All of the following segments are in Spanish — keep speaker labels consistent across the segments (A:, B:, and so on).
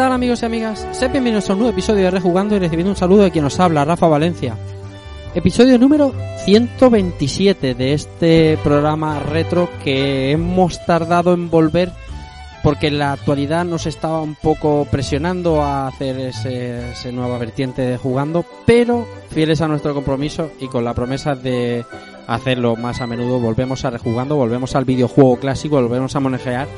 A: Tal amigos y amigas? Sed bienvenidos a un nuevo episodio de Rejugando y recibiendo un saludo de quien nos habla, Rafa Valencia. Episodio número 127 de este programa retro que hemos tardado en volver porque la actualidad nos estaba un poco presionando a hacer ese, ese nueva vertiente de jugando, pero fieles a nuestro compromiso y con la promesa de hacerlo más a menudo, volvemos a rejugando, volvemos al videojuego clásico, volvemos a manejar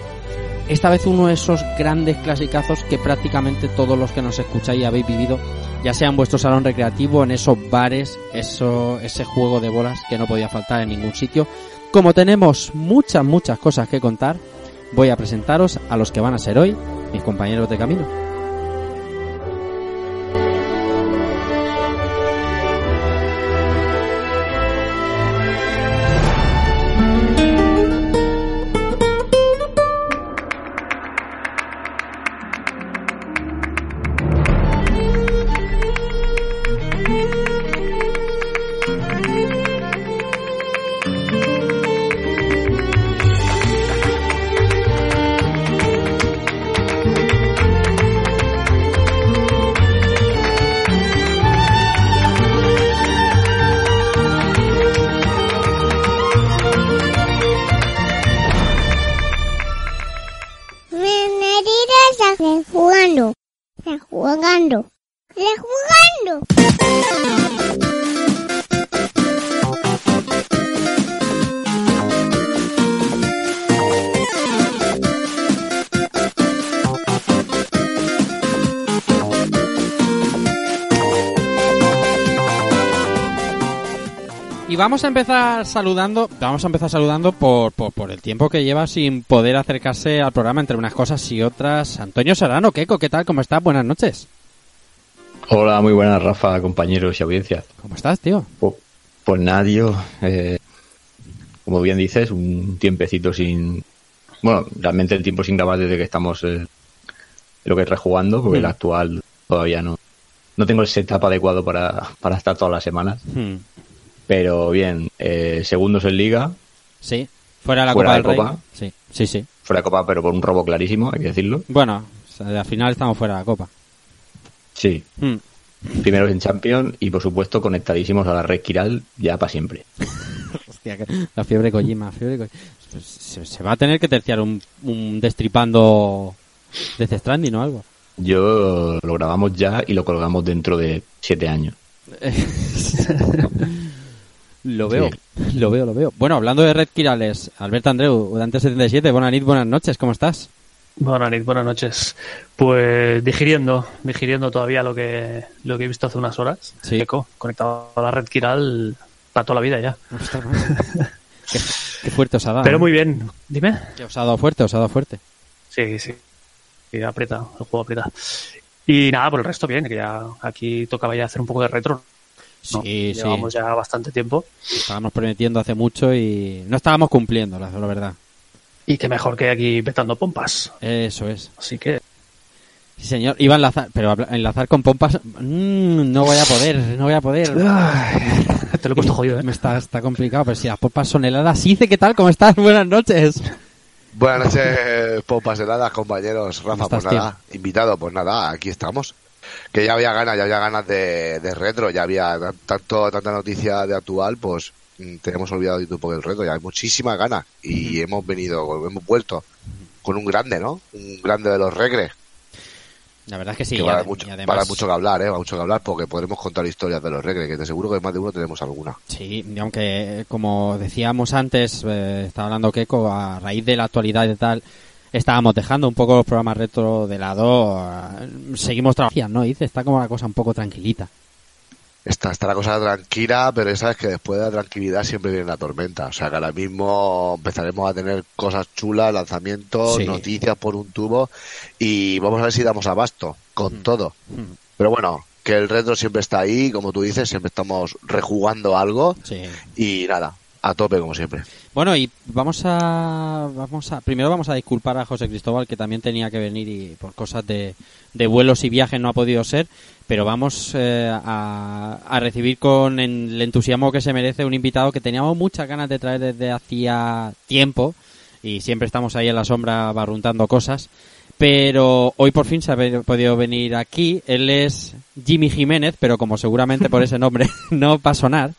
A: esta vez uno de esos grandes clasicazos que prácticamente todos los que nos escucháis habéis vivido, ya sea en vuestro salón recreativo, en esos bares, eso, ese juego de bolas que no podía faltar en ningún sitio. Como tenemos muchas, muchas cosas que contar, voy a presentaros a los que van a ser hoy mis compañeros de camino. Vamos a empezar saludando, vamos a empezar saludando por, por, por el tiempo que lleva sin poder acercarse al programa entre unas cosas y otras. Antonio Serrano, Keco, ¿qué tal? ¿Cómo estás? Buenas noches.
B: Hola, muy buenas, Rafa, compañeros y audiencia.
A: ¿Cómo estás, tío?
B: Pues, pues Nadio, eh, como bien dices, un tiempecito sin... Bueno, realmente el tiempo sin grabar desde que estamos eh, lo que es rejugando, porque
A: Mm.
B: el actual todavía no... No tengo el setup adecuado para, para estar todas las semanas.
A: Hmm,
B: Pero bien, eh, segundos en liga,
A: Sí, fuera de la
B: Fuera
A: Copa
B: de
A: del Rey.
B: Copa.
A: Sí, sí, sí.
B: fuera de copa, pero por un robo clarísimo, hay que decirlo.
A: Bueno, o sea, al final estamos fuera de la Copa.
B: Sí,
A: Hmm.
B: primeros en Champions y por supuesto conectadísimos a la red Kiral ya para siempre.
A: Hostia, la fiebre Kojima, fiebre Kojima. Pues Se, se va a tener que terciar un, un destripando Death Stranding o algo.
B: Yo lo grabamos ya y lo colgamos dentro de siete años.
A: lo veo, lo veo, lo veo. Bueno, hablando de Red Kirales, Alberto Andreu, Dante77, buenas noches, buenas noches, ¿cómo estás?
C: Buenas noches, buenas noches. Pues digiriendo, digiriendo todavía lo que lo que he visto hace unas horas.
A: Sí.
C: Eco, conectado a la red Kiral para toda la vida ya.
A: Ostras, qué, qué fuerte os ha dado.
C: Pero
A: ¿eh?
C: muy bien. Dime.
A: Que os ha dado fuerte, os ha dado fuerte.
C: Sí, sí. Sí, aprieta, el juego aprieta. Y nada, por el resto bien, que ya aquí tocaba ya hacer un poco de retro. ¿No?
A: Sí, sí.
C: Llevamos ya bastante tiempo.
A: Estábamos prometiendo hace mucho y no estábamos cumpliendo, la, verdad.
C: Y que mejor que aquí petando pompas.
A: Eso es.
C: Así que
A: Sí, señor. Iba a enlazar, pero enlazar con pompas. mm, no voy a poder, no voy a poder.
C: te lo he puesto jodido, ¿eh?
A: Me está, está complicado, pero si las pompas son heladas. Sí, ¿qué tal? ¿Cómo estás? Buenas noches.
D: Buenas noches, pompas heladas, compañeros. Rafa,
A: estás,
D: pues nada, invitado, pues nada, aquí estamos. Que ya había ganas, ya había ganas de, de retro, ya había tan- tanto, tanta noticia de actual, pues mm, tenemos olvidado de un poco el reto, ya hay muchísimas ganas y hemos venido, hemos vuelto con un grande, ¿no? Un grande de los regres,
A: La verdad es que sí.
D: que
A: y
D: va a
A: ade-
D: dar mucho,
A: además-
D: mucho que hablar, ¿eh? Va mucho que hablar porque podremos contar historias de los regres, que te seguro que más de uno tenemos alguna.
A: Sí, y aunque como decíamos antes, eh, estaba hablando Keiko, a raíz de la actualidad y tal, estábamos dejando un poco los programas retro de lado. eh, seguimos trabajando, ¿no? Dice, está como la cosa un poco tranquilita.
D: está, está la cosa tranquila, pero sabes que después de la tranquilidad siempre viene la tormenta. O sea que ahora mismo empezaremos a tener cosas chulas, lanzamientos,
A: Sí.
D: noticias por un tubo y vamos a ver si damos abasto con
A: Mm.
D: todo.
A: Mm.
D: Pero bueno, que el retro siempre está ahí, como tú dices, siempre estamos rejugando algo
A: Sí.
D: y nada, a tope como siempre.
A: Bueno, y vamos a, vamos a, primero vamos a disculpar a José Cristóbal que también tenía que venir y por cosas de, de vuelos y viajes no ha podido ser, pero vamos eh, a, a recibir con el entusiasmo que se merece un invitado que teníamos muchas ganas de traer desde hacía tiempo y siempre estamos ahí en la sombra barruntando cosas. Pero hoy por fin se ha podido venir aquí. Él es Jimmy Jiménez, pero como seguramente por ese nombre no va a sonar,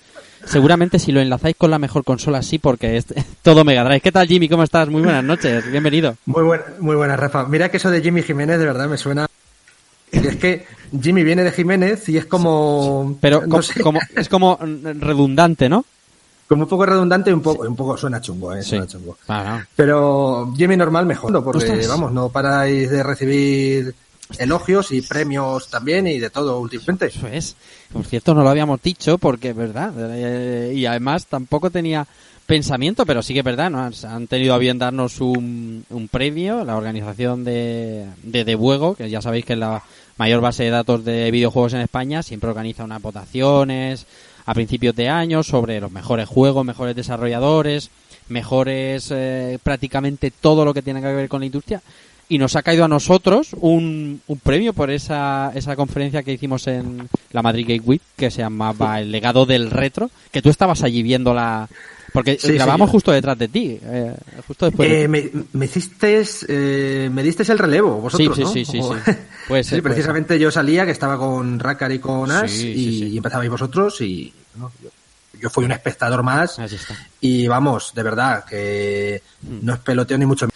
A: Seguramente si lo enlazáis con la mejor consola sí, porque es todo Mega Drive. ¿Qué tal Jimmy? ¿Cómo estás? Muy buenas noches, bienvenido.
E: Muy buena, muy buena, Rafa. Mira que eso de Jimmy Jiménez de verdad me suena. Y es que Jimmy viene de Jiménez y es como.
A: Pero
E: no
A: como, es como redundante, ¿no?
E: como un poco redundante y un poco, un poco suena chungo, ¿eh?
A: Sí.
E: Suena chungo.
A: Ah, no.
E: Pero Jimmy normal mejor, porque vamos, no paráis de recibir elogios y premios también y de todo últimamente.
A: Eso es. Por cierto, no lo habíamos dicho porque es verdad. eh, y además tampoco tenía pensamiento, pero sí que es verdad. ¿no? Han- tenido a bien darnos un, un premio, la organización de, de Debuego, que ya sabéis que es la mayor base de datos de videojuegos en España, siempre organiza unas votaciones a principios de año sobre los mejores juegos, mejores desarrolladores, mejores eh, prácticamente todo lo que tiene que ver con la industria y nos ha caído a nosotros un, un premio por esa, esa conferencia que hicimos en la Madrid Game Week que se llamaba El legado del retro, que tú estabas allí viéndola porque
E: Sí,
A: grabamos justo detrás de ti, eh, justo después de
E: Eh, me, me hiciste, eh, me disteis el relevo, vosotros,
A: Sí, sí,
E: ¿no?
A: sí, sí,
E: O-
A: sí. Puede ser,
E: Sí,
A: puede
E: precisamente yo salía, que estaba con Rakar y con Ash, y, y empezabais vosotros, y yo, yo fui un espectador más, y vamos, de verdad, que
A: Mm.
E: no es peloteo ni mucho menos.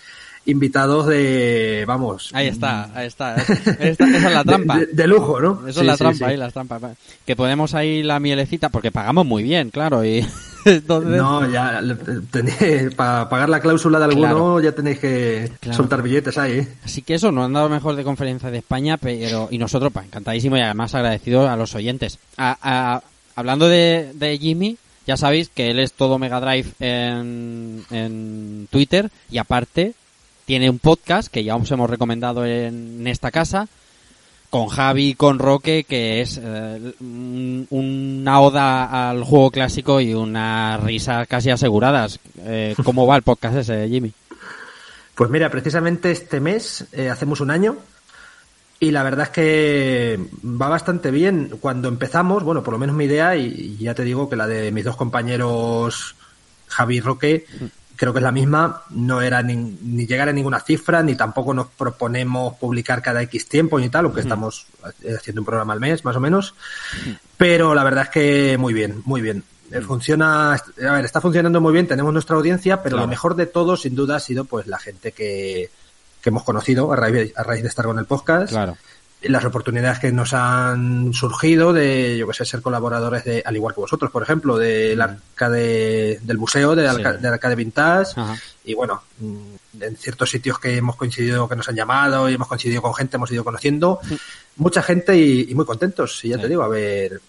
E: Invitados de, vamos...
A: Ahí está, ahí está. Esa es la trampa.
E: De, de- de lujo, ¿no?
A: Eso
E: Sí,
A: es la
E: sí,
A: trampa,
E: sí.
A: ahí las trampas. Que ponemos ahí la mielecita, porque pagamos muy bien, claro, y entonces...
E: No, ya, para pagar la cláusula de alguno
A: Claro.
E: ya tenéis que
A: Claro.
E: soltar billetes ahí. ¿eh?
A: Así que eso, nos han dado mejor de conferencia de España, pero y nosotros, pues, encantadísimo y además agradecido a los oyentes. A- a- hablando de, de Jimmy, ya sabéis que él es todo Mega Drive en, en Twitter y aparte tiene un podcast que ya os hemos recomendado en, esta casa con Javi y con Roque que es eh, un- una oda al juego clásico y una risa casi aseguradas. Eh, ¿Cómo va el podcast ese, Jimmy?
E: Pues mira, precisamente este mes eh, hacemos un año y la verdad es que va bastante bien. Cuando empezamos, bueno, por lo menos mi idea, y ya te digo que la de mis dos compañeros Javi y Roque, creo que es la misma, no era ni, ni llegar a ninguna cifra, ni tampoco nos proponemos publicar cada X tiempo ni tal, aunque estamos eh, haciendo un programa al mes, más o menos. Pero la verdad es que muy bien, muy bien. Eh, Funciona, a ver, está funcionando muy bien, tenemos nuestra audiencia, pero
A: Claro.
E: lo mejor de todo, sin duda, ha sido pues la gente que, que hemos conocido a raíz, a raíz de estar con el podcast.
A: Claro.
E: Las oportunidades que nos han surgido de, yo que sé, ser colaboradores de, al igual que vosotros, por ejemplo, del arcade, del museo, del,
A: Mm. Sí.
E: arca- del arcade vintage.
A: Ajá.
E: Y bueno, mm, en ciertos sitios que hemos coincidido, que nos han llamado y hemos coincidido con gente, hemos ido conociendo mucha gente y, y muy contentos. Y ya
A: Sí.
E: te digo, a ver,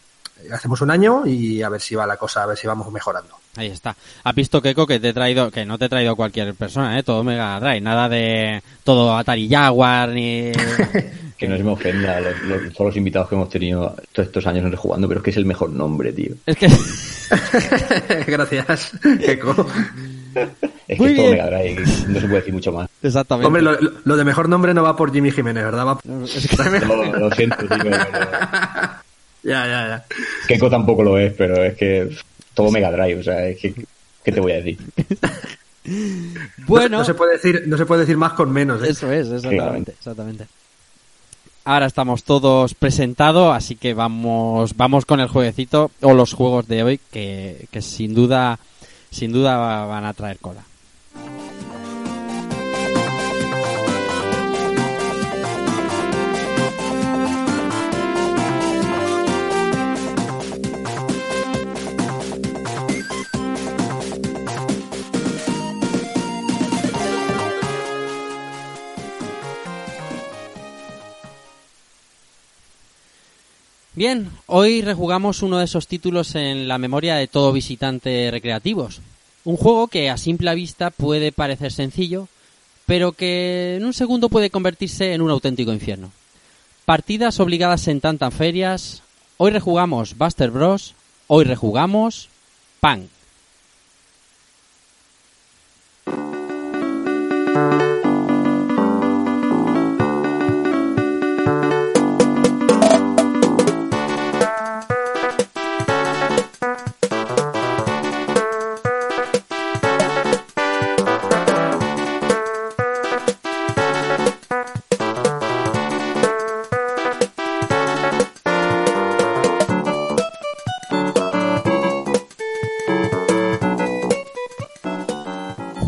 E: hacemos un año y a ver si va la cosa, a ver si vamos mejorando.
A: Ahí está. Has visto, Keiko, que te he traído, que no te he traído cualquier persona, ¿eh? Todo Mega Drive, nada de todo Atari Jaguar, ni...
B: Que no se me ofenda los, los- todos los invitados que hemos tenido todos estos años en Rejugando, pero es que es el mejor nombre, tío.
A: es que...
E: Gracias, Keiko.
B: Es
A: Muy
B: que es todo. Mega Drive, no se puede decir mucho más.
A: Exactamente.
E: Hombre, lo, de mejor nombre no va por Jimmy Jiménez, ¿verdad? Va por-
A: Es que-
B: Lo, lo siento, tío. pero-
E: Ya, ya, ya.
B: Keiko tampoco lo es, pero es que todo Mega Drive, o sea, es que... ¿Qué te voy a decir?
A: Bueno,
E: No, se puede decir, no se puede decir más con menos. ¿eh?
A: eso es, exactamente. Ahora estamos todos presentados, así que vamos, vamos con el jueguecito o los juegos de hoy que, que sin duda, sin duda va- van a traer cola. Bien, hoy rejugamos uno de esos títulos en la memoria de todo visitante recreativos. Un juego que a simple vista puede parecer sencillo, pero que en un segundo puede convertirse en un auténtico infierno. Partidas obligadas en tantas ferias. Hoy rejugamos Buster Bros. Hoy rejugamos Punk.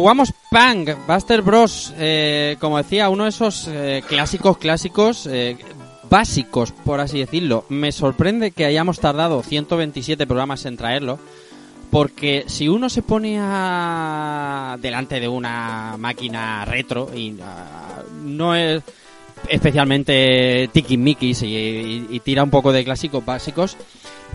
A: Jugamos Punk, Buster Bros. eh, como decía, uno de esos eh, clásicos, clásicos, eh, básicos, por así decirlo. Me sorprende que hayamos tardado 127 programas en traerlo, porque si uno se pone a... delante de una máquina retro y ah, no es especialmente tiquismiquis y, y tira un poco de clásicos básicos,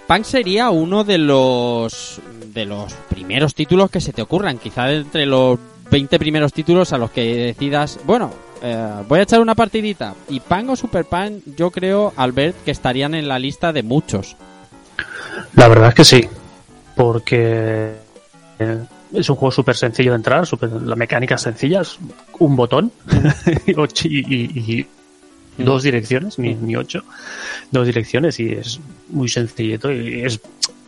A: Punk sería uno de los de los primeros títulos que se te ocurran, quizá entre los 20 primeros títulos a los que decidas, bueno, eh, voy a echar una partidita. Y Punk o Super Punk, yo creo, Albert, que estarían en la lista de muchos.
C: La verdad es que sí, porque eh, es un juego súper sencillo de entrar, super, la mecánica es sencilla, es un botón y dos direcciones, ni, ni, ocho, dos direcciones y es muy sencillito y es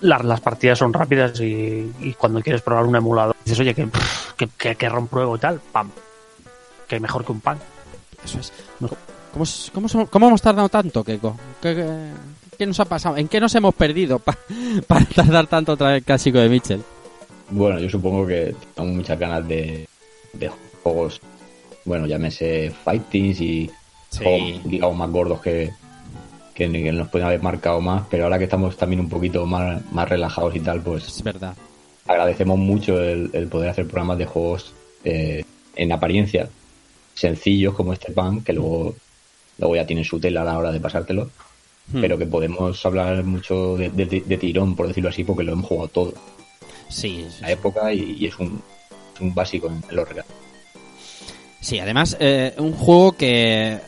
C: las, las partidas son rápidas y, y, cuando quieres probar un emulador dices, oye, que, que, que, que rompruebo tal, pam, que mejor que un pan.
A: Eso es. No. ¿Cómo, cómo, cómo hemos tardado tanto, Keiko? ¿Qué, qué, qué nos ha pasado? ¿En qué nos hemos perdido pa, para tardar tanto otra vez el clásico de Mitchell?
B: Bueno, yo supongo que tengo muchas ganas de, de juegos, bueno, llámese Fightings y sí. juegos, digamos, más gordos que, que, que, nos pueden haber marcado más, pero ahora que estamos también un poquito más, más relajados y tal, pues
A: es verdad.
B: agradecemos mucho el, el poder hacer programas de juegos eh, en apariencia sencillos como este pan, que luego, luego ya tienen su tela a la hora de pasártelo, hmm. pero que podemos hablar mucho de, de, de, tirón, por decirlo así, porque lo hemos jugado todo.
A: Sí,
B: sí la época y, y es, un, es, un, básico en los regalos.
A: Sí, además, eh, un juego que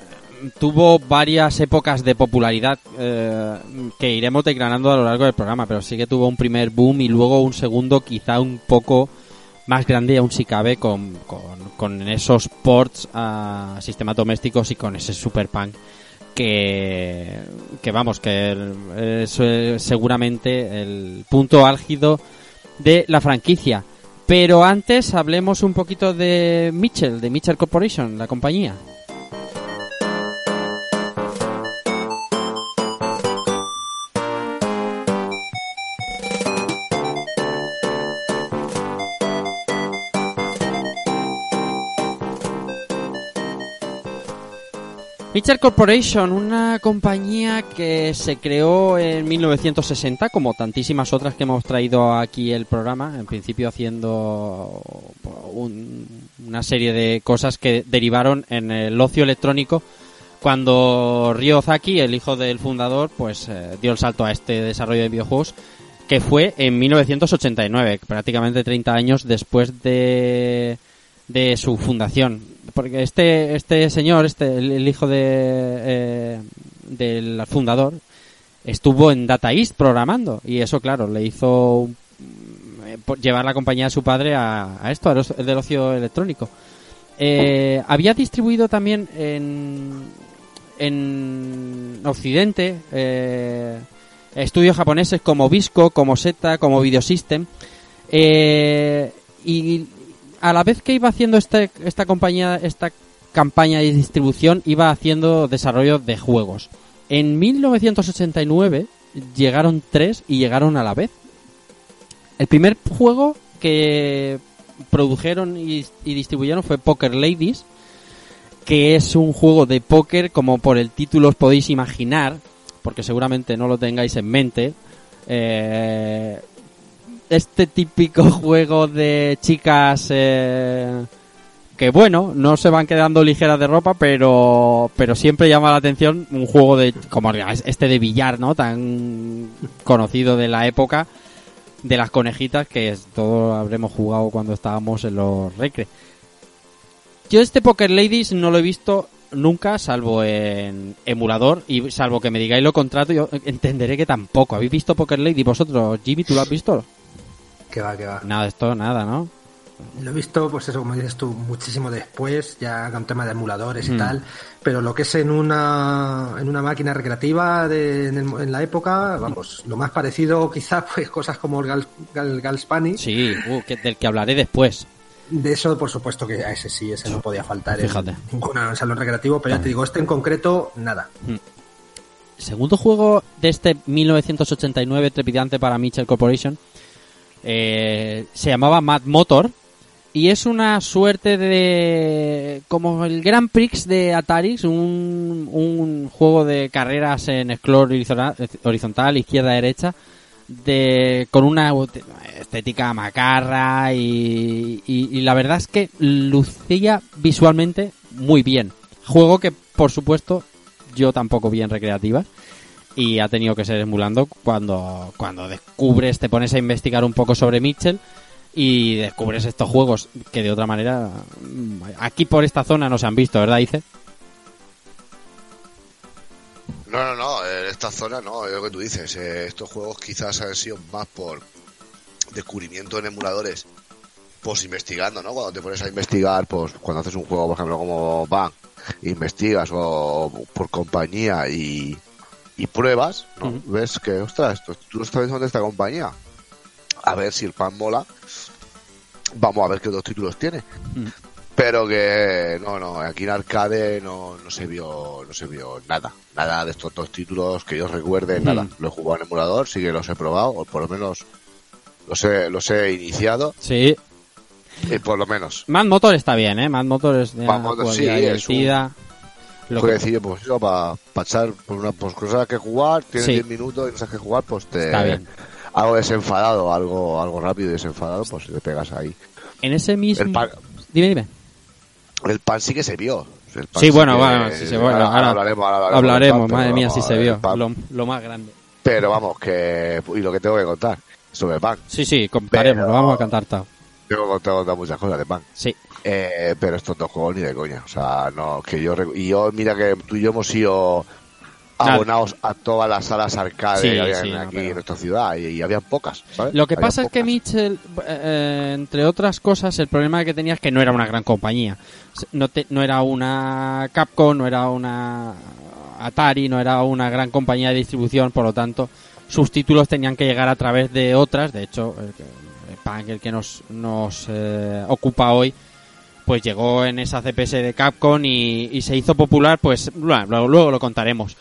A: tuvo varias épocas de popularidad eh, que iremos declarando a lo largo del programa, pero sí que tuvo un primer boom y luego un segundo quizá un poco más grande aún si cabe con, con, esos ports a sistemas domésticos y con ese super punk que, que vamos, que es seguramente el punto álgido de la franquicia. Pero antes hablemos un poquito de Mitchell, de Mitchell Corporation, la compañía. Mitchell Corporation, una compañía que se creó en 1960, como tantísimas otras que hemos traído aquí el programa, en principio haciendo un, una serie de cosas que derivaron en el ocio electrónico, cuando Ryo Ozaki, el hijo del fundador, pues eh, dio el salto a este desarrollo de videojuegos, que fue en 1989, prácticamente 30 años después de, de su fundación porque este este señor, este el, hijo de eh, del fundador, estuvo en Data East programando y eso claro le hizo eh, llevar la compañía de su padre a, a esto, al del ocio electrónico. Eh, había distribuido también en en Occidente eh, estudios japoneses como Visco, como Zeta, como Videosystem eh, y a la vez que iba haciendo este, esta compañía, esta campaña de distribución, iba haciendo desarrollo de juegos. En 1989 llegaron tres y llegaron a la vez. El primer juego que produjeron y, distribuyeron fue Poker Ladies, que es un juego de póker como por el título os podéis imaginar, porque seguramente no lo tengáis en mente. Eh, este típico juego de chicas eh, que bueno, no se van quedando ligeras de ropa, pero pero siempre llama la atención un juego de como este de billar, ¿no? Tan conocido de la época de las conejitas que todos habremos jugado cuando estábamos en los recre. Yo este Poker Ladies no lo he visto nunca, salvo en emulador, y salvo que me digáis lo contrato, yo entenderé que tampoco. ¿Habéis visto Poker Lady vosotros? Jimmy, ¿tú lo has visto?
E: Que va, que va.
A: Nada, esto nada, ¿no?
E: Lo he visto, pues eso, como dices tú, muchísimo después, ya con tema de emuladores y
A: Mm.
E: tal, pero lo que es en una, en una máquina recreativa de, en, el- en la época, vamos, lo más parecido quizás pues cosas como el Gal, Gal, Galspani,
A: Sí, uh, que- del que hablaré después.
E: de eso por supuesto que a ese sí, ese no podía faltar
A: Fíjate.
E: en ningún salón recreativo, pero ya te digo, este en concreto, nada.
A: Segundo juego de este 1989 trepidante para Mitchell Corporation eh, se llamaba Mad Motor y es una suerte de como el Grand Prix de Atari, un, un juego de carreras en scroll horizontal, izquierda derecha de con una estética macarra y la verdad es que lucía visualmente muy bien. Juego que por supuesto yo tampoco vi en recreativas y ha tenido que ser emulando cuando, cuando descubres, te pones a investigar un poco sobre Mitchell y descubres estos juegos que de otra manera mm, aquí por esta zona no se han visto, ¿verdad, Ice?
D: No, no, no, en esta zona no, es lo que tú dices. eh, estos juegos quizás han sido más por descubrimiento en emuladores, pues investigando, ¿no? Cuando te pones a investigar, pues cuando haces un juego, por ejemplo, como Bang, investigas o por compañía y, y pruebas, ¿no?
A: Ujú.
D: Ves que, ostras, esto- tú estás viendo de esta compañía. A ver si el pan mola. Vamos a ver qué otros títulos tiene. Pero que no, no, aquí en arcade no, no se vio, no se vio nada, nada de estos dos títulos que yo recuerde, nada. Lo he jugado en emulador, sí que los he probado, o por lo menos los he, los he iniciado,
A: Sí.
D: y por lo menos.
A: Mad Motor está bien, ¿eh? Mad Motor es de
D: Mad Motor, sí, es un-.
A: Lo que-
D: decir, pues eso, para echar por una pues, cosas que jugar, tienes
A: Sí.
D: 10 minutos y no sabes qué jugar, pues te.
A: Está bien.
D: Algo desenfadado, algo, algo rápido y desenfadado, pues te pegas ahí.
A: En ese mismo...
D: El pan,
A: Dime, dime.
D: el pan sí que se vio. El pan
A: Sí, bueno,
D: que-
A: bueno, sí vio.
D: ahora,
A: Ahora
D: hablaremos, ahora hablaremos
A: Hablaremos,
D: pan,
A: madre mía,
D: vamos,
A: si se vio. Lo, lo más grande.
D: Pero vamos, que. Y lo que tengo que contar sobre el pan.
A: Sí, sí, contaremos,
D: Pero-
A: lo vamos a cantar todo.
D: Tengo que contar, contar muchas cosas de pan.
A: Sí.
D: Eh, pero estos dos juegos ni de coña. O sea, no, que yo. Y yo, mira que tú y yo hemos sido abonados a todas las salas arcade
A: Sí,
D: que había
A: sí, no,
D: aquí
A: pero-
D: en nuestra ciudad y, y habían pocas, ¿sabes?
A: Lo que pasa es que. Mitchell, eh, entre otras cosas, el problema que tenía es que no era una gran compañía. No, te- no era una Capcom, no era una Atari, no era una gran compañía de distribución, por lo tanto, sus títulos tenían que llegar a través de otras. De hecho, el, que- el Punk, el que nos, nos eh, ocupa hoy, pues llegó en esa CPS de Capcom y, se hizo popular, pues luego, luego lo contaremos.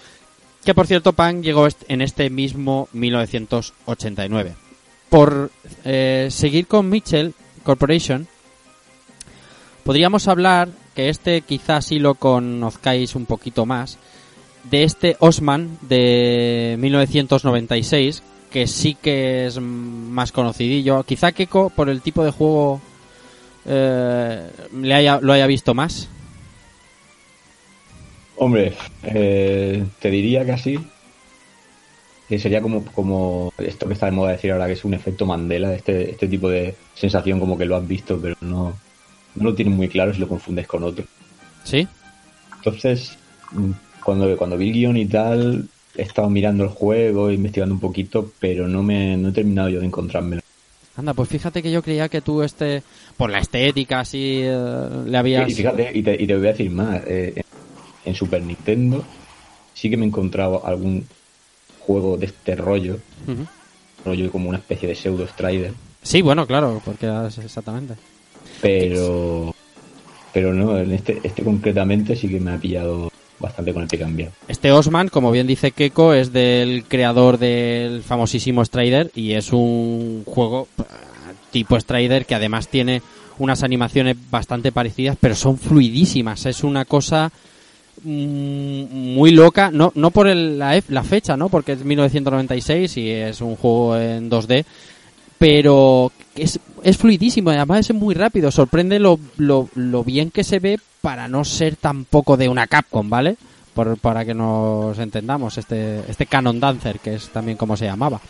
A: Que por cierto, Punk llegó en este mismo 1989. Por eh, seguir con Mitchell Corporation, podríamos hablar, que este quizás sí lo conozcáis un poquito más, de este Osman de 1996, que sí que es más conocidillo. Quizá Keiko, por el tipo de juego, eh, le haya, lo haya visto más.
B: Hombre, eh, te diría casi que sería como, como esto que está de moda decir ahora, que es un efecto Mandela, este, este tipo de sensación como que lo has visto, pero no, no lo tienes muy claro si lo confundes con otro.
A: ¿Sí?
B: Entonces, cuando, cuando vi el guion y tal, he estado mirando el juego, investigando un poquito, pero no me no he terminado yo de encontrármelo.
A: Anda, pues fíjate que yo creía que tú este, por la estética así, eh, le habías...
B: Y fíjate, y te, y te voy a decir más, eh, en- Super Nintendo sí que me he encontrado algún juego de este rollo, rollo como una especie de pseudo Strider,
A: Sí, bueno, claro, porque exactamente.
B: pero pero no, en este, este concretamente sí que me ha pillado bastante con el pie cambiado.
A: Este Osman, como bien dice Keiko, es del creador del famosísimo Strider y es un juego eh, tipo Strider que además tiene unas animaciones bastante parecidas, pero son fluidísimas. Es una cosa mm, muy loca, no no por el- la, ef- la fecha, ¿no? Porque es 1996 y es un juego en 2D, pero es, es fluidísimo, además es muy rápido, sorprende lo, lo, lo bien que se ve para no ser tampoco de una Capcom, ¿vale? Por, para que nos entendamos, este, este Canon Dancer, que es también como se llamaba.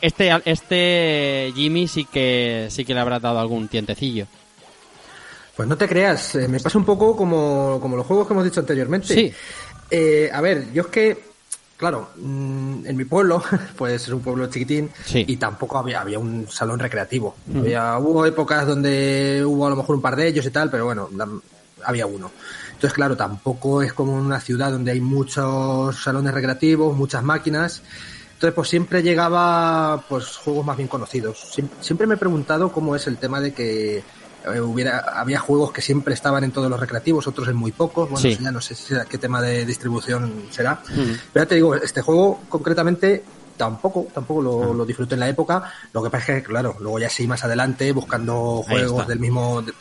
A: Este, este Jimmy sí que sí que le habrá dado algún tientecillo.
E: Pues no te creas, eh, me pasa un poco como, como los juegos que hemos dicho anteriormente.
A: Sí.
E: Eh, a ver, yo es que, claro, mm, en mi pueblo, pues es un pueblo chiquitín
A: Sí.
E: y tampoco había, había un salón recreativo.
A: Mm.
E: Había, hubo épocas donde hubo a lo mejor un par de ellos y tal, pero bueno, había uno. Entonces, claro, tampoco es como una ciudad donde hay muchos salones recreativos, muchas máquinas. Entonces, pues siempre llegaba pues juegos más bien conocidos. Siem- Siempre me he preguntado cómo es el tema de que eh, hubiera había juegos que siempre estaban en todos los recreativos, otros en muy pocos. Bueno,
A: Sí.
E: eso ya no sé qué tema de distribución será. Pero ya te digo, este juego concretamente tampoco, tampoco lo, lo disfruté en la época. Lo que pasa es que, claro, luego ya sí más adelante, buscando juegos del mismo, de,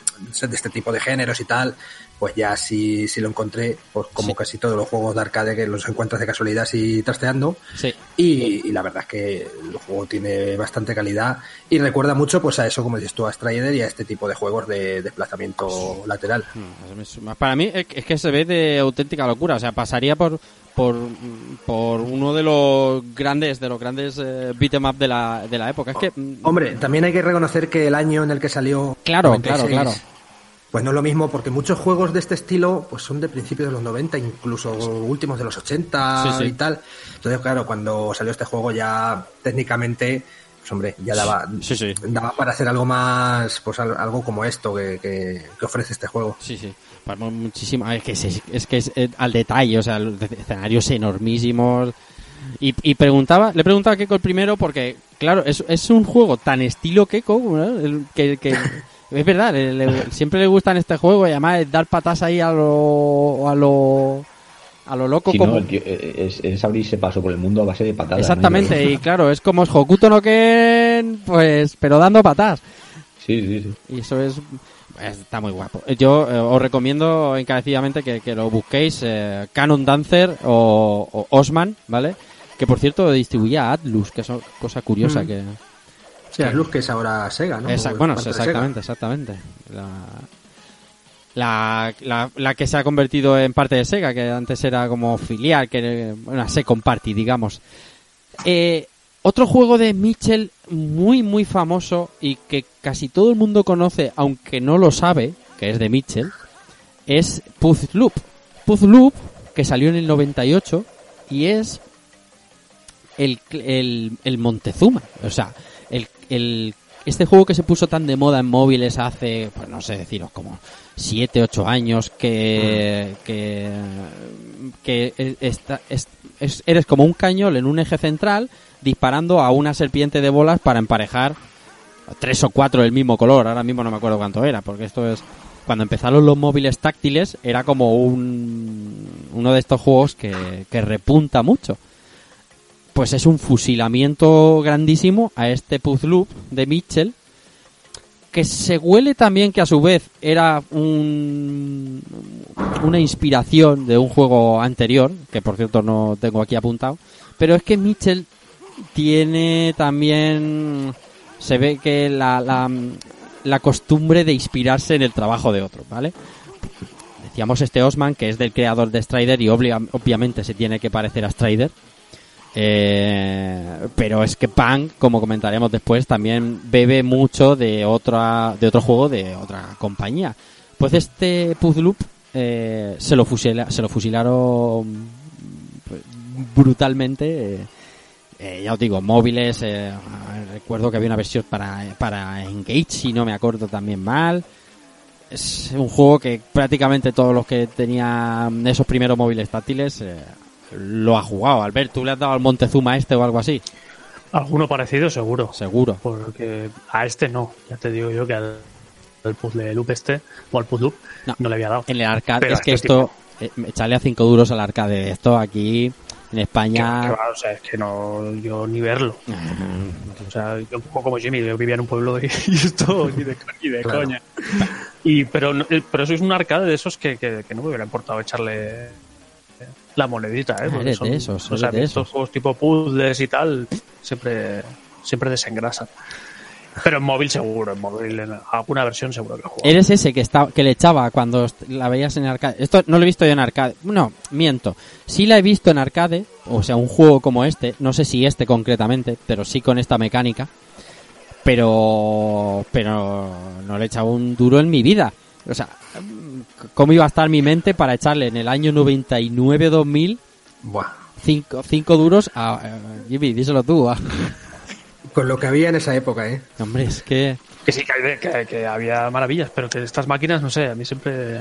E: de este tipo de géneros y tal, pues ya sí, sí lo encontré, pues como
A: Sí.
E: casi todos los juegos de arcade que los encuentras de casualidad así trasteando.
A: Sí.
E: Y, y la verdad es que el juego tiene bastante calidad y recuerda mucho pues a eso, como dices tú, a Strider y a este tipo de juegos de desplazamiento lateral.
A: Mm, es- Para mí es que se ve de auténtica locura. O sea, pasaría por por, por uno de los grandes de los grandes eh, beat 'em up de la, de la época. Es que mm,
E: Hombre, también hay que reconocer que el año en el que salió...
A: Claro,
E: 96,
A: claro, claro.
E: Pues no es lo mismo, porque muchos juegos de este estilo pues son de principios de los 90, incluso últimos de los 80
A: Sí, sí.
E: y tal. Entonces, claro, cuando salió este juego ya técnicamente, pues hombre, ya daba,
A: Sí,
E: daba para hacer algo más, pues al- algo como esto que, que- que ofrece este juego.
A: Sí, sí. Mu- muchísimo. Es que es, es que es eh, al detalle, o sea, los escenarios enormísimos. Y, y preguntaba, le preguntaba a Keiko el primero porque, claro, es, es un juego tan estilo Keiko, ¿no? El- que, que es verdad, le- le- siempre le gusta en este juego y además es dar patas ahí a lo, a lo, a lo loco
B: Si
A: como...
B: no, el tío, eh, es, es abrirse paso por el mundo a base de patadas.
A: Exactamente,
B: ¿no?
A: y claro, es como Hokuto no Ken, pues, pero dando patas.
B: Sí, sí, sí.
A: Y eso es. Está muy guapo. Yo eh, os recomiendo encarecidamente que, que lo busquéis. eh, Canon Dancer o, o Osman, ¿vale? Que por cierto distribuía Atlus, que es cosa curiosa
E: Mm.
A: que.
E: Sí, es Luz que es ahora Sega, ¿no?
A: Exact- bueno, exactamente, exactamente. La, la, la, la que se ha convertido en parte de Sega, que antes era como filial, que una Second Party, digamos. Eh, otro juego de Mitchell muy, muy famoso y que casi todo el mundo conoce, aunque no lo sabe, que es de Mitchell, es Puzzloop. Puzzloop, que salió en el 98 y es el, el, el Montezuma. O sea, el, el, este juego que se puso tan de moda en móviles hace, pues no sé deciros, como 7, 8 años, que, que, que es- está- es- es- eres como un cañón en un eje central disparando a una serpiente de bolas para emparejar tres o cuatro del mismo color. Ahora mismo no me acuerdo cuánto era, porque esto es cuando empezaron los móviles táctiles era como un uno de estos juegos que, que repunta mucho. Pues es un fusilamiento grandísimo a este Puzzloop de Mitchell que se huele también que a su vez era un, una inspiración de un juego anterior, que por cierto no tengo aquí apuntado, pero es que Mitchell tiene también se ve que la, la, costumbre de inspirarse en el trabajo de otro, ¿vale? Decíamos este Osman, que es del creador de Strider y obviamente se tiene que parecer a Strider. Eh, pero es que Punk, como comentaremos después, también bebe mucho de otra de otro juego de otra compañía. Pues este Puzzloop eh, se lo fusila- se lo fusilaron pues, brutalmente. eh, eh, ya os digo, móviles. eh, recuerdo que había una versión para, para Engage, si no me acuerdo también mal. Es un juego que prácticamente todos los que tenían esos primeros móviles táctiles lo ha jugado. Albert, ¿tú le has dado al Montezuma este o algo así?
C: Alguno parecido seguro.
A: Seguro.
C: Porque a este no. Ya te digo yo que al, al puzzle loop este, o al puzzle loop,
A: No.
C: no, le había dado.
A: En el arcade,
C: Pero
A: es que
C: este
A: esto, eh, echarle a 5 duros al arcade, esto aquí en España...
C: que va, o sea, es que no, yo ni verlo. O sea, yo un poco como Jimmy, yo vivía en un pueblo y, y esto ni de, ni de
E: Claro.
C: coña. Y, pero, no- eh, pero eso es un arcade de esos que, que, que no me hubiera importado echarle la monedita, ¿eh? Porque son-
A: de esos,
C: o sea,
A: de
C: estos
A: esos.
C: juegos tipo puzzles y tal, siempre, siempre desengrasan. Pero en móvil seguro, en móvil, en alguna versión seguro que juego.
A: Eres ese que está, que le echaba cuando la veías en arcade. Esto no lo he visto yo en arcade. No, miento. Sí la he visto en arcade, o sea, un juego como este, no sé si este concretamente, pero sí con esta mecánica. Pero, pero no le he echado un duro en mi vida. O sea, ¿cómo iba a estar mi mente para echarle en el año 99-2000
E: Buah.
A: cinco, cinco duros a... a- Jimmy, díselo tú. a-
E: Con lo que había en esa época, ¿eh?
A: Hombre, es que...
C: Que sí, que, hay- que- que había maravillas, pero que estas máquinas, no sé, a mí siempre.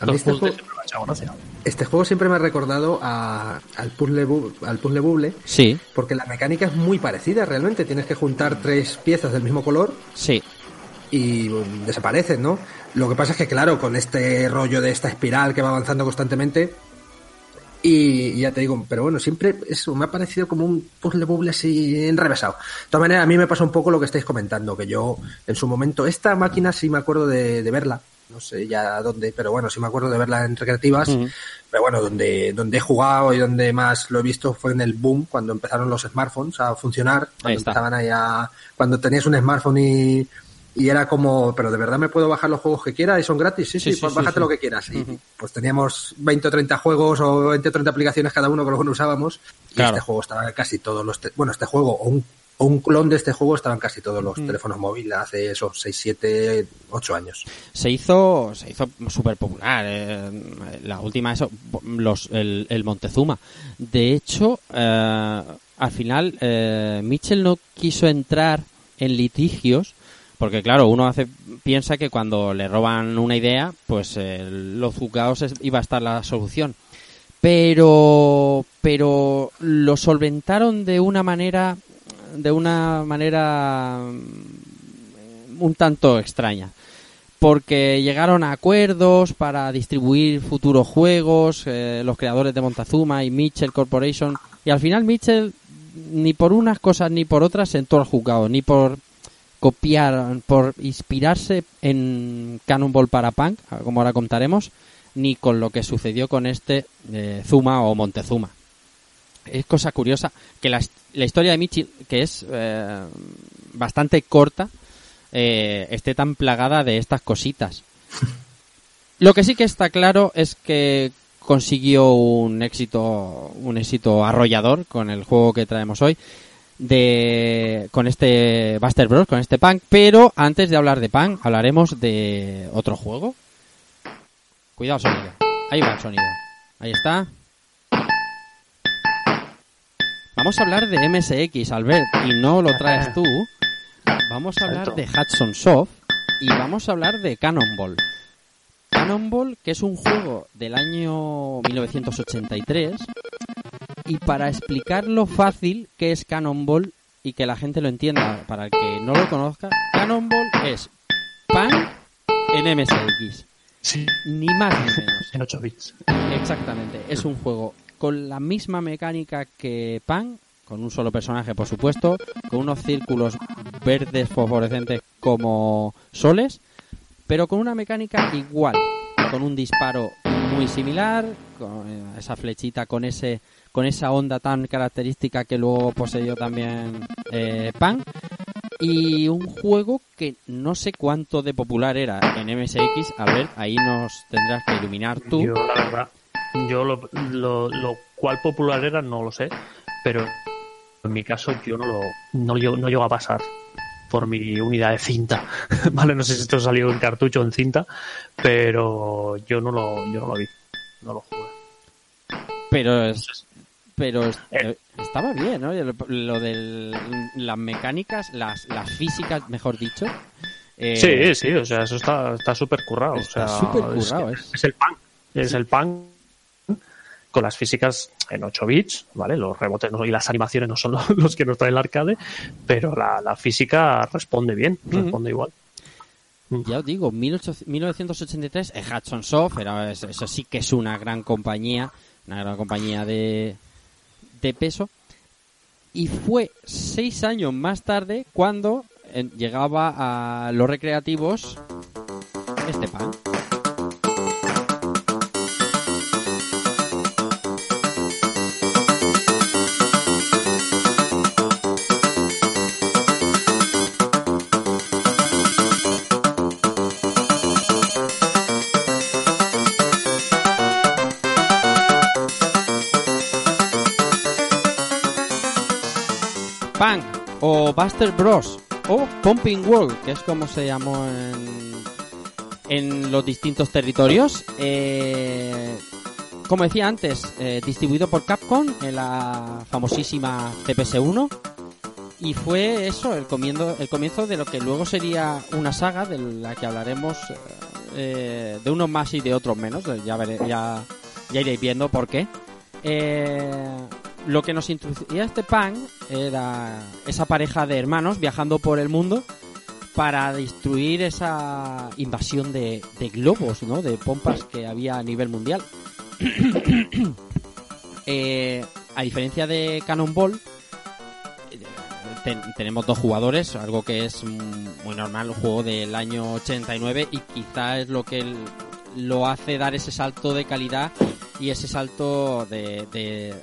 E: A mí este juego-
C: siempre me han echado gracia.
E: Este juego siempre me ha recordado a- al, puzzle bu- al puzzle bubble,
A: Sí,
E: porque la mecánica es muy parecida realmente. Tienes que juntar tres piezas del mismo color
A: sí.
E: y um, desaparecen, ¿no? Lo que pasa es que, claro, con este rollo de esta espiral que va avanzando constantemente, y, ya te digo, pero bueno, siempre eso me ha parecido como un puzzle bubble así enrevesado. De todas maneras, a mí me pasa un poco lo que estáis comentando, que yo en su momento, esta máquina sí me acuerdo de, de verla, no sé ya dónde, pero bueno, sí me acuerdo de verla en recreativas,
A: Ujú.
E: pero bueno, donde, donde he jugado y donde más lo he visto fue en el boom, cuando empezaron los smartphones a funcionar,
A: Ahí
E: cuando empezaban ahí a, cuando tenías un smartphone y, y era como, pero de verdad me puedo bajar los juegos que quiera y son gratis, sí,
A: Sí,
E: pues
A: sí,
E: bájate
A: sí.
E: lo que quieras. Y pues teníamos 20 o 30 juegos o 20 o 30 aplicaciones cada uno que luego no usábamos y
A: Claro.
E: este juego estaba casi todos los, bueno, este juego o un, o un clon de este juego estaban casi todos
A: Mm.
E: los teléfonos móviles hace esos 6, 7, 8 años.
A: se hizo se hizo súper popular eh, la última eso los el, el Montezuma de hecho eh, al final eh, Mitchell no quiso entrar en litigios porque claro uno hace piensa que cuando le roban una idea pues eh, los juzgados es- iba a estar la solución. Pero pero lo solventaron de una manera de una manera mm, un tanto extraña. Porque llegaron a acuerdos para distribuir futuros juegos, eh, los creadores de Montezuma y Mitchell Corporation, y al final Mitchell ni por unas cosas ni por otras sentó al juzgado, ni por copiar, por inspirarse en Cannonball para Punk, como ahora contaremos, ni con lo que sucedió con este eh, Zuma o Montezuma. Es cosa curiosa que la, historia de Mitchell, que es eh, bastante corta, eh, esté tan plagada de estas cositas. Lo que sí que está claro es que consiguió un éxito, un éxito arrollador con el juego que traemos hoy, de con este Buster Bros, con este Punk. Pero antes de hablar de Punk, hablaremos de otro juego. Cuidado sonido. Ahí va el sonido. Ahí está. Vamos a hablar de MSX, Albert, y no lo traes tú. Vamos a hablar de Hudson Soft y vamos a hablar de Cannonball. Cannonball, que es un juego del año 1983, y para explicarlo fácil que es Cannonball y que la gente lo entienda, para el que no lo conozca, Cannonball es pan en MSX,
C: Sí.
A: ni más ni menos.
C: En 8 bits.
A: Exactamente, es un juego con la misma mecánica que Pan, con un solo personaje por supuesto, con unos círculos verdes fosforescentes como soles, pero con una mecánica igual, con un disparo muy similar, con esa flechita con ese con esa onda tan característica que luego poseyó también eh, Pan y un juego que no sé cuánto de popular era en MSX. A ver, ahí nos tendrás que iluminar tú.
C: Yo, la verdad, yo lo, lo, lo cual popular era no lo sé, pero en mi caso yo no lo no, llego- no llego a pasar por mi unidad de cinta. vale, no sé si esto salió en cartucho o en cinta, pero yo no lo, yo no lo vi, no lo jugué.
A: Pero es, pero es-
C: Eh.
A: eh, estaba bien, ¿no? Lo, de las mecánicas, las, las físicas, mejor dicho. eh,
C: sí, sí, o sea, eso está está súper currado.
A: Está
C: o sea, es-
A: currado, es.
C: es el pan, es el pan con las físicas en 8 bits, ¿vale? Los rebotes no- y las animaciones no son los, que nos trae el arcade, pero la, la física responde bien, responde igual.
A: Ya os digo, 1800 1983, eh, Hudson Soft, era, eso, eso sí que es una gran compañía, una gran compañía de, de peso. Y fue seis años más tarde cuando eh, llegaba a los recreativos este pan. Buster Bros. o Pumping World, que es como se llamó en, en los distintos territorios. Eh, como decía antes, eh, distribuido por Capcom en la famosísima CPS-1. Y fue eso, el comienzo, el comienzo de lo que luego sería una saga de la que hablaremos eh, de unos más y de otros menos. Ya, veré, ya, ya iréis viendo por qué. Eh, lo que nos introducía este pan era esa pareja de hermanos viajando por el mundo para destruir esa invasión de, globos, ¿no? De pompas que había a nivel mundial. eh, a diferencia de Cannonball, ten, tenemos dos jugadores, algo que es muy normal, un juego del año 89 y quizá es lo que lo hace dar ese salto de calidad y ese salto de, de,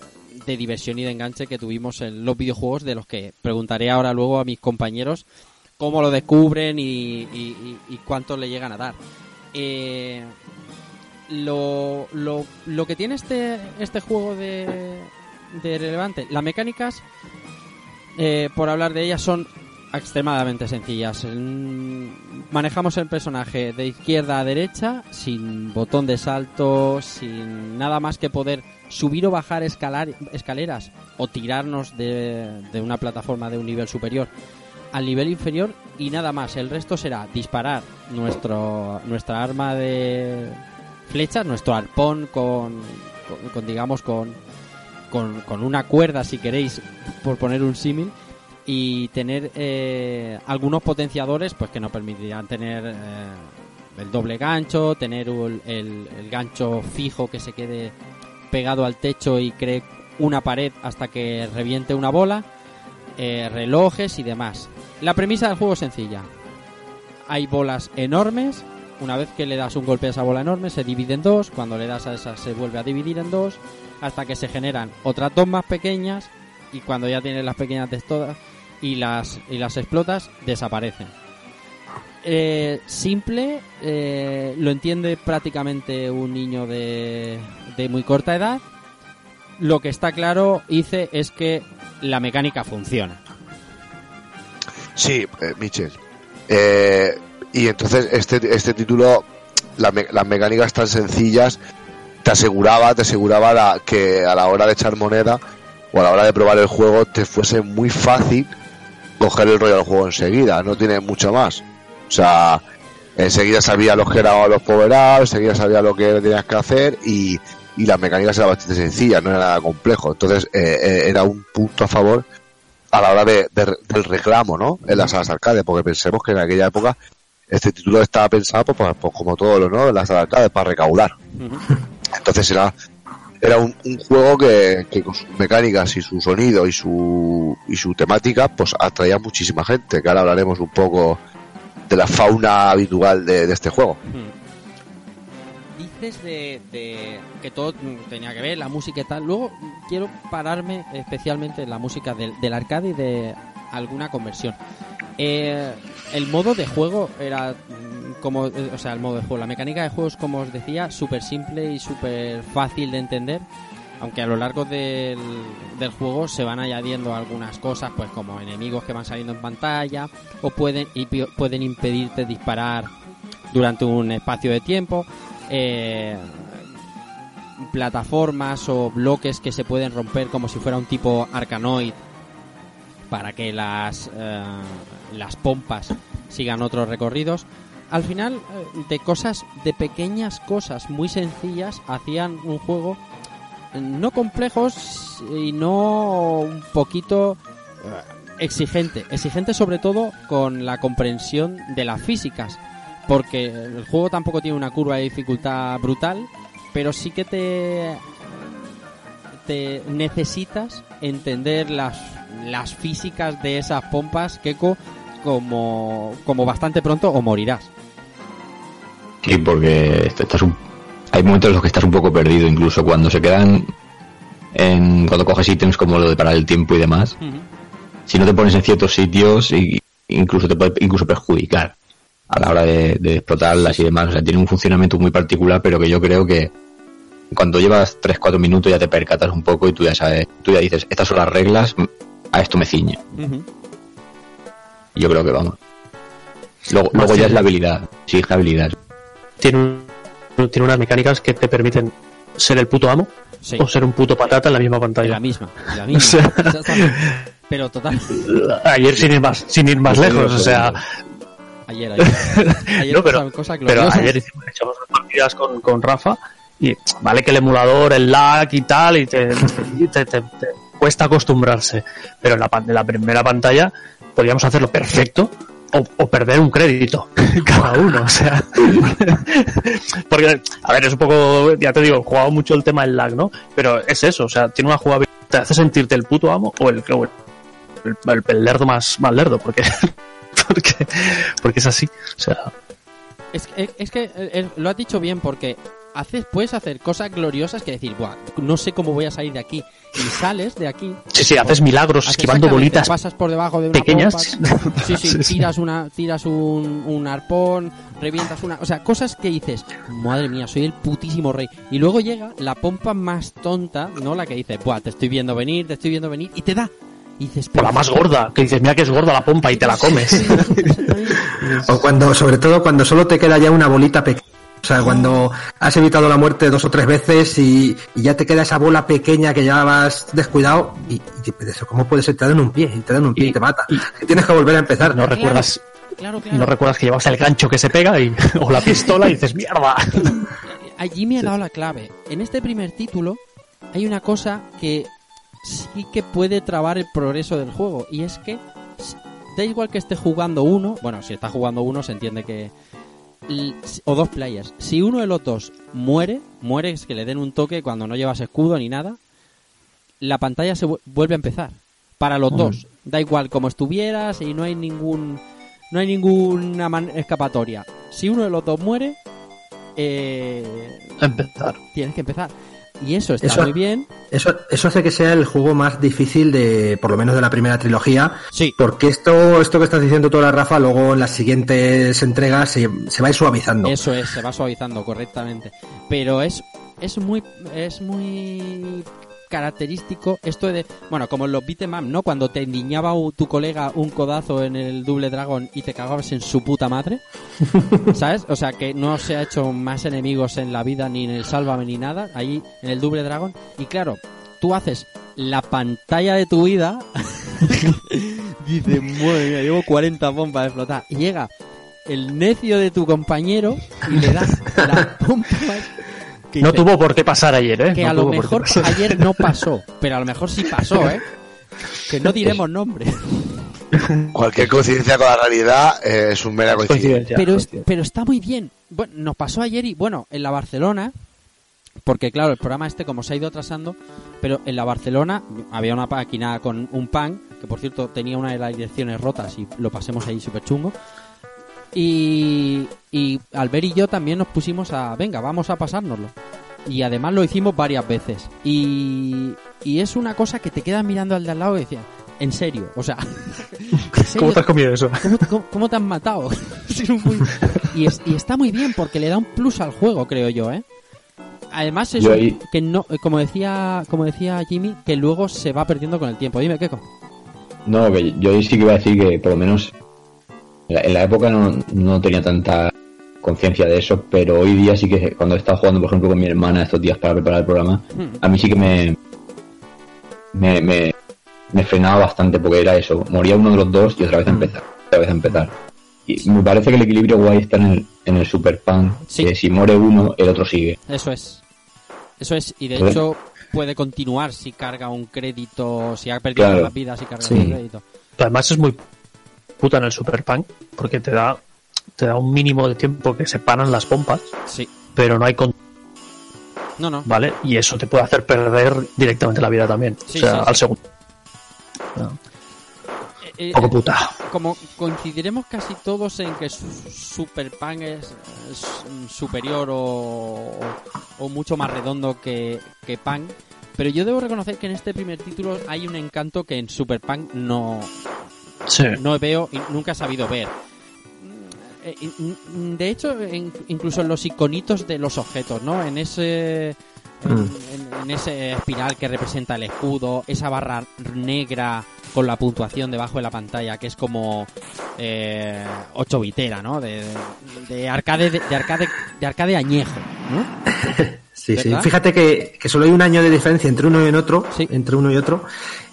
A: de, diversión y de enganche que tuvimos en los videojuegos, de los que preguntaré ahora luego a mis compañeros cómo lo descubren y, y, y cuánto le llegan a dar. Eh, lo, lo, lo, que tiene este, este juego de, de relevante, las mecánicas, eh, por hablar de ellas, son extremadamente sencillas. Manejamos el personaje de izquierda a derecha, sin botón de salto, sin nada más que poder subir o bajar escalar, escaleras o tirarnos de, de una plataforma de un nivel superior al nivel inferior y nada más. El resto será disparar nuestro, nuestra arma de flechas, nuestro arpón con, con, digamos, con, con, una cuerda, si queréis, por poner un símil, y tener eh, algunos potenciadores pues que nos permitirán tener eh, el doble gancho, tener el, gancho fijo que se quede pegado al techo y cree una pared hasta que reviente una bola, eh, relojes y demás. La premisa del juego es sencilla. Hay bolas enormes. Una vez que le das un golpe a esa bola enorme, se divide en dos. Cuando le das a esa, se vuelve a dividir en dos. Hasta que se generan otras dos más pequeñas. Y cuando ya tienes las pequeñas de todas y las, y las explotas, desaparecen. Eh, simple, eh, lo entiende prácticamente un niño de, de muy corta edad. Lo que está claro, hice, es que la mecánica funciona.
D: Sí, eh, Michel. Eh, y entonces este, este título, las mecánicas tan sencillas, te aseguraba, te aseguraba la, que a la hora de echar moneda o a la hora de probar el juego te fuese muy fácil coger el rollo del juego enseguida, no tiene mucho más. O sea, enseguida sabía los que eran los power ups, enseguida sabía lo que tenías que hacer y, y las mecánicas eran bastante sencillas, no era nada complejo. Entonces eh, eh, era un punto a favor a la hora de, de, del reclamo, ¿no? En las salas arcades, porque pensemos que en aquella época este título estaba pensado, pues, pues, pues como todos los, ¿no? En las salas arcades, para recaudar. Entonces era, era un, un juego que, que, con sus mecánicas y su sonido y su, y su temática, pues atraía muchísima gente, que ahora hablaremos un poco de la fauna habitual de, de este juego. -huh
A: dices de, de, que todo tenía que ver, la música y tal. Luego quiero pararme especialmente en la música del, del arcade y de alguna conversión. Eh, el modo de juego era como, o sea, el modo de juego, la mecánica de juego es como os decía, súper simple y súper fácil de entender. Aunque a lo largo del, juego se van añadiendo algunas cosas, pues como enemigos que van saliendo en pantalla, o pueden, pueden impedirte disparar durante un espacio de tiempo eh, plataformas o bloques que se pueden romper como si fuera un tipo arcanoid para que las eh, las pompas sigan otros recorridos. Al final eh, de cosas de pequeñas cosas muy sencillas hacían un juego no complejos y no un poquito exigente exigente sobre todo con la comprensión de las físicas porque el juego tampoco tiene una curva de dificultad brutal, pero sí que te te necesitas entender las las físicas de esas pompas Keko como como bastante pronto o morirás.
B: Sí, porque estás un, hay momentos en los que estás un poco perdido, incluso cuando se quedan en cuando coges ítems como lo de parar el tiempo y demás. Uh -huh. Si no te pones en ciertos sitios, y incluso te puede incluso perjudicar a la hora de, de, explotarlas y demás. O sea, tiene un funcionamiento muy particular, pero que yo creo que cuando llevas 3-4 minutos ya te percatas un poco y tú ya sabes, tú ya dices, estas son las reglas, a esto me ciñe. Uh -huh. Yo creo que vamos. Luego, luego ya es la habilidad. Sí, es la habilidad.
C: Tiene, un- tiene unas mecánicas que te permiten ser el puto amo
A: Sí.
C: o ser un puto patata en la misma
A: En
C: pantalla.
A: la misma, en la misma. Pero total.
C: Ayer sin ir más, sin ir más lejos, o sea,
A: Ayer, ayer. Ayer
C: No, pero- ayer hicimos, echamos partidas con, con Rafa y vale que el emulador, el lag y tal, y te, y te- te- te cuesta acostumbrarse, pero en la, pan- en la primera pantalla podíamos hacerlo perfecto o, o perder un crédito cada uno, o sea, porque, a ver, es un poco, ya te digo, he jugado mucho el tema del lag, ¿no? Pero es eso, o sea, tiene una jugabilidad, te hace sentirte el puto amo o el, el- el lerdo más, más lerdo, porque, porque, porque es así, o sea,
A: Es, es- es que eh, eh, lo has dicho bien porque haces, puedes hacer cosas gloriosas que decir, Buah, no sé cómo voy a salir de aquí. Y sales de aquí.
C: Sí, sí, haces milagros
A: Haces
C: esquivando bolitas
A: Pasas por debajo de una
C: pequeñas.
A: pompa, Sí, sí,
C: Sí, sí.
A: tiras una, tiras un, un arpón, revientas una, o sea, cosas que dices, madre mía, soy el putísimo rey. Y luego llega la pompa más tonta, ¿no? La que dice, buah, te estoy viendo venir, te estoy viendo venir, y te da. Y dices,
C: O la más gorda, que dices, mira que es gorda la pompa y te la comes.
E: O cuando, sobre todo cuando solo te queda ya una bolita pequeña. O sea, cuando has evitado la muerte dos o tres veces y, y ya te queda esa bola pequeña que ya vas descuidado y, y pero eso, ¿cómo puede ser? Te dan un pie y te dan un pie y,
C: Y-
E: te mata. Y tienes que volver a empezar.
C: No recuerdas,
A: Claro, claro.
C: no recuerdas que llevas el gancho que se pega y, o la pistola y dices, mierda.
A: Allí me ha dado la clave. En este primer título hay una cosa que sí que puede trabar el progreso del juego. Y es que s- da igual que esté jugando uno. Bueno, si está jugando uno se entiende que... O dos players. Si uno de los dos muere, muere es que le den un toque cuando no llevas escudo ni nada, la pantalla se vu- vuelve a empezar. Para los dos. Da igual como estuvieras y no hay ningún... No hay ninguna man- escapatoria. Si uno de los dos muere, eh,
C: Empezar.
A: tienes que empezar. Y eso está
E: Eso-
A: muy bien.
E: Eso, eso hace que sea el juego más difícil de, por lo menos de la primera trilogía.
A: Sí.
E: Porque esto, esto que estás diciendo tú, la Rafa, luego en las siguientes entregas se, se va a ir suavizando.
A: Eso es, se va suavizando correctamente. Pero es, es muy, es muy característico esto de, bueno, como en los beat'em ¿no? Cuando te endiñaba tu colega un codazo en el Double Dragon y te cagabas en su puta madre, ¿sabes? O sea, que no se ha hecho más enemigos en la vida ni en el Sálvame ni nada, ahí en el Double Dragon. Y claro, tú haces la pantalla de tu vida, dices, madre mía, llevo 40 bombas de explotar. Y llega el necio de tu compañero y le das la pompa que
C: No
A: dice,
C: tuvo por qué pasar ayer, ¿eh?
A: que
C: No
A: a lo mejor ayer no pasó, pero a lo mejor sí pasó, ¿eh? Que no diremos nombre.
D: Cualquier coincidencia con la realidad eh, es un mera coincidencia.
C: Coincidencia.
A: pero, es-
C: coincidencia.
A: pero está muy bien. Bueno, nos pasó ayer y, bueno, en la Barcelona, porque claro, el programa este como se ha ido atrasando, pero en la Barcelona había una máquina con un pan, que por cierto tenía una de las direcciones rotas y lo pasemos ahí súper chungo. Y, y Albert y yo también nos pusimos a, venga, vamos a pasárnoslo. Y además lo hicimos varias veces. Y, y es una cosa que te quedas mirando al de al lado y decías, en serio, o sea, ¿en serio
C: ¿Cómo te has comido eso?
A: ¿Cómo, cómo- cómo te han matado? Y, es- y está muy bien porque le da un plus al juego, creo yo, ¿eh? Además es
B: Yo
A: un-
B: ahí-
A: que no, como decía, como decía Jimmy, que luego se va perdiendo con el tiempo. Dime, Keiko.
B: No, que yo ahí sí que iba a decir que por lo menos en la, en la época no, no tenía tanta conciencia de eso, pero hoy día sí que cuando he estado jugando, por ejemplo, con mi hermana estos días para preparar el programa,
A: Hmm.
B: a mí sí que me, me, me, me frenaba bastante porque era eso, moría uno de los dos y otra vez a empezar, otra vez a empezar. Y me parece que el equilibrio guay está en el, en el Super Pan,
A: Sí.
B: que si muere uno, el otro sigue.
A: Eso es. Eso es. Y de
B: Pues-
A: hecho puede continuar si carga un crédito, si ha perdido
B: Claro.
A: las vidas, si carga
E: Sí.
A: un crédito.
C: Además es muy puta en el Super Punk porque te da, te da un mínimo de tiempo que separan las pompas,
A: Sí.
C: pero no hay con
A: No, no.
C: ¿vale? Y eso te puede hacer perder directamente la vida también.
A: Sí,
C: o sea,
A: sí,
C: al segundo.
A: Eh, eh,
C: Poco puta.
A: como coincidiremos casi todos en que su- Super Pan es, es, mm, superior o, o mucho más redondo que, que Pan, pero yo debo reconocer que en este primer título hay un encanto que en Super Pan no,
C: Sí.
A: no veo y nunca he sabido ver. Mm, eh, mm, De hecho, incluso en los iconitos de los objetos, ¿no? En ese en, en- en ese espiral que representa el escudo, esa barra negra con la puntuación debajo de la pantalla, que es como eh, 8 bitera, ¿no? De, de, de arcade, de, de arcade, de arcade añejo, ¿no?
E: Sí, sí. Fíjate que, que solo hay un año de diferencia entre uno y otro,
A: Sí.
E: entre uno y otro.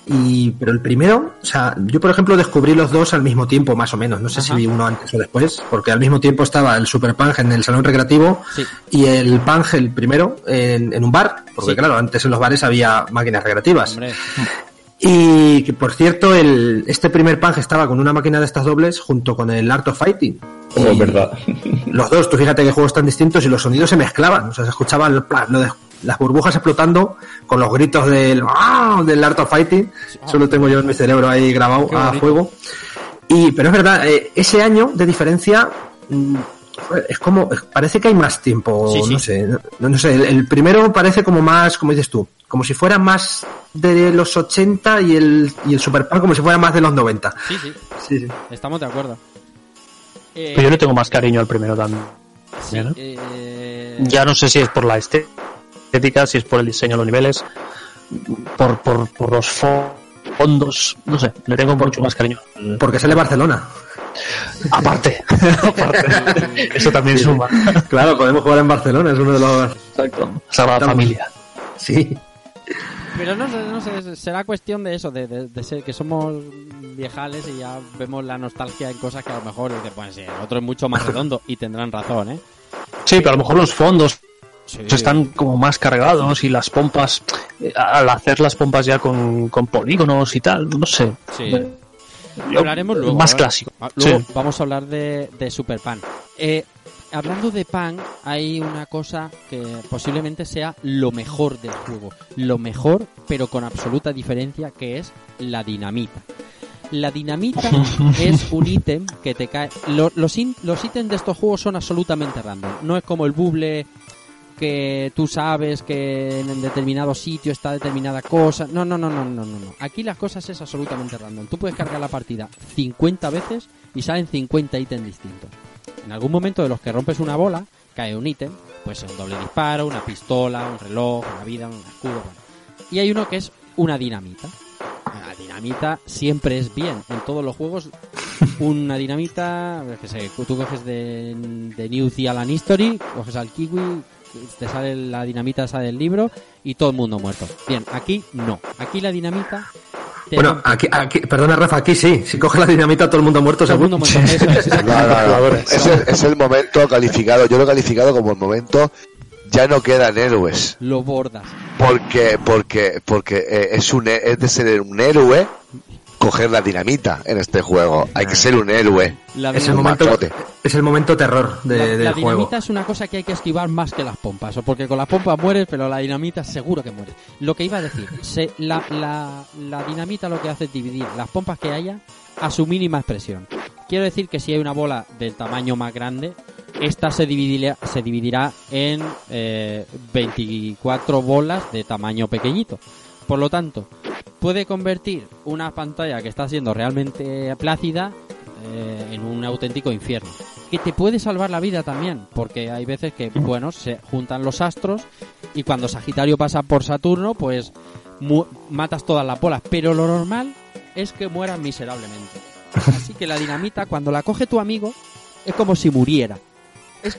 E: Y, pero el primero, o sea, yo por ejemplo descubrí los dos al mismo tiempo, más o menos. No sé
A: Ajá.
E: si vi uno antes o después, porque al mismo tiempo estaba el Super Punk en el salón recreativo
A: Sí.
E: y el Punk, el primero, en, en un bar, porque
A: Sí.
E: claro, antes en los bares había máquinas recreativas.
A: Hombre,
E: Y que por cierto, el, este primer Punk estaba con una máquina de estas dobles junto con el Art of Fighting.
B: Oh, verdad.
E: Los dos, tú fíjate que juegos tan distintos y los sonidos se mezclaban. O sea, se escuchaba el pla- lo de- las burbujas explotando con los gritos del, ¡ah! del Art of Fighting. Eso lo tengo yo en mi cerebro ahí grabado a fuego. Y, pero es verdad, eh, ese año de diferencia mm, es como, parece que hay más tiempo,
A: Sí, sí.
E: no sé, no, no sé, el, el primero parece como más, como dices tú, como si fuera más de los 80 y el, y el Super Punk como si fuera más de los 90.
A: sí, sí,
E: Sí, sí.
A: estamos de acuerdo. Eh,
C: Pero yo le tengo más cariño al primero también.
A: sí,
C: ¿no?
A: eh,
C: Ya no sé si es por la estética, si es por el diseño de los niveles, por, por, por los fo- fondos, no sé, le tengo mucho más cariño.
E: Porque sale Barcelona.
C: Aparte, aparte. eso también suma.
E: Claro, podemos jugar en Barcelona, es uno de los...
C: Exacto. Sagrada Familia.
E: Sí.
A: Pero no sé, no sé, será cuestión de eso, de, de- de ser que somos viejales y ya vemos la nostalgia en cosas que a lo mejor pues sí, el otro es mucho más redondo y tendrán razón, ¿eh?
C: Sí, pero a lo mejor los fondos
A: Sí.
C: están como más cargados y las pompas, eh, al hacer las pompas ya con, con polígonos y tal, no sé.
A: Sí.
C: Yo-
A: Hablaremos luego.
C: Más
A: ¿eh?
C: clásico.
A: Ah, Luego
C: Sí.
A: vamos a hablar de, de Super Pan. Eh, hablando de Pan, hay una cosa que posiblemente sea lo mejor del juego. Lo mejor, pero con absoluta diferencia, que es la dinamita. La dinamita es un ítem que te cae. Lo- los, in- los ítems de estos juegos son absolutamente random. No es como el buble que tú sabes que en determinado sitio está determinada cosa. No, no, no, no, no, no, no. Aquí las cosas es absolutamente random. Tú puedes cargar la partida 50 veces y salen 50 ítems distintos. En algún momento de los que rompes una bola, cae un ítem, puede ser un doble disparo, una pistola, un reloj, una vida, un escudo. Y hay uno que es una dinamita. La dinamita siempre es bien. En todos los juegos, una dinamita, qué sé, tú coges de, de New Zealand History, coges al kiwi, te sale la dinamita, sale el libro y todo el mundo muerto. Bien, aquí no. Aquí la dinamita.
E: Bueno, aquí, aquí, perdona Rafa, aquí sí. Si coge la dinamita todo el mundo muerto,
A: mundo
E: seguro.
A: muerto. Eso es, exacto.
D: No, no, no. Es, el, es el momento calificado. Yo lo he calificado como el momento. Ya no quedan héroes.
A: Lo bordas.
D: Porque, porque, porque eh, es un, es de ser un héroe coger la dinamita en este juego. Hay que ser un héroe.
A: La,
E: Es el momento,
D: machote.
E: es el momento terror de-
A: la-
E: del
A: la
E: juego.
A: dinamita es una cosa que hay que esquivar más que las pompas, o porque con las pompas mueres, pero la dinamita seguro que mueres. Lo que iba a decir, se- la, la- la dinamita lo que hace es dividir las pompas que haya a su mínima expresión. Quiero decir que si hay una bola del tamaño más grande, esta se dividirá, se dividirá en eh, 24 bolas de tamaño pequeñito. Por lo tanto, puede convertir una pantalla que está siendo realmente plácida eh, en un auténtico infierno. Que te puede salvar la vida también, porque hay veces que, bueno, se juntan los astros y cuando Sagitario pasa por Saturno, pues matas todas las bolas. Pero lo normal es que mueran miserablemente. Así que la dinamita, cuando la coge tu amigo, es como si muriera. Es,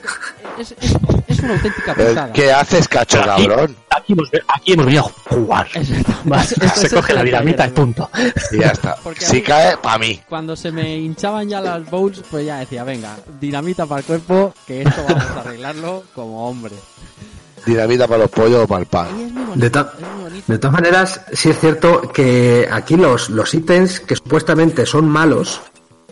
A: es, es- es una auténtica putada.
D: ¿Qué haces, cacho
C: Aquí,
D: cabrón?
C: aquí hemos, aquí hemos venido a jugar. Se
A: es
C: coge la dinamita y punto.
D: Y ya está.
A: Porque
D: Si cae, pa' mí.
A: Cuando se me hinchaban ya las bowls, pues ya decía, venga, dinamita para el cuerpo, que esto vamos a arreglarlo como hombre.
D: Dinamita para los pollos o para el pan.
A: bonito,
E: De
A: bonito.
E: De todas maneras, sí es cierto que aquí los, los ítems que supuestamente son malos,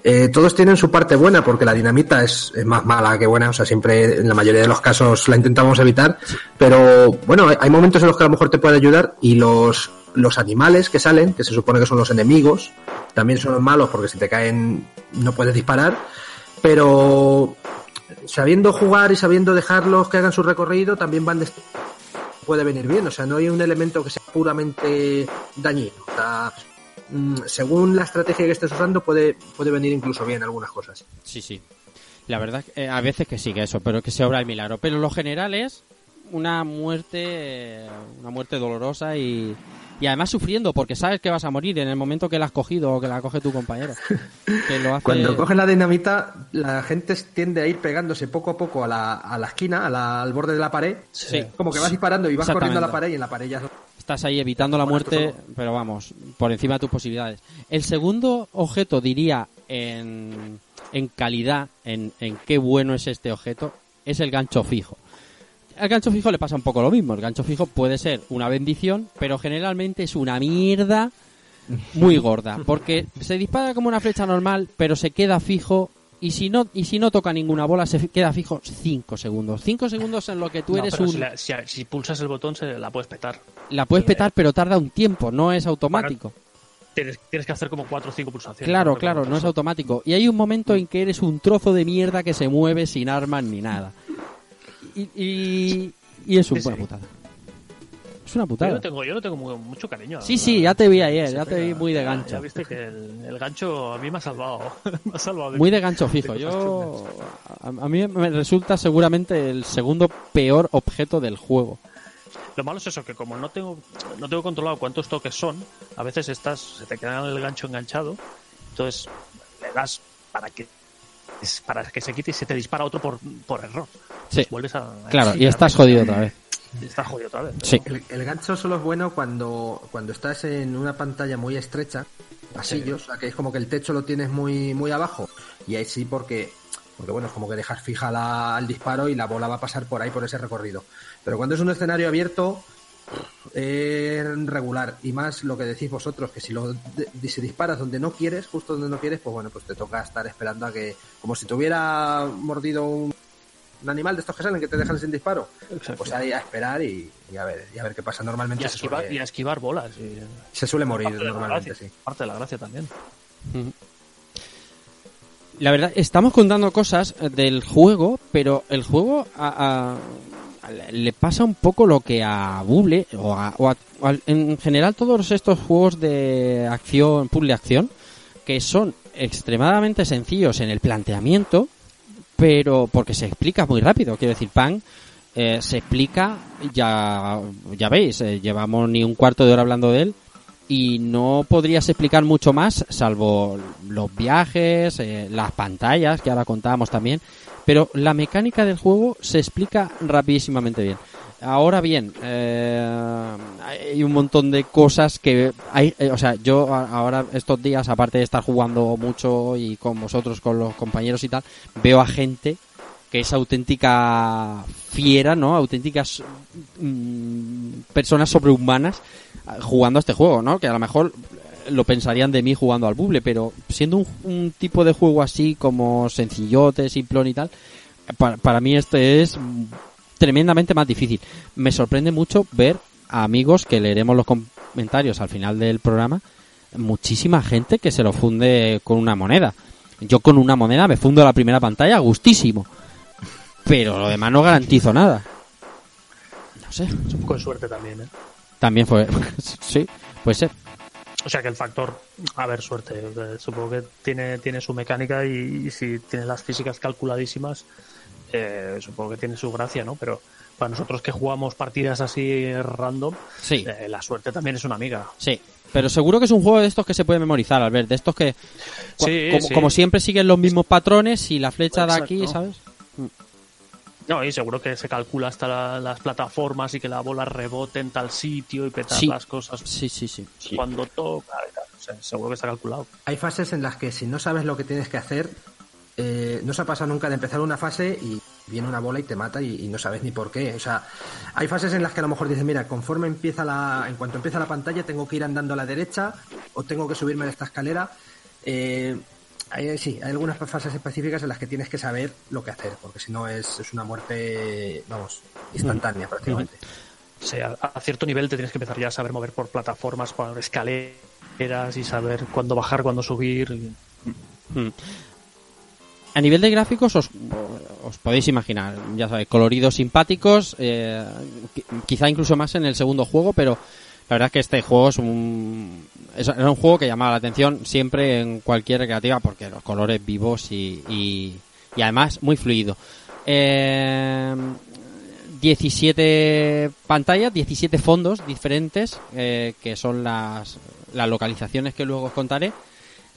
E: eh, todos tienen su parte buena, porque la dinamita es, más mala que buena, o sea, siempre en la mayoría de los casos la intentamos evitar, pero bueno, hay- momentos en los que a lo mejor te puede ayudar y los, los animales que salen, que se supone que son los enemigos, también son malos porque si te caen no puedes disparar, pero sabiendo jugar y sabiendo dejarlos que hagan su recorrido, también van de puede venir bien. O sea, no hay un elemento que sea puramente dañino. Según la estrategia que estés usando, puede, puede venir incluso bien algunas cosas.
A: Sí, sí. La verdad, eh, a veces que sí, que eso, pero que se obra el milagro. Pero lo general es una muerte, eh, una muerte dolorosa y, Y además sufriendo, porque sabes que vas a morir en el momento que la has cogido o que la coge tu compañero. Que lo hace...
E: Cuando cogen la dinamita, la gente tiende a ir pegándose poco a poco a la, a la esquina, a la- al borde de la pared.
A: Sí.
E: Como que vas disparando y vas corriendo a la pared y en la pared ya...
A: Estás ahí evitando la muerte, pero vamos, por encima de tus posibilidades. El segundo objeto, diría, en, en calidad, en, en qué bueno es este objeto, es el gancho fijo. Al gancho fijo le pasa un poco lo mismo. El gancho fijo puede ser una bendición, pero generalmente es una mierda muy gorda. Porque se dispara como una flecha normal, pero se queda fijo. Y si no, y si no toca ninguna bola, se queda fijo 5 segundos. 5 segundos en lo que tú
C: No,
A: eres un.
C: si, la- si- si pulsas el botón, se la puedes petar.
A: La puedes petar, pero tarda un tiempo, no es automático.
C: Tienes, tienes que hacer como 4 o 5 pulsaciones.
A: Claro,
C: ¿no?
A: claro, no es automático. Y hay un momento en que eres un trozo de mierda que se mueve sin armas ni nada. Y, y, y es una
C: Sí, sí.
A: putada. Es una
C: Yo
A: putada.
C: no tengo, yo no tengo muy- mucho cariño.
A: Sí, sí, ya te vi ayer, ya te vi muy de gancho.
C: Ya viste que el, el gancho a mí me ha salvado. me ha salvado de-
A: Muy de gancho fijo.
C: de
A: Yo, a, a mí me resulta seguramente el segundo peor objeto del juego.
C: Lo malo es eso, que como no tengo, no tengo controlado cuántos toques son, a veces estás, se te queda el gancho enganchado, entonces le das para que es para que se quite y se te dispara otro por, por error.
A: Sí,
C: Vuelves a
A: claro,
C: sí,
A: y estás jodido otra vez.
C: Y estás jodido otra vez.
A: Sí.
E: El, el gancho solo es bueno cuando, cuando estás en una pantalla muy estrecha, pasillos, o sea, que es como que el techo lo tienes muy, muy abajo. Y ahí sí, porque, porque bueno, es como que dejas fija la, el disparo y la bola va a pasar por ahí, por ese recorrido. Pero cuando es un escenario abierto, es regular. Y más lo que decís vosotros, que si lo de- si disparas donde no quieres, justo donde no quieres, pues bueno, pues te toca estar esperando a que, como si te hubiera mordido un, un animal de estos que salen que te dejan sin disparo.
C: Exacto.
E: Pues ahí a esperar y, y a ver y a ver qué pasa. Normalmente
C: y, a
E: se,
C: esquivar,
E: suele,
C: y a esquivar bolas. y-
E: se suele morir normalmente,
C: gracia,
E: sí.
C: Parte de la gracia también.
A: La verdad, estamos contando cosas eh, del juego, pero el juego a- a- le pasa un poco lo que a Buble, o, a- o en general todos estos juegos de acción, puzzle acción, que son extremadamente sencillos en el planteamiento, pero porque se explica muy rápido. Quiero decir, Pan eh, se explica, ya, ya veis, eh, llevamos ni un cuarto de hora hablando de él, y no podrías explicar mucho más, salvo los viajes, eh, las pantallas, que ahora contábamos también, pero la mecánica del juego se explica rapidísimamente bien. Ahora bien, eh, hay un montón de cosas que hay, eh, o sea, yo ahora estos días, aparte de estar jugando mucho y con vosotros, con los compañeros y tal, veo a gente que es auténtica fiera, ¿no? Auténticas mm, personas sobrehumanas ah, jugando a este juego, ¿no? Que a lo mejor eh, lo pensarían de mí jugando al buble, pero siendo un, un tipo de juego así como sencillote, simplón y tal, para, para mí este es tremendamente más difícil. Me sorprende mucho ver a amigos que leeremos los comentarios al final del programa, muchísima gente que se lo funde con una moneda. Yo con una moneda me fundo la primera pantalla gustísimo. Pero lo demás no garantizo nada. No sé.
C: De suerte también, ¿eh?
A: También fue. sí, puede ser.
C: O sea que el factor, a ver, suerte, eh, supongo que tiene, tiene su mecánica y, y si tiene las físicas calculadísimas, eh, supongo que tiene su gracia, ¿no? Pero para nosotros que jugamos partidas así random,
A: Sí.
C: eh, la suerte también es una amiga.
A: Sí. Pero seguro que es un juego de estos que se puede memorizar, al ver, de estos que
C: Sí,
A: como,
C: sí.
A: como siempre siguen los mismos patrones y la flecha de aquí,
C: Exacto.
A: ¿sabes?
C: No, y seguro que se calcula hasta la- las plataformas y que la bola rebote en tal sitio y petar
A: Sí.
C: las cosas
A: Sí, sí, sí.
B: Sí.
C: cuando toca. O sea, seguro que está calculado.
E: Hay fases en las que si no sabes lo que tienes que hacer, eh, no se ha pasado nunca de empezar una fase y viene una bola y te mata y, y no sabes ni por qué. O sea, hay fases en las que a lo mejor dices, mira, conforme empieza la, en cuanto empieza la pantalla tengo que ir andando a la derecha o tengo que subirme a esta escalera. Eh, hay, sí, hay algunas fases específicas en las que tienes que saber lo que hacer, porque si no es, es una muerte, vamos, instantánea prácticamente.
C: O sea, a, cierto nivel te tienes que empezar ya a saber mover por plataformas, por escaleras y saber cuándo bajar, cuándo subir.
A: Hmm. A nivel de gráficos os, podéis imaginar, ya sabéis, coloridos simpáticos, eh, qui- quizá incluso más en el segundo juego, pero la verdad es que este juego es un juego que llamaba la atención siempre en cualquier recreativa porque los colores vivos y, y, y además muy fluido. Eh, 17 pantallas, 17 fondos diferentes, eh, que son las, las localizaciones que luego os contaré.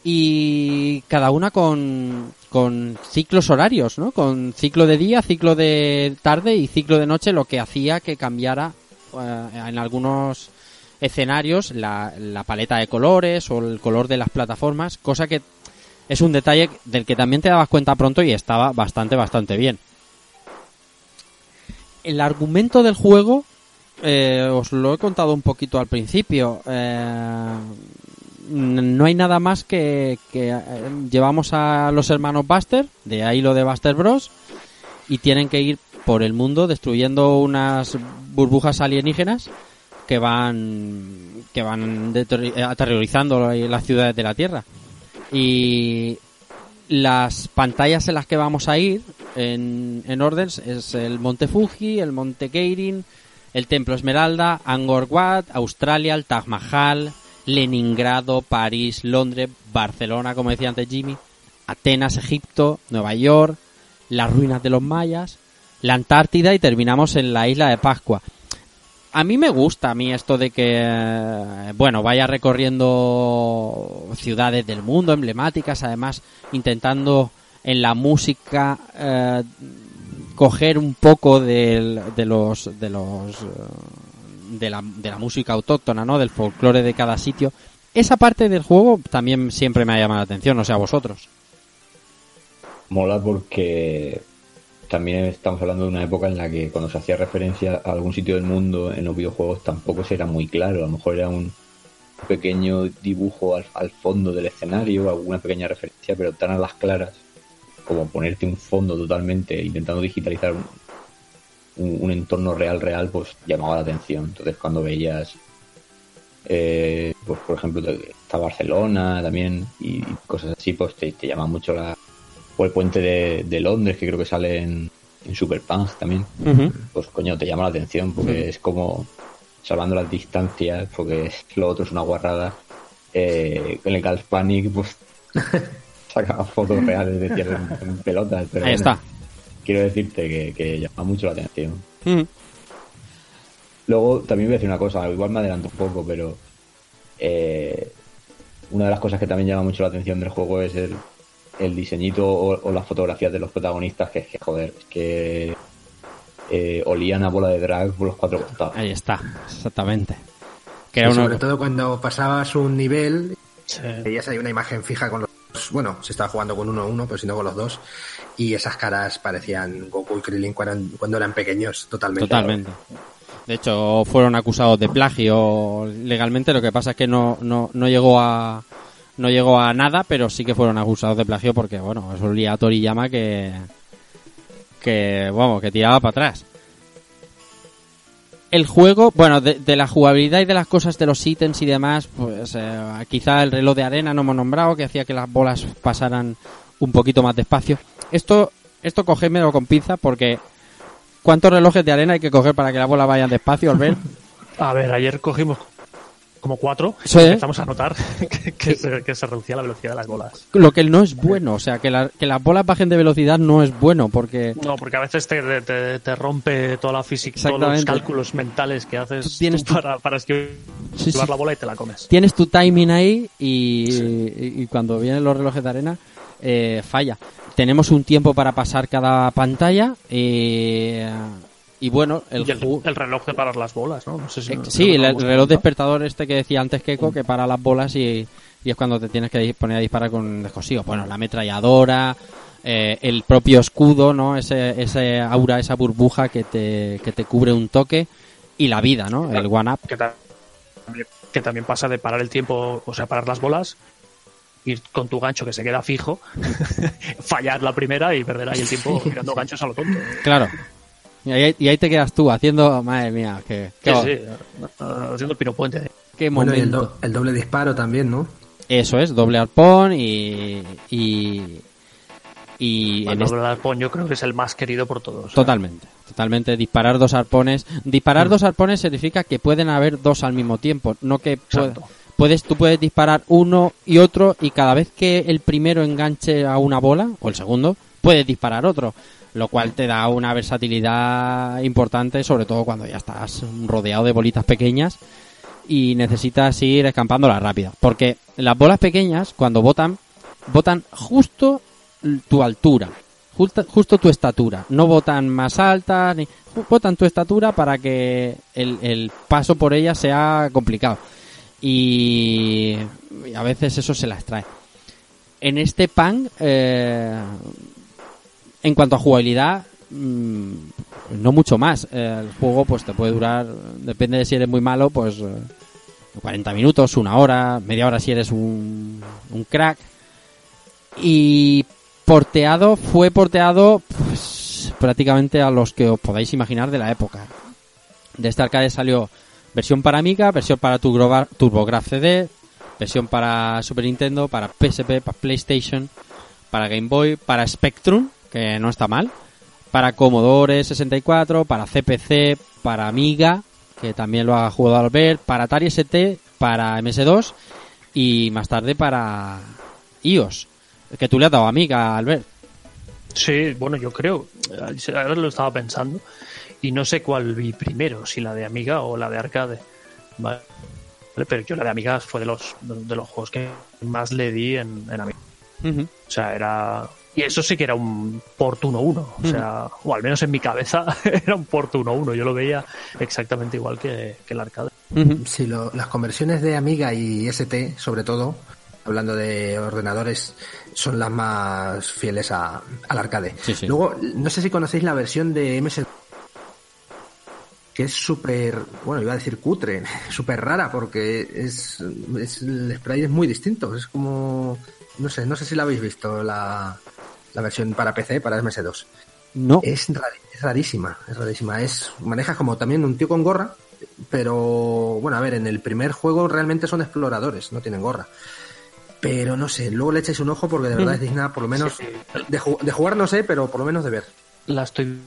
A: Y cada una con, con ciclos horarios, ¿no? Con ciclo de día, ciclo de tarde y ciclo de noche, lo que hacía que cambiara eh, en algunos escenarios la, la paleta de colores o el color de las plataformas, cosa que es un detalle del que también te dabas cuenta pronto y estaba bastante, bastante bien. El argumento del juego, eh, os lo he contado un poquito al principio. Eh, no hay nada más que, que eh, llevamos a los hermanos Buster, de ahí lo de Buster Bros, y tienen que ir por el mundo destruyendo unas burbujas alienígenas que van que van aterrorizando las ciudades de la Tierra. Y las pantallas en las que vamos a ir en, en orden es el Monte Fuji, el Monte Keirin, el Templo Esmeralda, Angkor Wat, Australia, el Taj Mahal, Leningrado, París, Londres, Barcelona, como decía antes Jimmy, Atenas, Egipto, Nueva York, las ruinas de los mayas, la Antártida y terminamos en la isla de Pascua. A mí me gusta a mí esto de que, eh, bueno, vaya recorriendo ciudades del mundo emblemáticas, además intentando en la música eh, coger un poco de los de los eh, de la, de la música autóctona, ¿no? Del folclore de cada sitio. Esa parte del juego también siempre me ha llamado la atención, no sé a vosotros.
B: Mola porque también estamos hablando de una época en la que cuando se hacía referencia a algún sitio del mundo en los videojuegos tampoco se era muy claro. A lo mejor era un pequeño dibujo al, al fondo del escenario, alguna pequeña referencia, pero tan a las claras como ponerte un fondo totalmente intentando digitalizar un, entorno real real pues llamaba la atención. Entonces cuando veías eh, pues por ejemplo está Barcelona también y cosas así pues te, te llama mucho la o el puente de, de Londres que creo que sale en, en Super Punk también pues coño te llama la atención porque es como salvando las distancias porque lo otro es una guarrada eh, con el Gal Panic pues sacaba fotos reales de tierra en, en pelotas pero
A: Ahí
B: bueno,
A: está.
B: Quiero decirte que, que llama mucho la atención
A: Mm.
B: Luego también voy a decir una cosa, igual me adelanto un poco, pero eh, una de las cosas que también llama mucho la atención del juego es el, el diseñito o, o las fotografías de los protagonistas, que es que, joder, es que eh, olían a bola de drag por los cuatro costados.
A: Ahí está, exactamente. Que
E: Y
A: era uno-
E: sobre todo cuando pasabas un nivel,
C: Sí.
E: veías ahí una imagen fija con los. Bueno, se estaba jugando con uno a uno, pero si no con los dos. Y esas caras parecían Goku y Krillin cuando, eran pequeños, totalmente.
A: Totalmente. De hecho, fueron acusados de plagio legalmente. Lo que pasa es que no, no, no llegó a no llegó a nada, pero sí que fueron acusados de plagio porque, bueno, eso olía a Toriyama que que, vamos, que tiraba para atrás. El juego, bueno, de, de la jugabilidad y de las cosas de los ítems y demás, pues eh, quizá el reloj de arena no hemos nombrado, que hacía que las bolas pasaran un poquito más despacio. Esto, esto cogémelo con pinza porque ¿cuántos relojes de arena hay que coger para que las bolas vayan despacio, Albert?
C: A ver, ayer cogimos como cuatro
A: Sí.
C: y empezamos a notar que, que se, que se reducía la velocidad de las bolas.
A: Lo que no es bueno, o sea, que, la- que las bolas bajen de velocidad no es bueno porque
C: No, porque a veces te, te, te rompe toda la física, todos los cálculos mentales que haces
A: tienes
C: tú para, para esquivar
A: Sí, sí.
C: la bola y te la comes.
A: tienes tu timing ahí y, y- y cuando vienen los relojes de arena eh, falla. Tenemos un tiempo para pasar cada pantalla eh, y bueno, el,
C: y el, el reloj de parar las bolas, ¿no? No sé si
A: Eh,
C: no-
A: sí, el, reloj despertador este que decía antes Keiko, que para las bolas y, y es cuando te tienes que poner a disparar con descosido. Bueno, la ametralladora, eh, el propio escudo, ¿no? Ese, ese aura, esa burbuja que te, que te cubre un toque y la vida, ¿no? El one up.
C: que también pasa de parar el tiempo, o sea, parar las bolas, ir con tu gancho que se queda fijo, fallar la primera y perder ahí el tiempo tirando ganchos a lo tonto.
A: Claro. Y ahí, y ahí te quedas tú haciendo, madre mía, que,
C: Sí,
A: qué,
C: sí, eh, haciendo el pino puente.
A: qué
E: Bueno, y el, do- el doble disparo también, ¿no?
A: Eso es, doble arpón y, y,
C: El doble arpón yo creo que es el más querido por todos.
A: Totalmente, totalmente. Disparar dos arpones. Disparar
C: Mm.
A: dos arpones significa que pueden haber dos al mismo tiempo, no que pu-
C: Exacto.
A: Puedes, tú puedes disparar uno y otro y cada vez que el primero enganche a una bola, o el segundo, puedes disparar otro. lo cual te da una versatilidad importante, sobre todo cuando ya estás rodeado de bolitas pequeñas y necesitas ir escampándolas rápidas. Porque las bolas pequeñas, cuando botan, botan justo tu altura, justo, justo tu estatura. No botan más altas, ni botan tu estatura para que el, el paso por ellas sea complicado. Y, a veces eso se las trae. En este pan, eh, en cuanto a jugabilidad, mm, no mucho más. Eh, el juego pues te puede durar, depende de si eres muy malo, pues eh, 40 minutos, una hora, media hora si eres un, un crack. Y porteado, fue porteado pues, prácticamente a los que os podáis imaginar de la época. De este arcade salió versión para Amiga, versión para Turbo- TurboGrafx CD, versión para Super Nintendo, para PSP, para PlayStation, para Game Boy, para Spectrum, que no está mal, para Commodore 64, para CPC, para Amiga, que también lo ha jugado Albert, para Atari ST, para MS2 y más tarde para iOS, que tú le has dado a Amiga, Albert.
C: Sí, bueno, yo creo. Ahora lo estaba pensando. Y no sé cuál vi primero, si la de Amiga o la de Arcade. Vale. Pero yo la de Amiga fue de los, de los juegos que más le di en, en Amiga. O sea, era. Y eso sí que era un port 1-1. O sea, o al menos en mi cabeza era un port 1-1. Yo lo veía exactamente igual que, que el arcade.
A: Ujú.
E: Sí, lo- las conversiones de Amiga y ST, sobre todo, hablando de ordenadores, son las más fieles a- al arcade.
A: Sí, sí.
E: Luego, no sé si conocéis la versión de MS que es súper, bueno, iba a decir cutre, súper rara porque es, es- el spray es muy distinto, es como, no sé, no sé si la habéis visto, la, la versión para PC, para MS2.
A: No.
E: Es, es rarísima, es rarísima. Es, manejas como también un tío con gorra, pero bueno, a ver, en el primer juego realmente son exploradores, no tienen gorra. Pero no sé, luego le echáis un ojo porque de verdad es digna, por lo menos, de, de jugar no sé, pero por lo menos de ver.
C: La estoy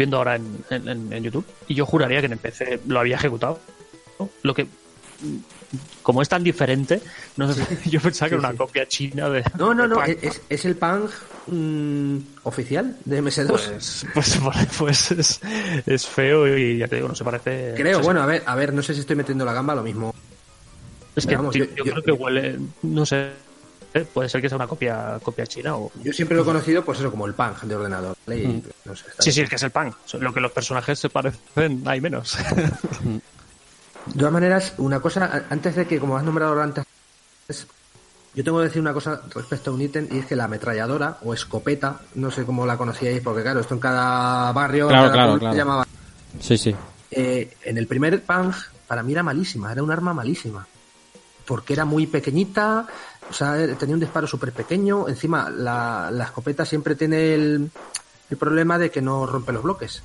C: viendo ahora en, en- en- en YouTube. Y yo juraría que en el PC lo había ejecutado. ¿no? Lo que. Como es tan diferente, no sé si yo pensaba que era una copia china de.
E: No, no,
C: de
E: no, es, es el Pang mm, oficial de MS2.
C: Pues, pues, pues es, es feo y ya te digo, no se parece.
E: Creo,
C: no sé,
E: bueno, a ver, a ver, no sé si estoy metiendo la gamba, lo mismo.
C: Es que
E: vamos,
C: yo,
E: yo-
C: yo
E: yo-
C: creo que huele. No sé. Eh, Puede ser que sea una copia copia china o.
E: Yo siempre lo he conocido, pues eso, como el Pang de ordenador. ¿vale? Y, no sé, está
C: Sí,
E: bien.
C: sí, es que es el pan. Lo que los personajes se parecen, hay menos.
E: De todas maneras, una cosa, antes de que, como has nombrado antes, es- yo tengo que decir una cosa respecto a un ítem, y es que la ametralladora o escopeta, no sé cómo la conocíais, porque claro, esto en cada barrio,
A: Claro,
E: cada
A: claro.
E: se llamaba.
A: Sí, sí.
E: Eh, en el primer Pang, para mí era malísima, era un arma malísima. Porque era muy pequeñita, o sea, eh, tenía un disparo súper pequeño. Encima, la, la escopeta siempre tiene el, el problema de que no rompe los bloques.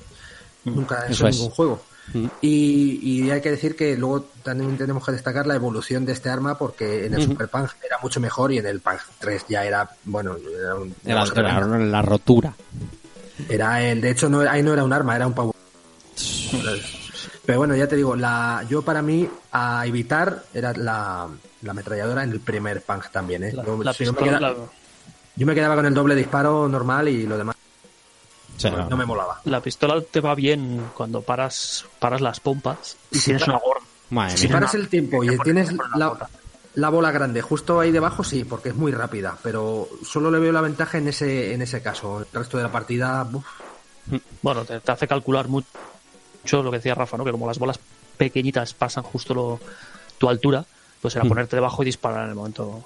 E: Nunca
A: Eso
E: eso en ningún juego.
A: Mm.
E: Y, y hay que decir que luego también tenemos que destacar la evolución de este arma porque en el. Super Pang era mucho mejor y en el Pang 3 ya era, bueno, era, un-
A: Era, era la rotura.
E: Era el, de hecho, no, ahí no era un arma, era un power. Pero bueno, ya te digo, la, yo para mí, a evitar, era la, la ametralladora en el primer punk también, ¿eh?
C: La,
E: Yo-
C: la
E: si yo, me
C: pistola,
E: yo me quedaba con el doble disparo normal y lo demás no me molaba.
C: la pistola te va bien cuando paras paras las pompas y
E: Sí,
C: tienes
E: pa-
C: una gorra.
A: madre
E: Si
A: mía.
E: paras el tiempo y tienes
C: la
E: la bola grande justo ahí debajo, sí, porque es muy rápida, pero solo le veo la ventaja en ese, en ese caso. El resto de la partida, uf,
C: Bueno, te, te hace calcular mucho lo que decía Rafa, ¿no? Que como las bolas pequeñitas pasan justo lo, tu altura, pues era
A: Mm.
C: ponerte debajo y disparar en el momento.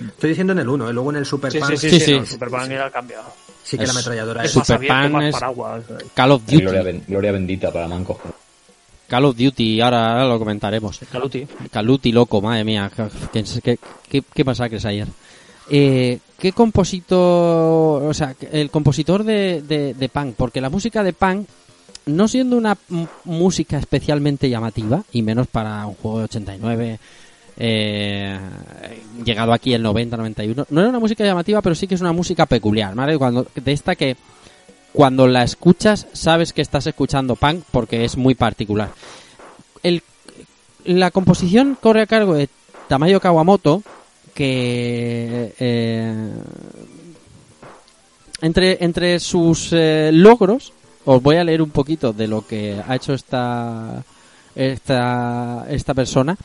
E: estoy diciendo en el 1, ¿eh? luego en el Super Punk
A: sí, sí.
C: no, el Super ya ha cambiado.
E: sí que
A: Es-
E: la ametralladora
C: Es
A: Super Pan
C: paraguas.
A: Call of Duty.
B: Gloria, ben- gloria bendita para mancos.
A: Call of Duty, ahora, ahora lo comentaremos.
C: Caluti.
A: Caluti loco, madre mía, qué, qué, qué, qué masacres ayer. Eh, ¿Qué compositor, o sea, el compositor de, de, de punk? Porque la música de punk, no siendo una música especialmente llamativa, y menos para un juego de 89, eh, llegado aquí el 90, 91, no era una música llamativa, pero sí que es una música peculiar, ¿vale? Cuando, de esta que cuando la escuchas sabes que estás escuchando punk porque es muy particular. La composición corre a cargo de Tamayo Kawamoto, que eh, entre, entre sus eh, logros, os voy a leer un poquito de lo que ha hecho esta, esta, esta persona.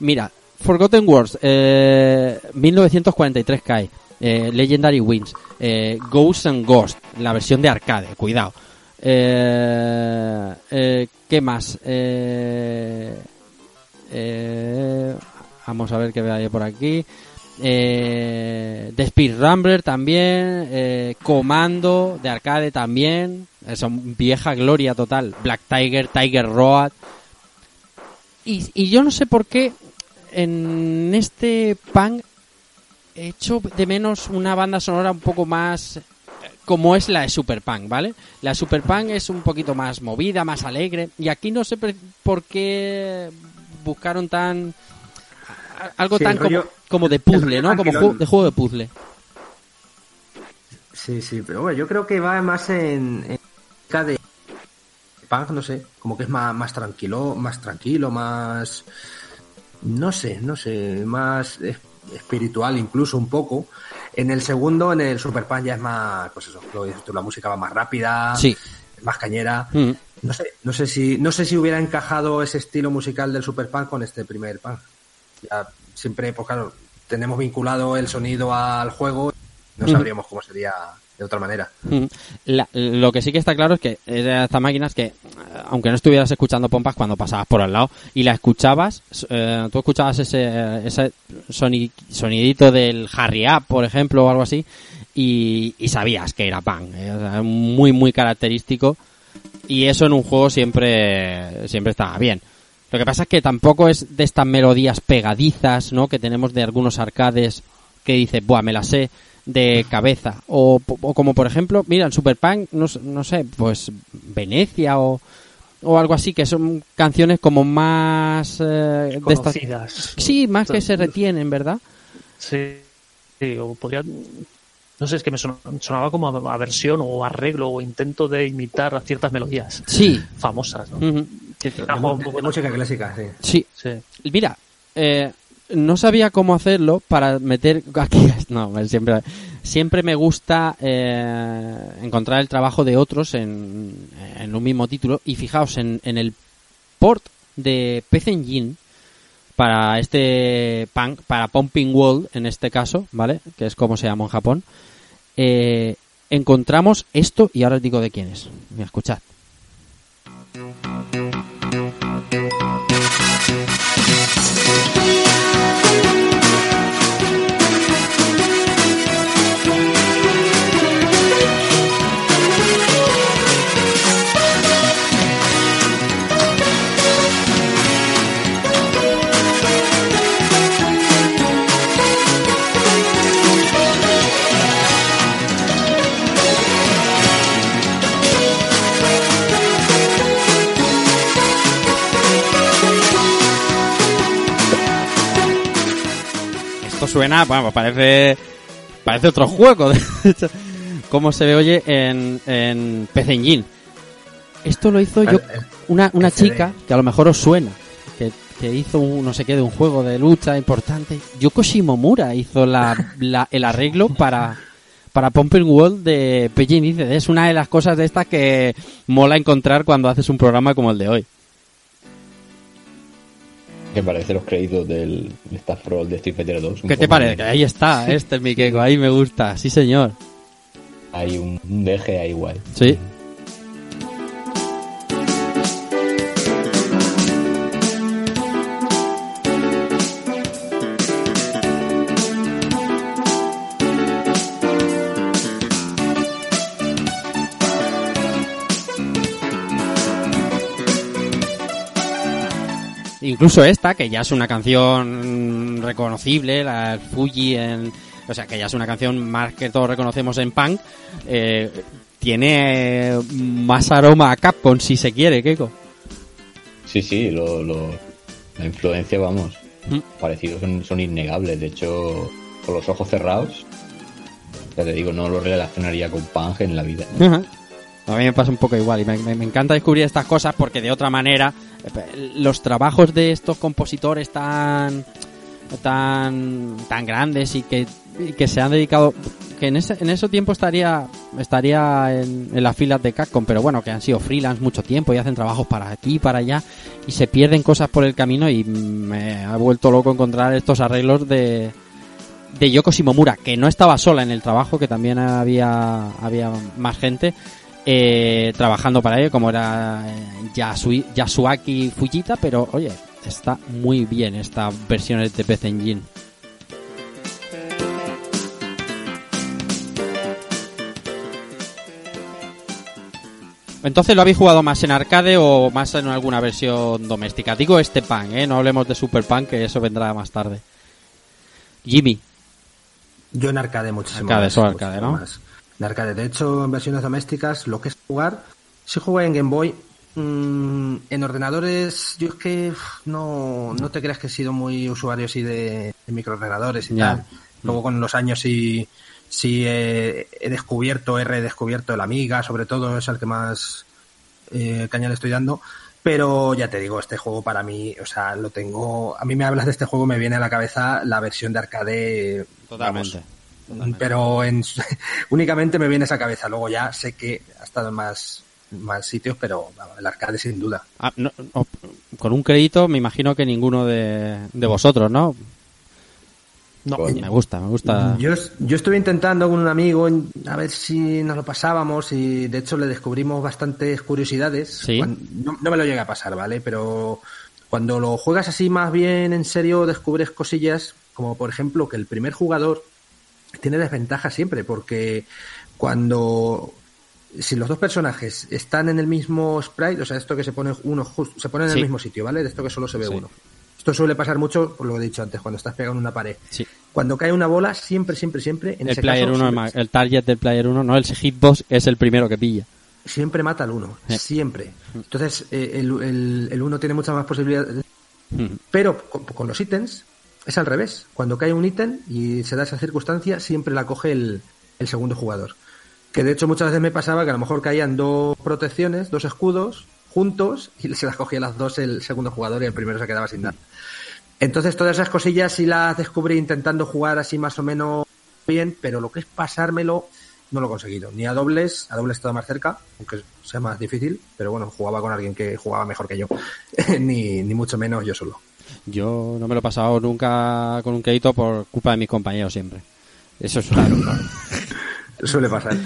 A: Mira, Forgotten Wars, eh, 1943 cae. Eh, Legendary Wins, eh, Ghosts and Ghost, la versión de arcade, cuidado. Eh, eh, ¿Qué más? Eh, vamos a ver qué hay por aquí. Eh, The Speed Rambler también. Eh, Comando de arcade también. Son vieja gloria total. Black Tiger, Tiger Road. Y yo no sé por qué en este punk he hecho de menos una banda sonora un poco más eh, como es la de Super Punk, ¿vale? La Super Punk es un poquito más movida, más alegre. Y aquí no sé por qué buscaron tan. algo
E: Sí,
A: tan como, de puzzle, ¿no? Como ju- de juego de puzzle.
E: Sí, sí, pero bueno, yo creo que va más en, en de punk, no sé, como que es más, más tranquilo, más tranquilo, más no sé, no sé, más espiritual incluso un poco. En el segundo, en el Super Punk ya es más, pues eso, lo que dices tú, la música va más rápida,
A: Sí.
E: más cañera.
A: Mm.
E: No sé, no sé si, no sé si hubiera encajado ese estilo musical del Super Punk con este primer punk. Ya siempre, pues claro, tenemos vinculado el sonido al juego, no
A: Ujú.
E: sabríamos cómo sería de otra manera.
A: Mm. La- lo que sí que está claro es que estas máquinas que, aunque no estuvieras escuchando pompas cuando pasabas por al lado y la escuchabas, eh, tú escuchabas ese, ese soni- sonidito del Harry Up, por ejemplo, o algo así, y, sabías que era punk. eh, muy, muy característico. Y eso en un juego siempre, siempre estaba bien. Lo que pasa es que tampoco es de estas melodías pegadizas, ¿no? Que tenemos de algunos arcades que dice, buah, me la sé de cabeza. O, o como por ejemplo, mira, en Super Punk, no, no sé, pues Venecia o, o algo así, que son canciones como más... eh,
C: Conocidas.
A: Sí, más que se retienen, ¿verdad?
C: Sí, sí, o podría... No sé, es que me son- sonaba como a, versión o arreglo o intento de imitar a ciertas melodías
A: Sí.
C: famosas, ¿no?
E: De,
C: poco-
E: de música clásica, sí.
A: Sí,
C: Sí.
A: Mira, eh, no sabía cómo hacerlo para meter aquí. No, siempre, siempre me gusta eh, encontrar el trabajo de otros en, en un mismo título. Y fijaos, en, en el port de PC Engine para este punk, para Pumping World en este caso, ¿vale? Que es como se llama en Japón. eh, encontramos esto y ahora os digo de quién es. Mira, escuchad. Suena, bueno, parece parece otro juego. de hecho, Cómo se ve, oye, en, en PC Engine. Esto lo hizo yo,
E: El-
A: una, una chica que a lo mejor os suena, que, que hizo un, no sé qué de un juego de lucha importante. Yoko Shimomura hizo la, la- el arreglo para, para Pumping World de Engine. Es una de las cosas de estas que mola encontrar cuando haces un programa como el de hoy.
B: Que parece los créditos del Staff Roll de Street Fighter 2. un
A: ¿Qué te parece? Ahí está, este es mi queco, ahí me gusta, sí señor.
B: Hay un, un deje ahí guay.
A: Sí. Incluso esta, que ya es una canción reconocible, la Fuji en... O sea, que ya es una canción más que todos reconocemos en punk, eh, tiene más aroma a Capcom, si se quiere, Keiko.
B: Sí, sí, lo, lo- la influencia, vamos,
A: Mm.
B: parecidos son, son innegables. De hecho, con los ojos cerrados, ya te digo, no lo relacionaría con punk en la vida.
A: Ajá. A mí me pasa un poco igual y me, me- me encanta descubrir estas cosas porque de otra manera los trabajos de estos compositores tan tan tan grandes y que que se han dedicado que en ese en ese tiempo estaría estaría en, en las filas de Capcom pero bueno que han sido freelance mucho tiempo y hacen trabajos para aquí para allá y se pierden cosas por el camino y me ha vuelto loco encontrar estos arreglos de de Yoko Shimomura que no estaba sola en el trabajo que también había había más gente eh, trabajando para ello como era eh, Yasuaki Fujita pero oye está muy bien esta versión de PC Engine Entonces lo habéis jugado más en arcade o más en alguna versión doméstica. Digo este pan, ¿eh? No hablemos de Super Pan, que eso vendrá más tarde. Jimmy.
E: Yo en arcade muchísimo
A: Arcade,
E: más,
A: solo arcade, ¿no?
E: más. En arcade. De hecho, en versiones domésticas, lo que es jugar, si jugué en Game Boy, mm, en ordenadores, yo es que no, no te creas que he sido muy usuario así de, de microordenadores y tal. Luego con los años sí, sí he, he descubierto, he redescubierto el Amiga, sobre todo es el que más eh, caña le estoy dando. Pero ya te digo, este juego para mí, o sea, lo tengo. A mí me hablas de este juego, me viene a la cabeza la versión de arcade.
A: Totalmente.
E: vamos, pero en, únicamente me viene esa cabeza. Luego ya sé que ha estado en más, más sitios, pero el arcade sin duda.
A: Ah, no- no, con un crédito me imagino que ninguno de, de vosotros, ¿no?
C: No.
A: Me gusta, me gusta.
E: Yo, yo estuve intentando con un amigo a ver si nos lo pasábamos y de hecho le descubrimos bastantes curiosidades.
A: Sí.
E: No, no me lo llega a pasar, ¿vale? Pero cuando lo juegas así más bien en serio descubres cosillas como por ejemplo que el primer jugador tiene desventaja siempre porque cuando si los dos personajes están en el mismo sprite, o sea, esto que se pone uno justo, se pone en
A: Sí.
E: el mismo sitio, ¿vale? De esto que solo se ve
A: Sí.
E: uno. Esto suele pasar mucho, por lo que he dicho antes, cuando estás pegado en una pared.
A: Sí.
E: Cuando cae una bola, siempre, siempre, siempre, en
A: El
E: ese
A: player
E: caso,
A: 1,
E: siempre,
A: el target del player 1, no, el hitbox es el primero que pilla.
E: siempre mata al uno, siempre. Entonces, eh, el, el, el uno tiene muchas más posibilidades.
A: Mm.
E: Pero con, con los ítems es al revés. Cuando cae un ítem y se da esa circunstancia, siempre la coge el, el segundo jugador. Que de hecho muchas veces me pasaba que a lo mejor caían dos protecciones, dos escudos juntos y se las cogía las dos el segundo jugador y el primero se quedaba sin nada. Entonces todas esas cosillas sí las descubrí intentando jugar así más o menos bien, pero lo que es pasármelo no lo he conseguido. Ni a dobles, a dobles estaba más cerca, aunque sea más difícil, pero bueno, jugaba con alguien que jugaba mejor que yo. ni, ni mucho menos yo solo.
A: Yo no me lo he pasado nunca con un crédito por culpa de mis compañeros siempre. Eso es claro.
E: Suele pasar.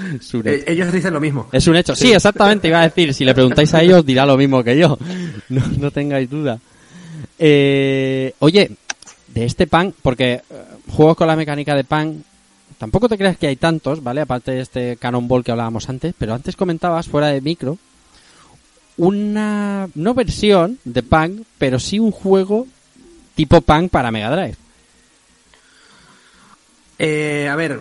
E: Eh, ellos dicen lo mismo.
A: Es un hecho. Sí, exactamente, iba a decir. Si le preguntáis a ellos, dirá lo mismo que yo. No, no tengáis duda. Eh, oye, de este pan, porque eh, juegos con la mecánica de pan, tampoco te creas que hay tantos, ¿vale? Aparte de este Cannonball que hablábamos antes, pero antes comentabas, fuera de micro, una, no versión de pan, pero sí un juego tipo pan para Mega Drive.
E: Eh, a ver,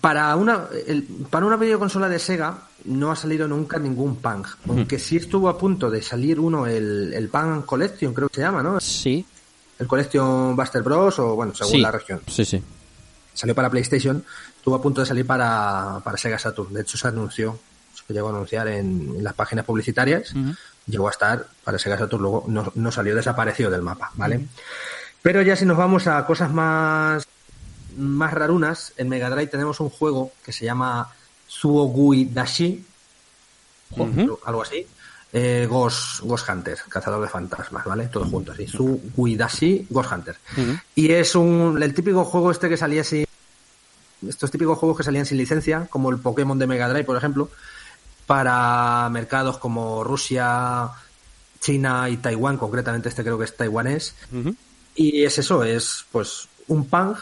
E: para una, el- para una videoconsola de Sega no ha salido nunca ningún Pang. Aunque sí estuvo a punto de salir uno, el, el Pang Collection, creo que se llama, ¿no?
A: Sí,
E: El Collection Buster Bros. o bueno, según
A: sí,
E: la región.
A: sí, sí.
E: Salió para PlayStation, estuvo a punto de salir para, para Sega Saturn. De hecho, se anunció, se llegó a anunciar en, en las páginas publicitarias. Llegó a estar para Sega Saturn, luego no, no salió, desapareció del mapa, ¿vale? Pero ya si nos vamos a cosas más, más rarunas, en Mega Drive tenemos un juego que se llama Suogui Dashi, algo así. Eh, Ghost, Ghost Hunter, cazador de fantasmas, ¿vale? Todo junto así. Suogui Dashi, Ghost Hunter. Y es un, el típico juego este que salía sin, estos típicos juegos que salían sin licencia, como el Pokémon de Mega Drive, por ejemplo, para mercados como Rusia, China y Taiwán, concretamente este creo que es taiwanés.
A: Ujú.
E: Y es eso, es pues un punk.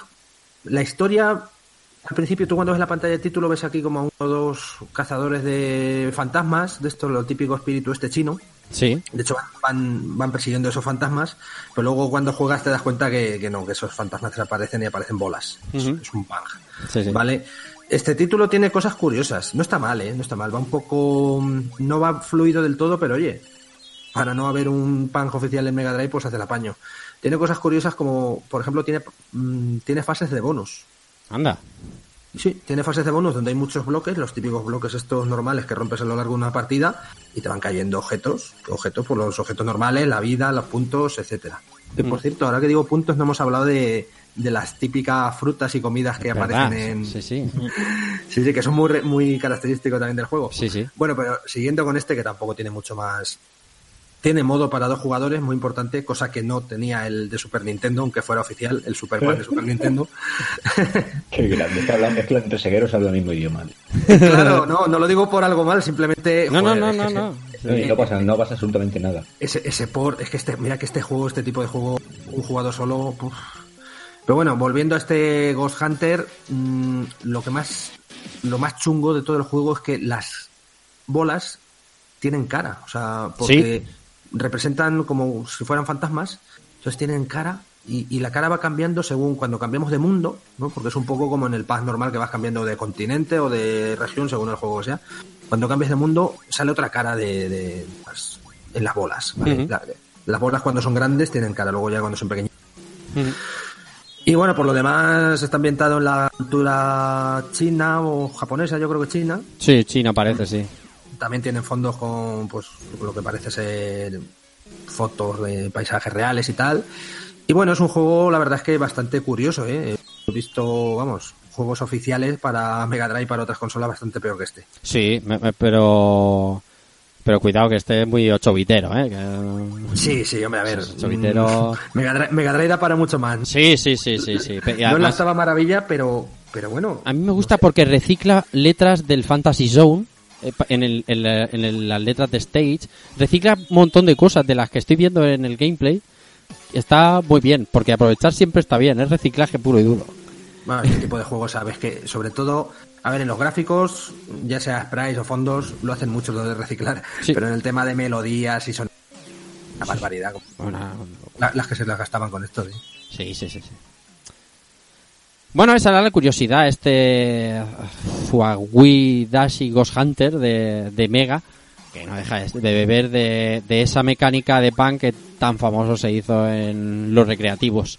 E: La historia, al principio tú cuando ves la pantalla de título ves aquí como a uno o dos cazadores de fantasmas, de esto lo típico espíritu este chino.
A: Sí,
E: De hecho, van, van persiguiendo esos fantasmas, pero luego cuando juegas te das cuenta que, que no, que esos fantasmas desaparecen y aparecen bolas. Es- un punk.
A: sí, sí.
E: ¿Vale? Este título tiene cosas curiosas. No está mal, ¿eh? No está mal. Va un poco... mm, No va fluido del todo, pero oye, para no haber un punk oficial en Mega Drive, pues hace el apaño. Tiene cosas curiosas como, por ejemplo, tiene, mm, tiene fases de bonus.
A: Anda.
E: Sí, tiene fases de bonus donde hay muchos bloques, los típicos bloques estos normales que rompes a lo largo de una partida y te van cayendo objetos, objetos por los objetos normales, la vida, los puntos, etcétera. Que por cierto, ahora que digo puntos no hemos hablado de, de las típicas frutas y comidas que
A: ¿Verdad?
E: aparecen en.
A: Sí, sí.
E: Sí, sí, que son muy, re- muy característicos también del juego.
A: Sí, sí.
E: Bueno, pero siguiendo con este, que tampoco tiene mucho más. Tiene modo para dos jugadores, muy importante, cosa que no tenía el de Super Nintendo, aunque fuera oficial, el Super de Super Nintendo.
B: Qué grande. Es que, es que entre segueros hablan el mismo idioma.
E: claro, no, no lo digo por algo mal, simplemente.
A: No, no,
E: joder,
A: no, no, no.
B: No, y no pasa, no pasa absolutamente nada.
E: Ese, ese port, es que este, mira que este juego, este tipo de juego, un jugador solo. puf. Pero bueno, volviendo a este Ghost Hunter, mm, lo que más, lo más chungo de todo el juego es que las bolas tienen cara, o sea, porque representan como si fueran fantasmas, entonces tienen cara y, y la cara va cambiando según cuando cambiamos de mundo, ¿no? Porque es un poco como en el pack normal que vas cambiando de continente o de región según el juego que sea. Cuando cambias de mundo sale otra cara de, de- pues, en las bolas. ¿vale?
A: Ujú.
E: La- las bolas cuando son grandes tienen cara, luego ya cuando son pequeñas. Y bueno, por lo demás está ambientado en la cultura china o japonesa, yo creo que china.
A: Sí, China parece, sí.
E: También tienen fondos con pues lo que parece ser fotos de paisajes reales y tal. Y bueno, es un juego, la verdad es que bastante curioso, ¿eh? He visto, vamos, juegos oficiales para Mega Drive y para otras consolas bastante peor que este.
A: Sí, pero... Pero cuidado que esté muy ochovitero, ¿eh? Que-
E: Sí, sí, hombre, a ver.
A: Chavitero.
E: mm, Mega Mega Drive da para mucho más.
A: Sí, sí, sí, sí, sí. Y
E: no la
A: además-
E: octava maravilla, pero, pero bueno.
A: A mí me gusta porque recicla letras del Fantasy Zone eh, en, el, en, la- en el- las letras de Stage. Recicla un montón de cosas de las que estoy viendo en el gameplay. Está muy bien, porque aprovechar siempre está bien. Es reciclaje puro y duro.
E: Bueno, este tipo de juegos, sabes que sobre todo, a ver, en los gráficos, ya sea sprites o fondos, lo hacen mucho lo de reciclar,
A: Sí.
E: pero en el tema de melodías y son una barbaridad.
A: Una-
E: La- las que se las gastaban con esto, sí.
A: Sí, sí, sí, sí. Bueno, esa era la curiosidad, este Huawei Dashi Ghost Hunter de, de Mega, que no deja de de beber de, de esa mecánica de pan que tan famoso se hizo en los recreativos.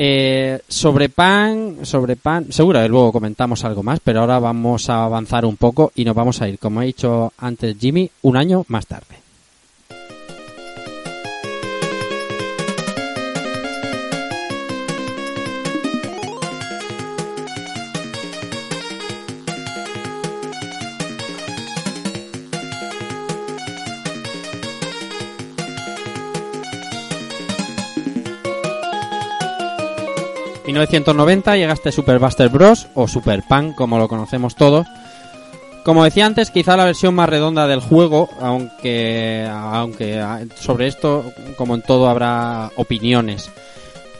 A: Eh, sobre pan, sobre pan, seguro que luego comentamos algo más, pero ahora vamos a avanzar un poco y nos vamos a ir, como ha dicho antes Jimmy, un año más tarde. 1990 llega este Super Buster Bros. o Super Pan, como lo conocemos todos. Como decía antes, quizá la versión más redonda del juego, aunque, aunque ah, sobre esto, como en todo, habrá opiniones.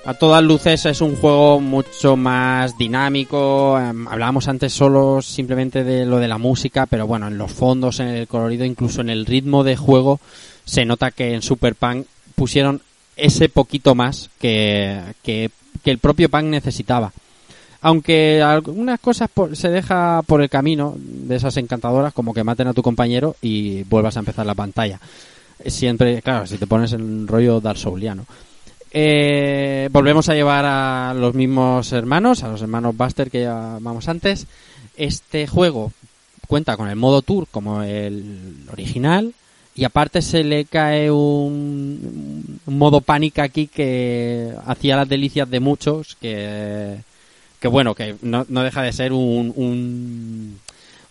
A: A todas luces es un juego mucho más dinámico. em, hablábamos antes solo simplemente de lo de la música, pero bueno, en los fondos, en el colorido, incluso en el ritmo de juego, se nota que en Super Punk pusieron ese poquito más que, que, que el propio Punk necesitaba. Aunque algunas cosas por- se deja por el camino de esas encantadoras, como que maten a tu compañero y vuelvas a empezar la pantalla. Siempre, claro, si te pones en rollo Dark Souliano. Eh, volvemos a llevar a los mismos hermanos, a los hermanos Buster que llamamos antes. Este juego cuenta con el modo tour como el original y aparte se le cae un, modo pánica aquí que hacía las delicias de muchos que, que bueno, que no, no deja de ser un, un,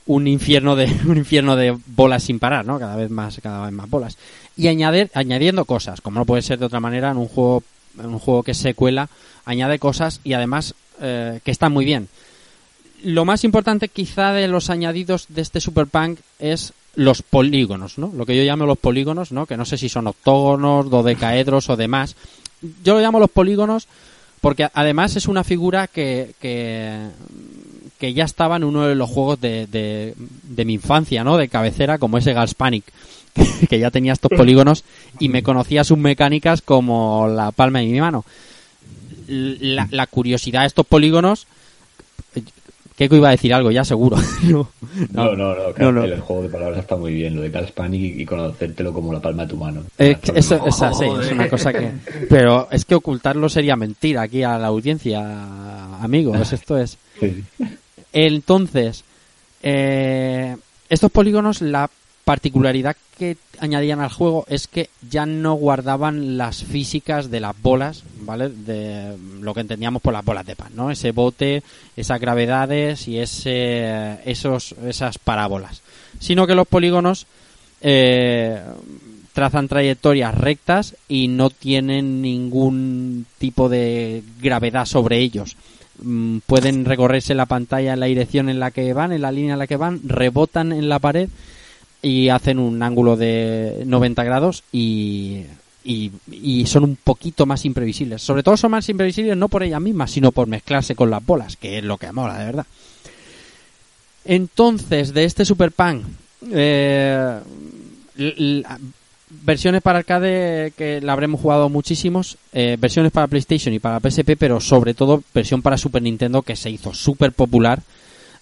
A: un infierno de un infierno de bolas sin parar, ¿no? Cada vez más, cada vez más bolas. Y añadir, añadiendo cosas, como no puede ser de otra manera en un juego, en un juego que es secuela, añade cosas y además eh, que están muy bien. Lo más importante quizá de los añadidos de este Super Punk es los polígonos, ¿no? Lo que yo llamo los polígonos, ¿no? Que no sé si son octógonos, dodecaedros o demás. Yo lo llamo los polígonos porque además es una figura que, que, que ya estaba en uno de los juegos de, de, mi infancia, ¿no? De cabecera, como ese Gas Panic, que ya tenía estos polígonos y me conocía sus mecánicas como la palma de mi mano. La curiosidad de estos polígonos... Keiko iba a decir algo, ya seguro. no,
B: No, no, no, claro,
A: no.
B: el juego de palabras está muy bien, lo de Carl Panic y, conocértelo como la palma de tu mano.
A: Eh, que eso, esa, sí, es una cosa que... Pero es que ocultarlo sería mentir aquí a la audiencia, amigos. Esto es...
B: Sí.
A: Entonces, eh, estos polígonos, la particularidad que añadían al juego es que ya no guardaban las físicas de las bolas ¿vale? De lo que entendíamos por las bolas de pan, ¿no? Ese bote, esas gravedades y ese, esos, esas parábolas. Sino que los polígonos eh, trazan trayectorias rectas y no tienen ningún tipo de gravedad sobre ellos. Mm, pueden recorrerse la pantalla en la dirección en la que van, en la línea en la que van, rebotan en la pared y hacen un ángulo de 90 grados y, y, son un poquito más imprevisibles. Sobre todo son más imprevisibles no por ellas mismas, sino por mezclarse con las bolas, que es lo que mola, de verdad. Entonces, de este Super Pan, eh, versiones para arcade que la habremos jugado muchísimos, eh, versiones para PlayStation y para PSP, pero sobre todo versión para Super Nintendo que se hizo súper popular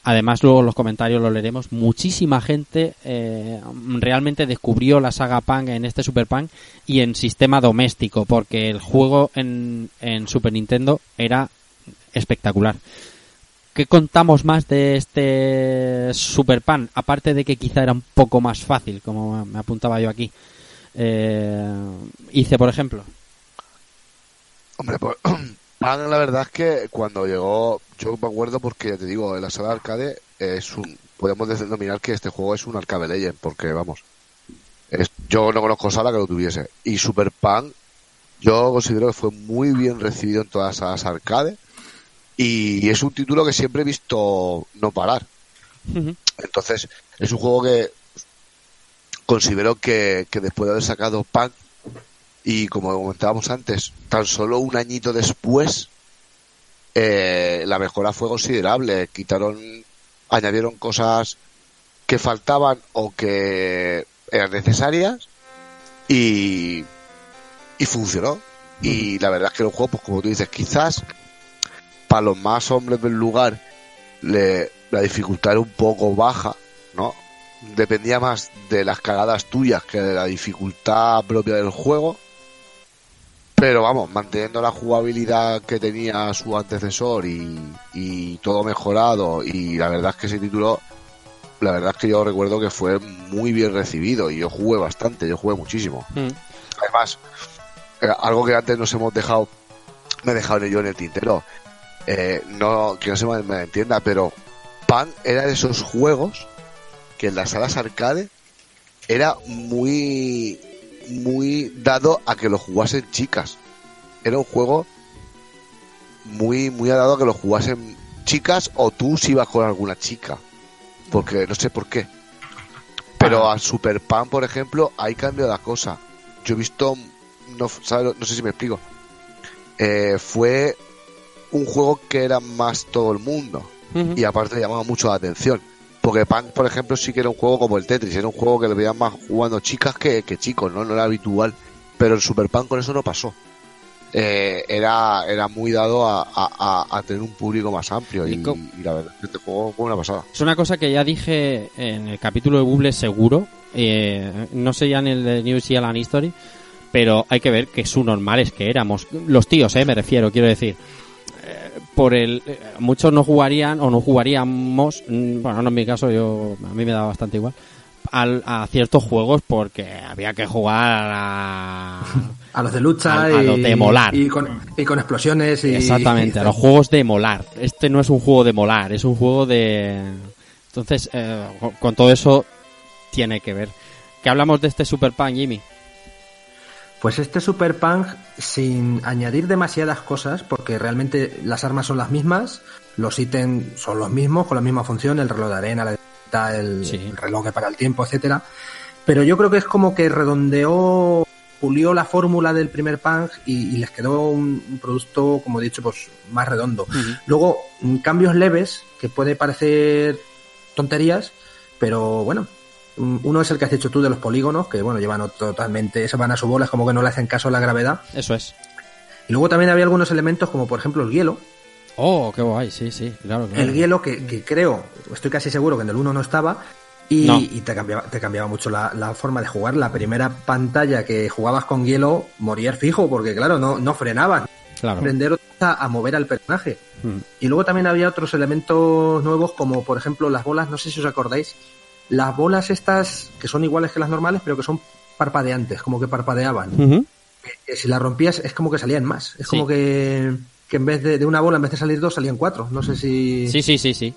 A: Además, luego los comentarios lo leeremos. Muchísima gente eh, realmente descubrió la saga Pang en este Super Pang y en sistema doméstico, porque el juego en, Super Nintendo era espectacular. ¿Qué contamos más de este Super Pan? Aparte de que quizá era un poco más fácil, como me apuntaba yo aquí. Eh, hice, por ejemplo.
D: Hombre, pues, Pan, la verdad es que cuando llegó, yo me acuerdo porque ya te digo, en la sala arcade es un, podemos denominar que este juego es un arcade legend, porque vamos, es, yo no conozco sala que lo tuviese. Y Super Pan, yo considero que fue muy bien recibido en todas las arcades y es un título que siempre he visto no parar. Entonces, es un juego que considero que, que después de haber sacado Pan y como comentábamos antes, tan solo un añito después, eh, la mejora fue considerable. Quitaron, añadieron cosas que faltaban o que eran necesarias y, y funcionó. Y la verdad es que el juego, pues como tú dices, quizás para los más hombres del lugar le, la dificultad era un poco baja, ¿no? Dependía más de las cagadas tuyas que de la dificultad propia del juego pero vamos, manteniendo la jugabilidad que tenía su antecesor y, todo mejorado. Y la verdad es que ese título, la verdad es que yo recuerdo que fue muy bien recibido y yo jugué bastante, yo jugué muchísimo. Mm. Además, eh, algo que antes nos hemos dejado, me he dejado yo en el tintero. Eh, no, que no se me entienda, pero Pan era de esos juegos que en las salas arcade era muy muy dado a que lo jugasen chicas. Era un juego muy, muy dado a que lo jugasen chicas o tú si ibas con alguna chica. Porque no sé por qué. Pero a Super Pan, por ejemplo, hay cambio la cosa. Yo he visto, no, no sé si me explico. Eh, fue un juego que era más todo el mundo. Y aparte llamaba mucho la atención porque Punk, por ejemplo, sí que era un juego como el Tetris, era un juego que le veían más jugando chicas que, chicos, ¿no? No era habitual. Pero el Super Punk con eso no pasó. Eh, era, era muy dado a, tener un público más amplio y, la verdad es que este juego fue una pasada.
A: Es una cosa que ya dije en el capítulo de Google seguro, eh, no sé ya en el de New Zealand History, pero hay que ver que su normal es que éramos, los tíos, eh, me refiero, quiero decir, por el eh, muchos no jugarían o no jugaríamos mm, bueno no en mi caso yo a mí me da bastante igual a ciertos juegos porque había que jugar a,
E: a los de lucha
A: a, los de molar.
E: y con, y con explosiones y,
A: exactamente a los juegos de molar. Este no es un juego de molar es un juego de entonces eh, con todo eso tiene que ver. ¿Qué hablamos de este Super Pan Jimmy
E: pues este Super Punk, sin añadir demasiadas cosas, porque realmente las armas son las mismas, los ítems son los mismos, con la misma función, el reloj de arena, la el, reloj que para el tiempo, etcétera. Pero yo creo que es como que redondeó, pulió la fórmula del primer Punk y, les quedó un, producto, como he dicho, pues más redondo. Luego, cambios leves, que puede parecer tonterías, pero bueno, uno es el que has dicho tú de los polígonos, que bueno, llevan totalmente, se van a su bola, es como que no le hacen caso a la gravedad.
A: Eso es.
E: Y luego también había algunos elementos, como por ejemplo el hielo.
A: Oh, qué guay, sí, sí, claro.
E: El hielo que, creo, estoy casi seguro que en el 1 no estaba. Y, te, cambiaba, te cambiaba mucho la, forma de jugar. La primera pantalla que jugabas con hielo morías fijo, porque claro, no, no frenaban. Claro. Aprender a mover al personaje. Hmm. Y luego también había otros elementos nuevos, como por ejemplo las bolas, no sé si os acordáis, las bolas estas, que son iguales que las normales, pero que son parpadeantes, como que parpadeaban. que, que si la rompías es como que salían más. Es como que, que en vez de, de una bola, en vez de salir dos, salían cuatro. No sé si.
A: Sí, sí, sí, sí.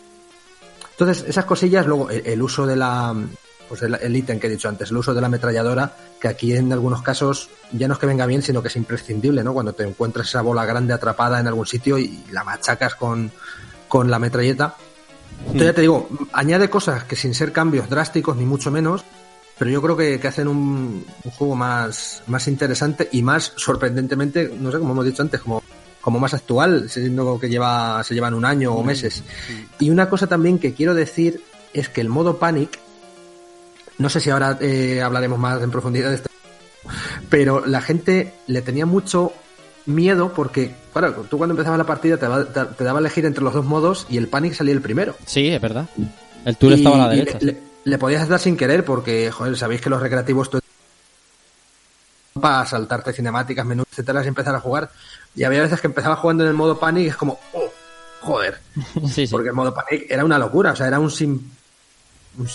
E: Entonces, esas cosillas, luego el, el uso de la. Pues el, el ítem que he dicho antes, el uso de la ametralladora, que aquí en algunos casos ya no es que venga bien, sino que es imprescindible, ¿no? Cuando te encuentras esa bola grande atrapada en algún sitio y la machacas con, con la metralleta. Entonces, ya te digo, añade cosas que sin ser cambios drásticos, ni mucho menos, pero yo creo que, que hacen un, un juego más, más interesante y más sorprendentemente, no sé, como hemos dicho antes, como, como más actual, siendo que lleva, se llevan un año o meses. Y una cosa también que quiero decir es que el modo Panic, no sé si ahora eh, hablaremos más en profundidad de esto, pero la gente le tenía mucho miedo porque, claro, tú cuando empezabas la partida te, va- te- te daba a elegir entre los dos modos y el Panic salía el primero.
A: Sí, es verdad. El tour estaba a la derecha.
E: Le, le- le podías dar sin querer porque, joder, sabéis que los recreativos tú- para saltarte cinemáticas, menús, etcétera, y empezar a jugar. Y había veces que empezaba jugando en el modo Panic y es como, oh, joder,
A: Sí, sí.
E: porque el modo Panic era una locura, o sea, era un sin,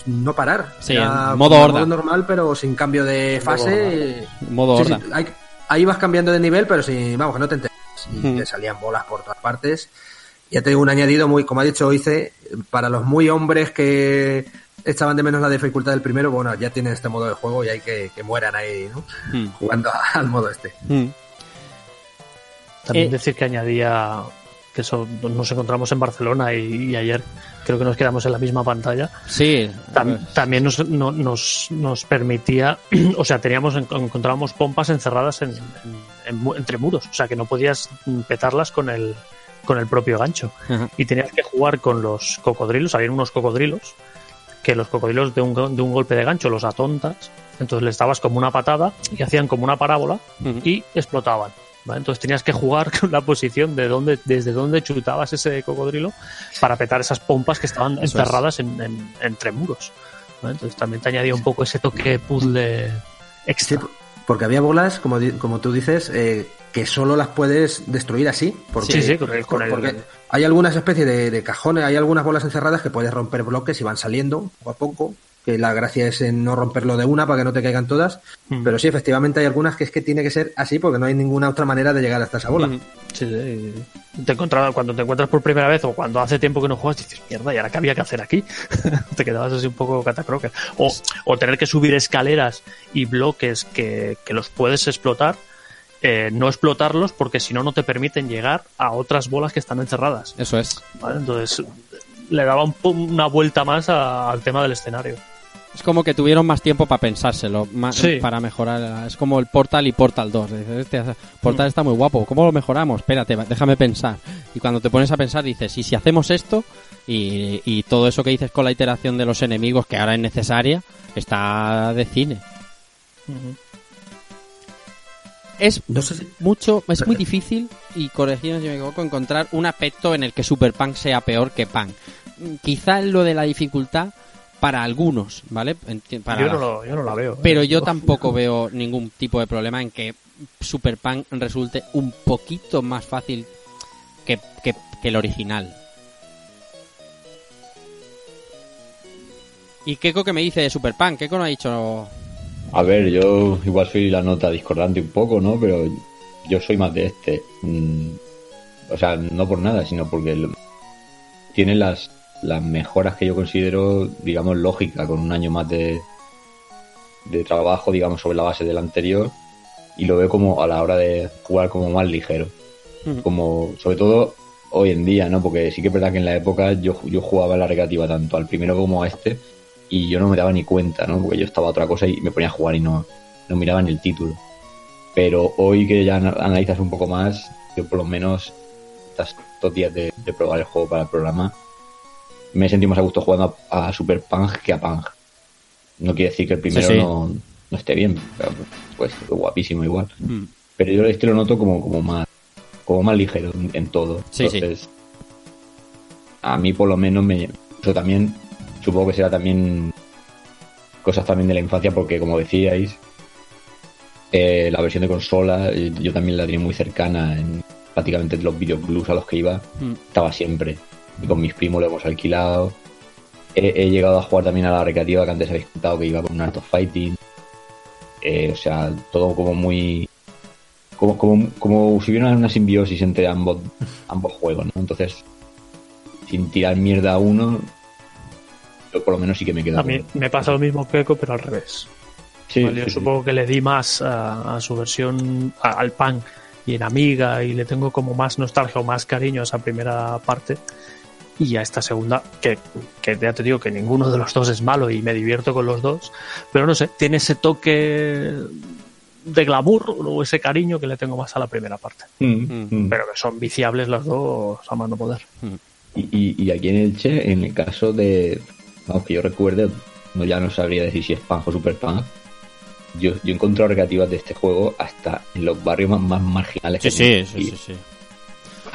E: no parar.
A: Sí, modo horda.
E: normal, pero sin cambio de fase.
A: Modo horda.
E: hay- ahí vas cambiando de nivel, pero sin, vamos, que no te enteras. Y te salían bolas por todas partes. Ya te digo, un añadido muy, como ha dicho Hice, para los muy hombres que echaban de menos la dificultad del primero, bueno, ya tienen este modo de juego y hay que, que mueran ahí, ¿no?
A: Hmm.
E: Jugando al modo este.
A: Hmm.
C: También
A: Eh,
C: decir que añadía que eso nos encontramos en Barcelona y, y ayer creo que nos quedamos en la misma pantalla.
A: Sí.
C: Tam-
A: pues,
C: también nos, no- nos, nos permitía, o sea, teníamos encontrábamos pompas encerradas en, en- en mu- entre muros, o sea, que no podías petarlas con el con el propio gancho
A: Ajá.
C: y tenías que jugar con los cocodrilos, había unos cocodrilos que los cocodrilos de un, de un golpe de gancho los atontas, entonces les dabas como una patada y hacían como una parábola y explotaban. ¿Vale? Entonces tenías que jugar con la posición de dónde, desde dónde chutabas ese cocodrilo para petar esas pompas que estaban
A: Eso
C: encerradas en, en- entre muros. ¿vale? Entonces también te añadía un poco ese toque puzzle extra.
E: Sí, porque había bolas, como, como tú dices, eh, que solo las puedes destruir así. Porque,
C: Sí, sí, con el- con el-
E: porque hay algunas especies de, de cajones, hay algunas bolas encerradas que puedes romper bloques y van saliendo poco a poco. Que la gracia es en no romperlo de una para que no te caigan todas.
C: Mm.
E: Pero sí, efectivamente hay algunas que es que tiene que ser así porque no hay ninguna otra manera de llegar hasta esa bola.
A: Ujú.
C: Sí, sí. Te cuando te encuentras por primera vez o cuando hace tiempo que no juegas, dices, mierda, ¿y ahora qué había que hacer aquí? te quedabas así un poco catacroker. O, o tener que subir escaleras y bloques que, que los puedes explotar, eh, no explotarlos porque si no, no te permiten llegar a otras bolas que están encerradas.
A: Eso es.
C: ¿vale? Entonces, le daba un una vuelta más a- al tema del escenario.
A: Es como que tuvieron más tiempo para pensárselo, más,
C: Sí.
A: para mejorar. Es como el Portal y Portal 2. Dices, este Portal está muy guapo. ¿Cómo lo mejoramos? Espérate, va- déjame pensar. Y cuando te pones a pensar, dices, ¿y si hacemos esto? Y, y todo eso que dices con la iteración de los enemigos, que ahora es necesaria, está de cine. Es
E: No sé si-
A: mucho, es muy difícil, y corregidme si me equivoco, encontrar un aspecto en el que Super Punk sea peor que Punk. Quizá en lo de la dificultad para algunos, ¿vale? Para
C: yo, no lo, yo no la veo.
A: pero
C: eh.
A: yo tampoco veo ningún tipo de problema en que Super Punk resulte un poquito más fácil que, que- que el original. ¿Y Keiko qué me dice de Super Punk? Keiko no ha dicho...
B: A ver, yo igual soy la nota discordante un poco, ¿no? Pero yo soy más de este. Mm, o sea, no por nada, sino porque lo- tiene las, las mejoras que yo considero, digamos, lógica, con un año más de, de trabajo, digamos, sobre la base del anterior. Y lo veo como a la hora de jugar como más ligero. Como, sobre todo hoy en día, ¿no? Porque sí que es verdad que en la época yo, yo jugaba en la recreativa tanto al primero como a este y yo no me daba ni cuenta, ¿no? Porque yo estaba a otra cosa y me ponía a jugar y no, no miraba ni el título. Pero hoy que ya ana- analizas un poco más, yo por lo menos estas dos días de, de probar el juego para el programa, me sentido más a gusto jugando a, a Super Punk que a Punk. No quiere decir que el primero
A: Sí, sí.
B: No, no esté bien, pero, pues guapísimo igual.
A: Mm.
B: Pero yo este lo noto como, como más como más ligero en, en todo.
A: Sí, sí.
B: Entonces, a mí por lo menos me... Eso también, supongo que será también cosas también de la infancia, porque como decíais, eh, la versión de consola, eh, yo también la tenía muy cercana en prácticamente los videoclubs a los que iba,
A: Mm.
B: estaba siempre. Y con mis primos lo hemos alquilado. He, he llegado a jugar también a la recreativa que antes habéis contado que iba con un Art of Fighting. Eh, o sea, todo como muy como, como, como si hubiera una simbiosis entre ambos, ambos juegos, ¿no? Entonces, sin tirar mierda a uno, yo por lo menos sí que me quedo.
C: A mí me pasa lo mismo que pero al revés.
B: Sí,
C: Vale,
B: sí,
C: yo
B: sí.
C: supongo que le di más a, a su versión, a- al pan y en Amiga, y le tengo como más nostalgia o más cariño a esa primera parte. Y a esta segunda, que, que ya te digo que ninguno de los dos es malo y me divierto con los dos, pero no sé, tiene ese toque de glamour o ese cariño que le tengo más a la primera parte.
B: Mm, mm.
C: Pero que son viciables las dos a mano poder.
B: Y, y, y aquí en el Che, en el caso de, vamos, que yo recuerde, no ya no sabría decir si es Pang o Super Pang, yo, yo he encontrado recreativas de este juego hasta en los barrios más, más marginales
A: Sí,
B: que
A: sí, sí, sí, sí.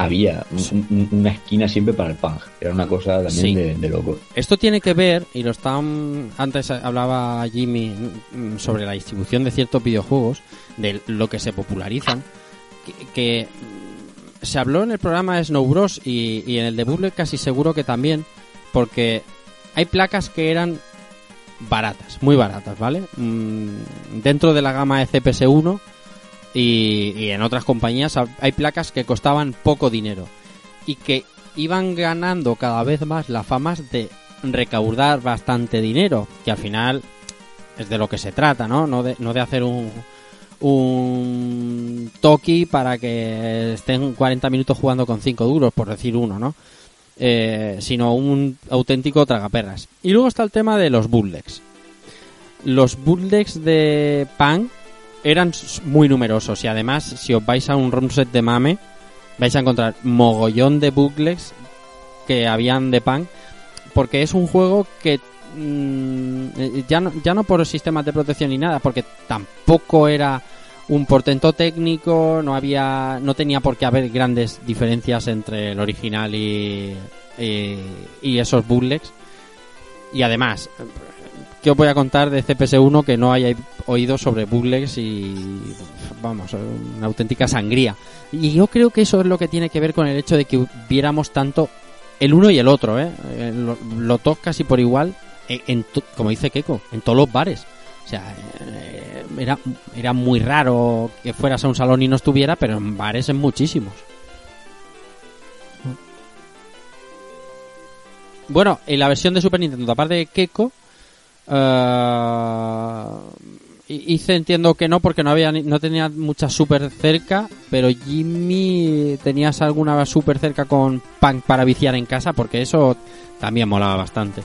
B: Había un- un- una esquina siempre para el Pang. Era una cosa también
A: Sí.
B: de, de loco.
A: Esto tiene que ver, y lo están. Antes hablaba Jimmy mm, sobre la distribución de ciertos videojuegos, de lo que se popularizan, que, que, mm, se habló en el programa de Snow Bros. Y, y en el de Bubble casi seguro que también, porque hay placas que eran baratas, muy baratas, ¿vale? Mm, dentro de la gama de CPS1 y, en otras compañías ha- hay placas que costaban poco dinero y que iban ganando cada vez más la fama de recaudar bastante dinero, que al final es de lo que se trata, ¿no? No de, hacer un, un toki para que estén 40 minutos jugando con 5 duros, por decir uno, ¿no? Eh, sino un auténtico tragaperras. Y luego está el tema de los bootlegs. Los bootlegs de Pan eran muy numerosos y además si os vais a un ROM set de Mame vais a encontrar mogollón de bootlegs que habían de Pan porque es un juego que mm, eh, ya no, ya no por sistemas de protección ni nada porque tampoco era un portento técnico no había no tenía por qué haber grandes diferencias entre el original y y, y esos bootlegs y además ¿qué os voy a contar de CPS1 que no hayáis oído sobre bootlegs y vamos una auténtica sangría y yo creo que eso es lo que tiene que ver con el hecho de que viéramos tanto el uno y el otro, ¿eh? Eh, lo- Los dos casi por igual, en, en to- como dice Keiko, en todos los bares. O sea, eh, era, era muy raro que fueras a un salón y no estuviera, pero en bares en muchísimos. Bueno, en la versión de Super Nintendo, aparte de Keiko, eh, hice entiendo que no porque no había no tenía mucha super cerca, pero Jimmy tenías alguna super cerca con Punk para viciar en casa porque eso también molaba bastante.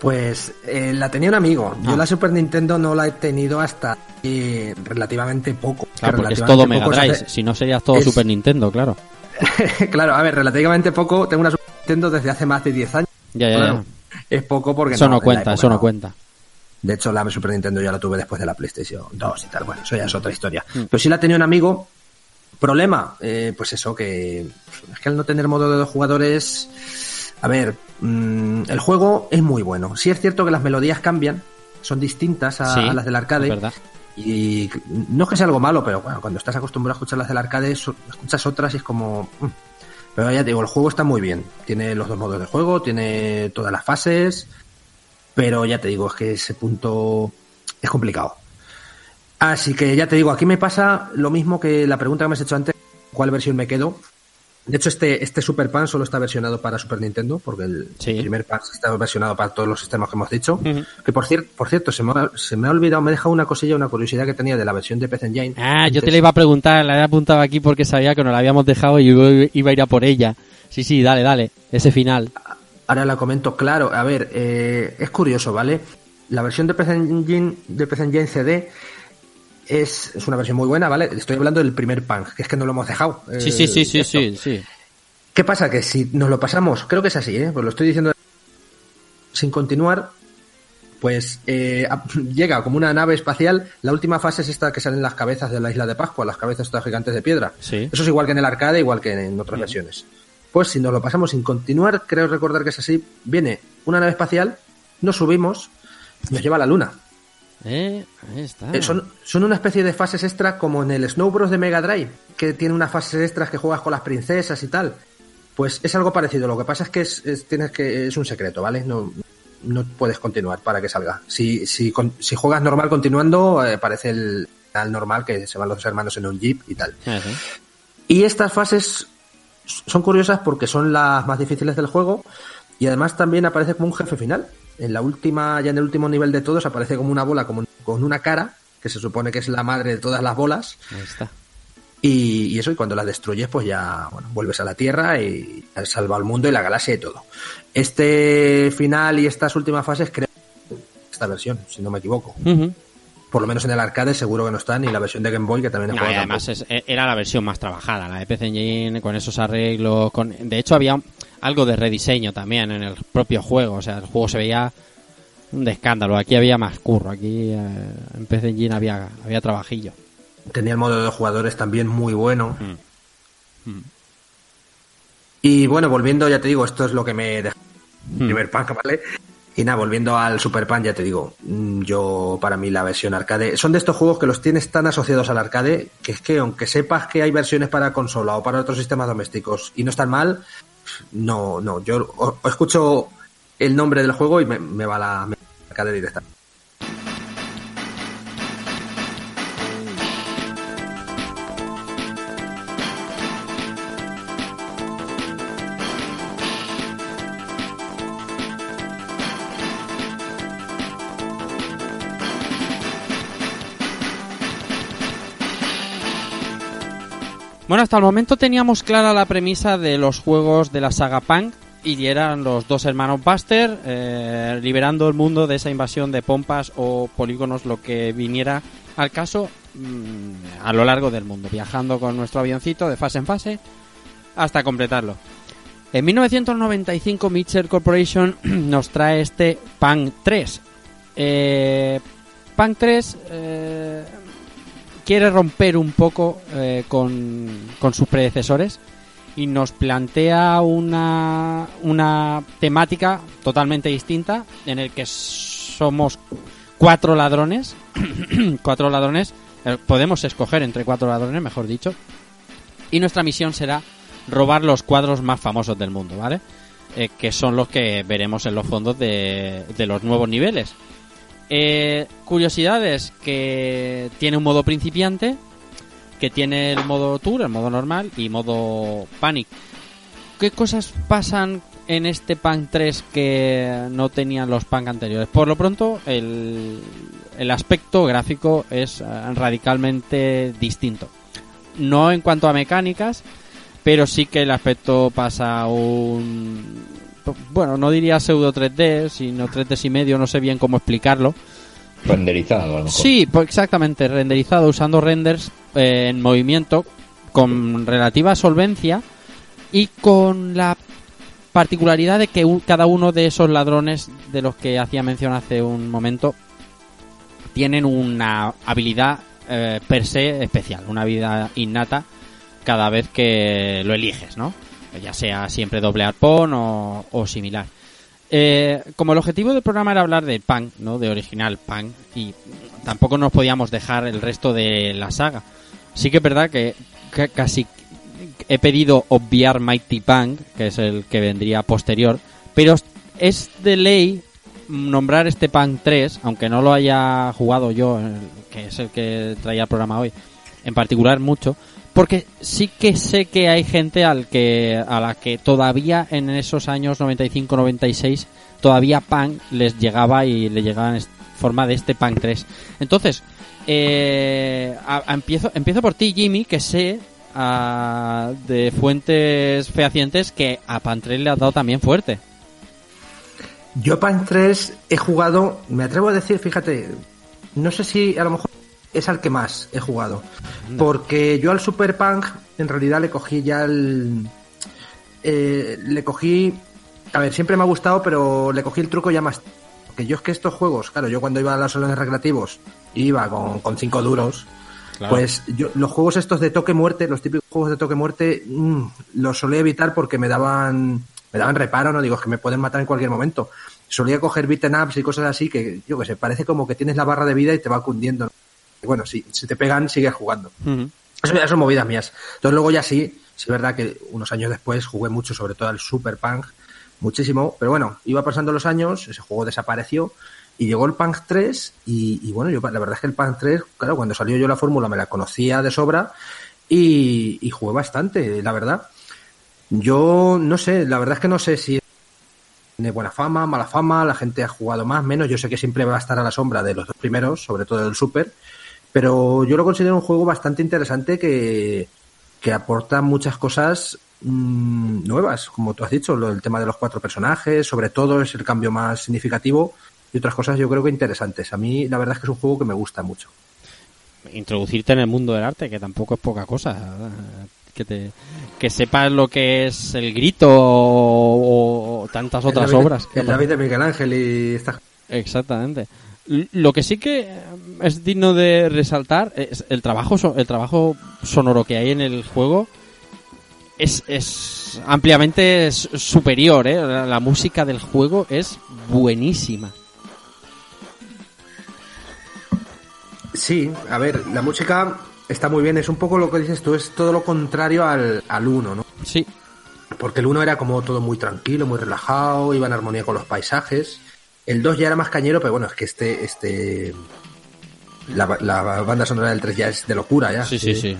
E: Pues eh, la tenía un amigo. Yo
A: Ah.
E: la Super Nintendo no la he tenido hasta eh, relativamente poco.
A: Claro,
E: Que
A: porque es todo Mega Drive,
E: hace-
A: si no serías todo
E: es-
A: Super Nintendo, claro.
E: claro, a ver, relativamente poco. Tengo una Super Nintendo desde hace más de 10 años.
A: Ya, ya,
E: Claro, Es poco porque
A: Eso no, cuenta, eso no,
E: no.
A: cuenta.
E: De hecho, la Super Nintendo ya la tuve después de la PlayStation 2 y tal. Bueno, eso ya es otra historia.
A: Mm.
E: Pero sí la tenía un amigo. Problema, eh, pues eso, que es que al no tener modo de dos jugadores, a ver, mm, el juego es muy bueno. Sí es cierto que las melodías cambian, son distintas a,
A: Sí,
E: a las del arcade.
A: es verdad.
E: Y no es que sea algo malo, pero bueno, cuando estás acostumbrado a escuchar las del arcade, escuchas otras y es como... mm. Pero ya te digo, el juego está muy bien. Tiene los dos modos de juego, tiene todas las fases, pero ya te digo, es que ese punto es complicado. Así que ya te digo, aquí me pasa lo mismo que la pregunta que me has hecho antes, ¿cuál versión me quedo? De hecho, este, este Super Pan solo está versionado para Super Nintendo, porque el
A: Sí.
E: primer Pan está versionado para todos los sistemas que hemos dicho. Que por, cier- por cierto, se me, ha, se me ha olvidado, me ha dejado una cosilla, una curiosidad que tenía de la versión de PC Engine.
A: Ah, yo te la iba a preguntar, la he apuntado aquí porque sabía que nos la habíamos dejado y yo iba a ir a por ella. Sí, sí, dale, dale, ese final.
E: Ahora la comento, claro, a ver, eh, es curioso, ¿vale? La versión de PC Engine, de PC Engine CD es, es una versión muy buena, ¿vale? Estoy hablando del primer punk, que es que no lo hemos dejado.
A: Sí,
E: eh,
A: sí, sí, sí,
E: esto.
A: sí, sí.
E: ¿Qué pasa? Que si nos lo pasamos, creo que es así, ¿eh? Pues lo estoy diciendo sin continuar, pues eh, llega como una nave espacial. La última fase es esta que salen las cabezas de la isla de Pascua, las cabezas estas gigantes de piedra.
A: Sí.
E: Eso es igual que en el arcade, igual que en otras versiones. Pues si nos lo pasamos sin continuar, creo recordar que es así. Viene una nave espacial, nos subimos, nos lleva a la luna.
A: Eh, ahí está.
E: Eh, son, son una especie de fases extra como en el Snow Bros de Mega Drive, que tiene unas fases extras que juegas con las princesas y tal. Pues es algo parecido. Lo que pasa es que es, es- tienes que es un secreto, ¿vale? No, no puedes continuar para que salga. Si, si, con- si juegas normal continuando, eh, aparece el final normal, que se van los dos hermanos en un jeep y tal. Y estas fases son curiosas porque son las más difíciles del juego y además también aparece como un jefe final. En la última, ya en el último nivel de todos, aparece como una bola como con una cara, que se supone que es la madre de todas las bolas.
A: Ahí está.
E: Y, y eso, y cuando la destruyes, pues ya bueno, vuelves a la Tierra y salva al mundo y la galaxia y todo. Este final y estas últimas fases creo esta versión, si no me equivoco. Por lo menos en el arcade seguro que no están, y la versión de Game Boy que también he
A: No,
E: jugado
A: y además es- era la versión más trabajada, la de PC Engine, con esos arreglos. Con... De hecho, había algo de rediseño también en el propio juego. O sea, el juego se veía un de escándalo. Aquí había más curro. Aquí eh, en PC Engine había, había trabajillo.
E: Tenía el modo de jugadores también muy bueno.
A: Mm. Mm.
E: Y bueno, volviendo, ya te digo, esto es lo que me dejó
A: Mm.
E: primer punk, ¿vale? Y nada, volviendo al Super Pan, ya te digo, mm, yo para mí la versión arcade, son de estos juegos que los tienes tan asociados al arcade que es que aunque sepas que hay versiones para consola o para otros sistemas domésticos y no están mal, no, no, yo o- escucho el nombre del juego y me, va la arcade directa.
A: Bueno, hasta el momento teníamos clara la premisa de los juegos de la saga Punk y eran los dos hermanos Buster eh, liberando el mundo de esa invasión de pompas o polígonos, lo que viniera al caso mm, a lo largo del mundo, viajando con nuestro avioncito de fase en fase hasta completarlo. En 1995 Mitchell Corporation nos trae este Punk 3. Eh, Punk 3 eh, quiere romper un poco eh, con, con sus predecesores y nos plantea una, una temática totalmente distinta en el que somos cuatro ladrones, cuatro ladrones, eh, podemos escoger entre cuatro ladrones, mejor dicho, y nuestra misión será robar los cuadros más famosos del mundo, ¿vale? Eh, que son los que veremos en los fondos de, de los nuevos niveles. Eh, curiosidades, que tiene un modo principiante, que tiene el modo tour, el modo normal y modo panic. ¿Qué cosas pasan en este Punk 3 que no tenían los Punk anteriores? Por lo pronto, el, el aspecto gráfico es eh, radicalmente distinto. No en cuanto a mecánicas, pero sí que el aspecto pasa un bueno, no diría pseudo 3D, sino 3D y medio, no sé bien cómo explicarlo.
B: Renderizado, a lo mejor.
A: Sí, pues exactamente, renderizado usando renders eh, en movimiento con relativa solvencia y con la particularidad de que cada uno de esos ladrones de los que hacía mención hace un momento tienen una habilidad eh, per se especial, una habilidad innata cada vez que lo eliges, ¿no? Ya sea siempre doble arpón o, similar. Eh, como el objetivo del programa era hablar de Punk, ¿no? De original Punk, y tampoco nos podíamos dejar el resto de la saga. Sí que es verdad que, que casi he pedido obviar Mighty Punk, que es el que vendría posterior, pero es de ley nombrar este Punk 3, aunque no lo haya jugado yo, eh, que es el que traía el programa hoy, en particular mucho, porque sí que sé que hay gente al que a la que todavía en esos años 95-96 todavía Punk les llegaba y le llegaba en forma de este Punk 3. Entonces, eh, a- a- empiezo empiezo por ti Jimmy, que sé ah, de fuentes fehacientes que a Punk 3 le has dado también fuerte.
E: Yo Punk 3 he jugado, me atrevo a decir, fíjate, no sé si a lo mejor es al que más he jugado. Porque yo al Super Punk en realidad le cogí ya el... eh, le cogí... A ver, siempre me ha gustado, pero le cogí el truco ya más... Porque yo es que estos juegos, claro, yo cuando iba a los salones recreativos iba con, con cinco duros. Pues yo, los juegos estos de toque muerte, los típicos juegos de toque muerte, mm, los solía evitar porque me daban, me daban reparo, no digo, es que me pueden matar en cualquier momento. Solía coger beaten ups y cosas así que, yo que sé, parece como que tienes la barra de vida y te va cundiendo. Y bueno, si, si te pegan, sigues jugando. Eso ya son movidas mías. Entonces luego ya sí, sí es verdad que unos años después jugué mucho, sobre todo al Super Punk, muchísimo, pero bueno, iba pasando los años, ese juego desapareció Y llegó el Punk 3 y, y bueno, yo la verdad es que el Punk 3, claro, cuando salió yo la fórmula me la conocía de sobra y, y jugué bastante, la verdad. Yo no sé, la verdad es que no sé si tiene buena fama, mala fama, la gente ha jugado más, menos. Yo sé que siempre va a estar a la sombra de los dos primeros, sobre todo del Super, pero yo lo considero un juego bastante interesante que, que aporta muchas cosas mmm, nuevas, como tú has dicho, lo, el tema de los cuatro personajes, sobre todo es el cambio más significativo y otras cosas yo creo que interesantes. A mí la verdad es que es un juego que me gusta mucho.
A: Introducirte en el mundo del arte, que tampoco es poca cosa. Que, te, que sepas lo que es el grito o, o tantas otras
E: el David,
A: obras.
E: El David de Miguel Ángel y estas
A: Exactamente. Lo que sí que es digno de resaltar es el trabajo, el trabajo sonoro que hay en el juego es, es ampliamente superior, ¿eh? la, la música del juego es buenísima.
E: Sí, a ver, la música está muy bien, es un poco lo que dices tú, es todo lo contrario al, al 1, ¿no?
A: Sí.
E: Porque el 1 era como todo muy tranquilo, muy relajado, iba en armonía con los paisajes. El 2 ya era más cañero, pero bueno, es que este, este, la, la banda sonora del 3 ya es de locura, ya.
A: Sí, sí, sí.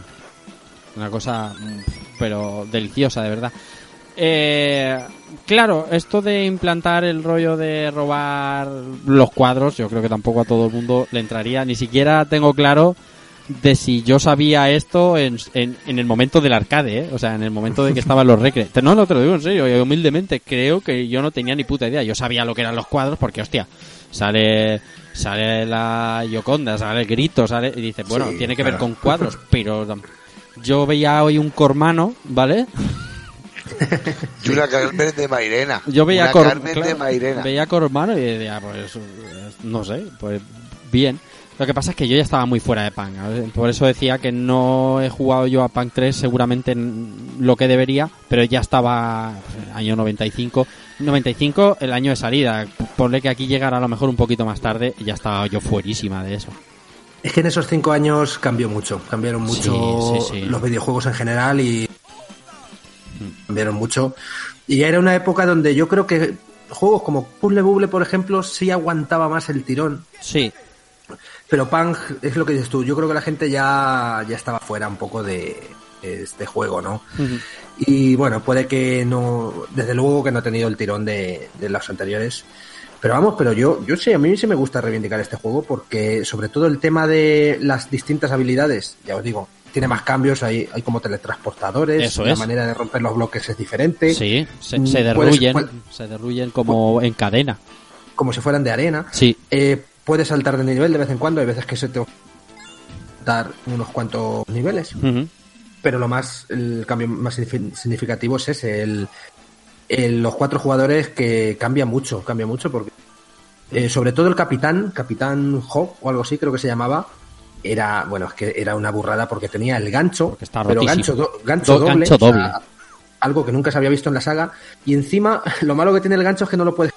A: Una cosa, pero deliciosa, de verdad. Eh, claro, esto de implantar el rollo de robar los cuadros, yo creo que tampoco a todo el mundo le entraría. Ni siquiera tengo claro de si yo sabía esto en, en, en el momento del arcade, ¿eh? o sea, en el momento de que estaban los recre. No, no te lo digo en serio, humildemente creo que yo no tenía ni puta idea. Yo sabía lo que eran los cuadros porque, hostia, sale sale la Yoconda, sale el grito, sale y dice, bueno,
E: Sí,
A: tiene que
E: claro.
A: ver con cuadros, pero yo veía hoy un cormano, ¿vale?
D: Y una Carmen de Mairena.
A: Yo veía
D: una
A: Cor-
D: Carmen
A: claro,
D: de Mairena.
A: veía Cormano y decía, pues eh, no sé, pues bien. Lo que pasa es que yo ya estaba muy fuera de Punk, ¿sabes? por eso decía que no he jugado yo a Punk 3 seguramente en lo que debería, pero ya estaba pues, año 95, 95 el año de salida, ponle que aquí llegara a lo mejor un poquito más tarde y ya estaba yo fuerísima de eso.
E: Es que en esos cinco años cambió mucho, cambiaron mucho
A: Sí, sí, sí.
E: los videojuegos en general y cambiaron mucho. Y ya era una época donde yo creo que juegos como Puzzle Bubble, por ejemplo, sí aguantaba más el tirón.
A: Sí,
E: Pero Punk, es lo que dices tú, yo creo que la gente ya, ya estaba fuera un poco de este juego, ¿no? Y bueno, puede que no, desde luego que no ha tenido el tirón de, de los anteriores. Pero vamos, pero yo, yo sí, a mí sí me gusta reivindicar este juego porque sobre todo el tema de las distintas habilidades, ya os digo, tiene más cambios, hay, hay como teletransportadores,
A: Eso
E: la
A: es.
E: manera de romper los bloques es diferente,
A: sí, se,
E: Mm,
A: se
E: puedes-
A: derruyen,
E: puedes-
A: se derruyen como en cadena.
E: como si fueran de arena.
A: Sí,
E: Eh, puedes saltar de nivel de vez en cuando, hay veces que se te dar unos cuantos niveles. pero lo más el cambio más signifi- significativo es ese el, el- los cuatro jugadores que cambia mucho cambia mucho porque eh, sobre todo el capitán capitán Hawk o algo así creo que se llamaba era bueno es que era una burrada porque tenía el gancho
A: está
E: pero gancho do- gancho
A: Do-
E: doble,
A: gancho
E: o sea,
A: doble.
E: algo que nunca se había visto en la saga y encima lo malo que tiene el gancho es que no lo puedes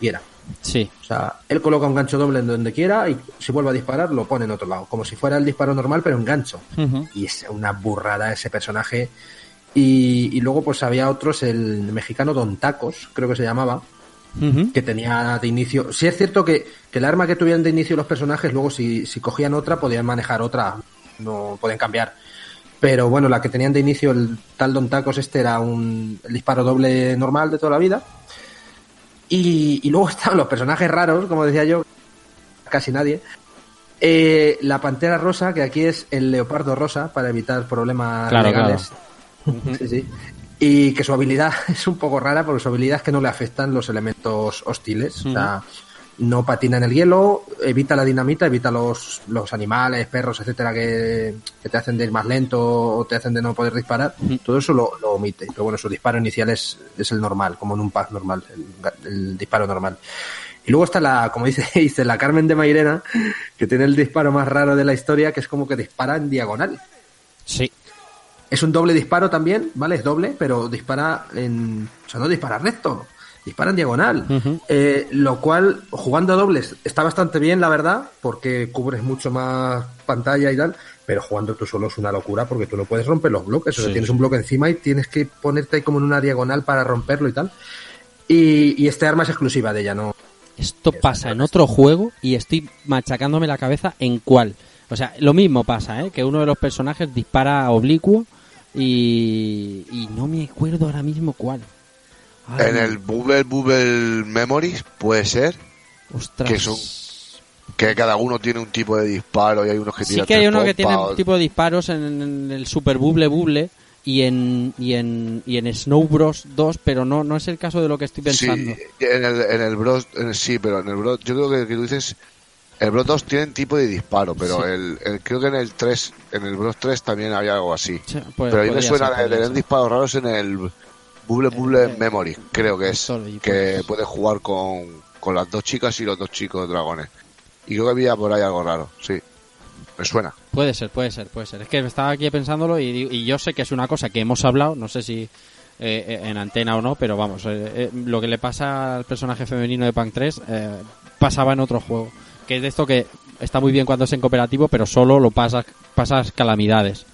E: quiera
A: sí,
E: o sea, él coloca un gancho doble en donde quiera y si vuelve a disparar lo pone en otro lado, como si fuera el disparo normal pero en gancho. Y es una burrada ese personaje. Y, y luego pues había otros, el mexicano Don Tacos, creo que se llamaba, que tenía de inicio... Sí es cierto que, que el arma que tuvieran de inicio los personajes, luego si, si cogían otra podían manejar otra, no podían cambiar. Pero bueno, la que tenían de inicio el tal Don Tacos este era un el disparo doble normal de toda la vida. Y, y luego estaban los personajes raros, como decía yo, casi nadie. Eh, la pantera rosa, que aquí es el leopardo rosa, para evitar problemas
A: Claro,
E: legales. Sí, sí. Y que su habilidad es un poco rara, porque su habilidad es que no le afectan los elementos hostiles. O sea, no patina en el hielo, evita la dinamita, evita los, los animales, perros, etcétera, que, que te hacen de ir más lento o te hacen de no poder disparar. Todo eso lo, lo omite. Pero bueno, su disparo inicial es, es el normal, como en un pack normal, el, el disparo normal. Y luego está la, como dice, dice la Carmen de Mairena, que tiene el disparo más raro de la historia, que es como que dispara en diagonal.
A: sí,
E: Es un doble disparo también, ¿vale? Es doble, pero dispara en. O sea, no dispara recto, dispara en diagonal. Eh, lo cual, jugando a dobles, está bastante bien, la verdad, porque cubres mucho más pantalla y tal. Pero jugando tú solo es una locura porque tú no puedes romper los bloques. O sea, tienes un bloque encima y tienes que ponerte ahí como en una diagonal para romperlo y tal. Y, y este arma es exclusiva de ella, ¿no?
A: esto pasa en otro juego y estoy machacándome la cabeza en cuál. O sea, lo mismo pasa, ¿eh? Que uno de los personajes dispara oblicuo y, y no me acuerdo ahora mismo cuál. Ay,
D: En el Bubble Bubble Memories puede ser
A: ostras.
D: que son- que cada uno tiene un tipo de disparo y hay unos que
A: Sí
D: tiran
A: que hay
D: tres
A: uno que
D: pompas,
A: tiene
D: o-
A: un tipo de disparos en, en el Super Bubble Bubble y en, y en, y en Snow Bros 2, pero no, no es el caso de lo que estoy pensando.
D: Sí, en el, en el Bros, en el- sí, pero en el Bros, yo creo que, que tú dices, el Bros 2 tienen tipo de disparo, pero
A: Sí.
D: el, el- creo que en el 3, en el Bros 3 también había algo así.
A: Sí, pues
D: pero a mí me suena de tener disparos raros en el Bubble Bubble
A: eh,
D: Memory, creo que es,
A: Sorry,
D: que puedes jugar con, con las dos chicas y los dos chicos dragones. Y creo que había por ahí algo raro, sí. Me suena.
A: Puede ser, puede ser, puede ser. Es que estaba aquí pensándolo y, yo sé que es una cosa que hemos hablado, no sé si eh, eh, en antena o no, pero vamos, eh, eh, lo que le pasa al personaje femenino de Punk 3 eh, pasaba en otro juego. Que es de esto que está muy bien cuando es en cooperativo, pero solo lo pasas, pasas calamidades.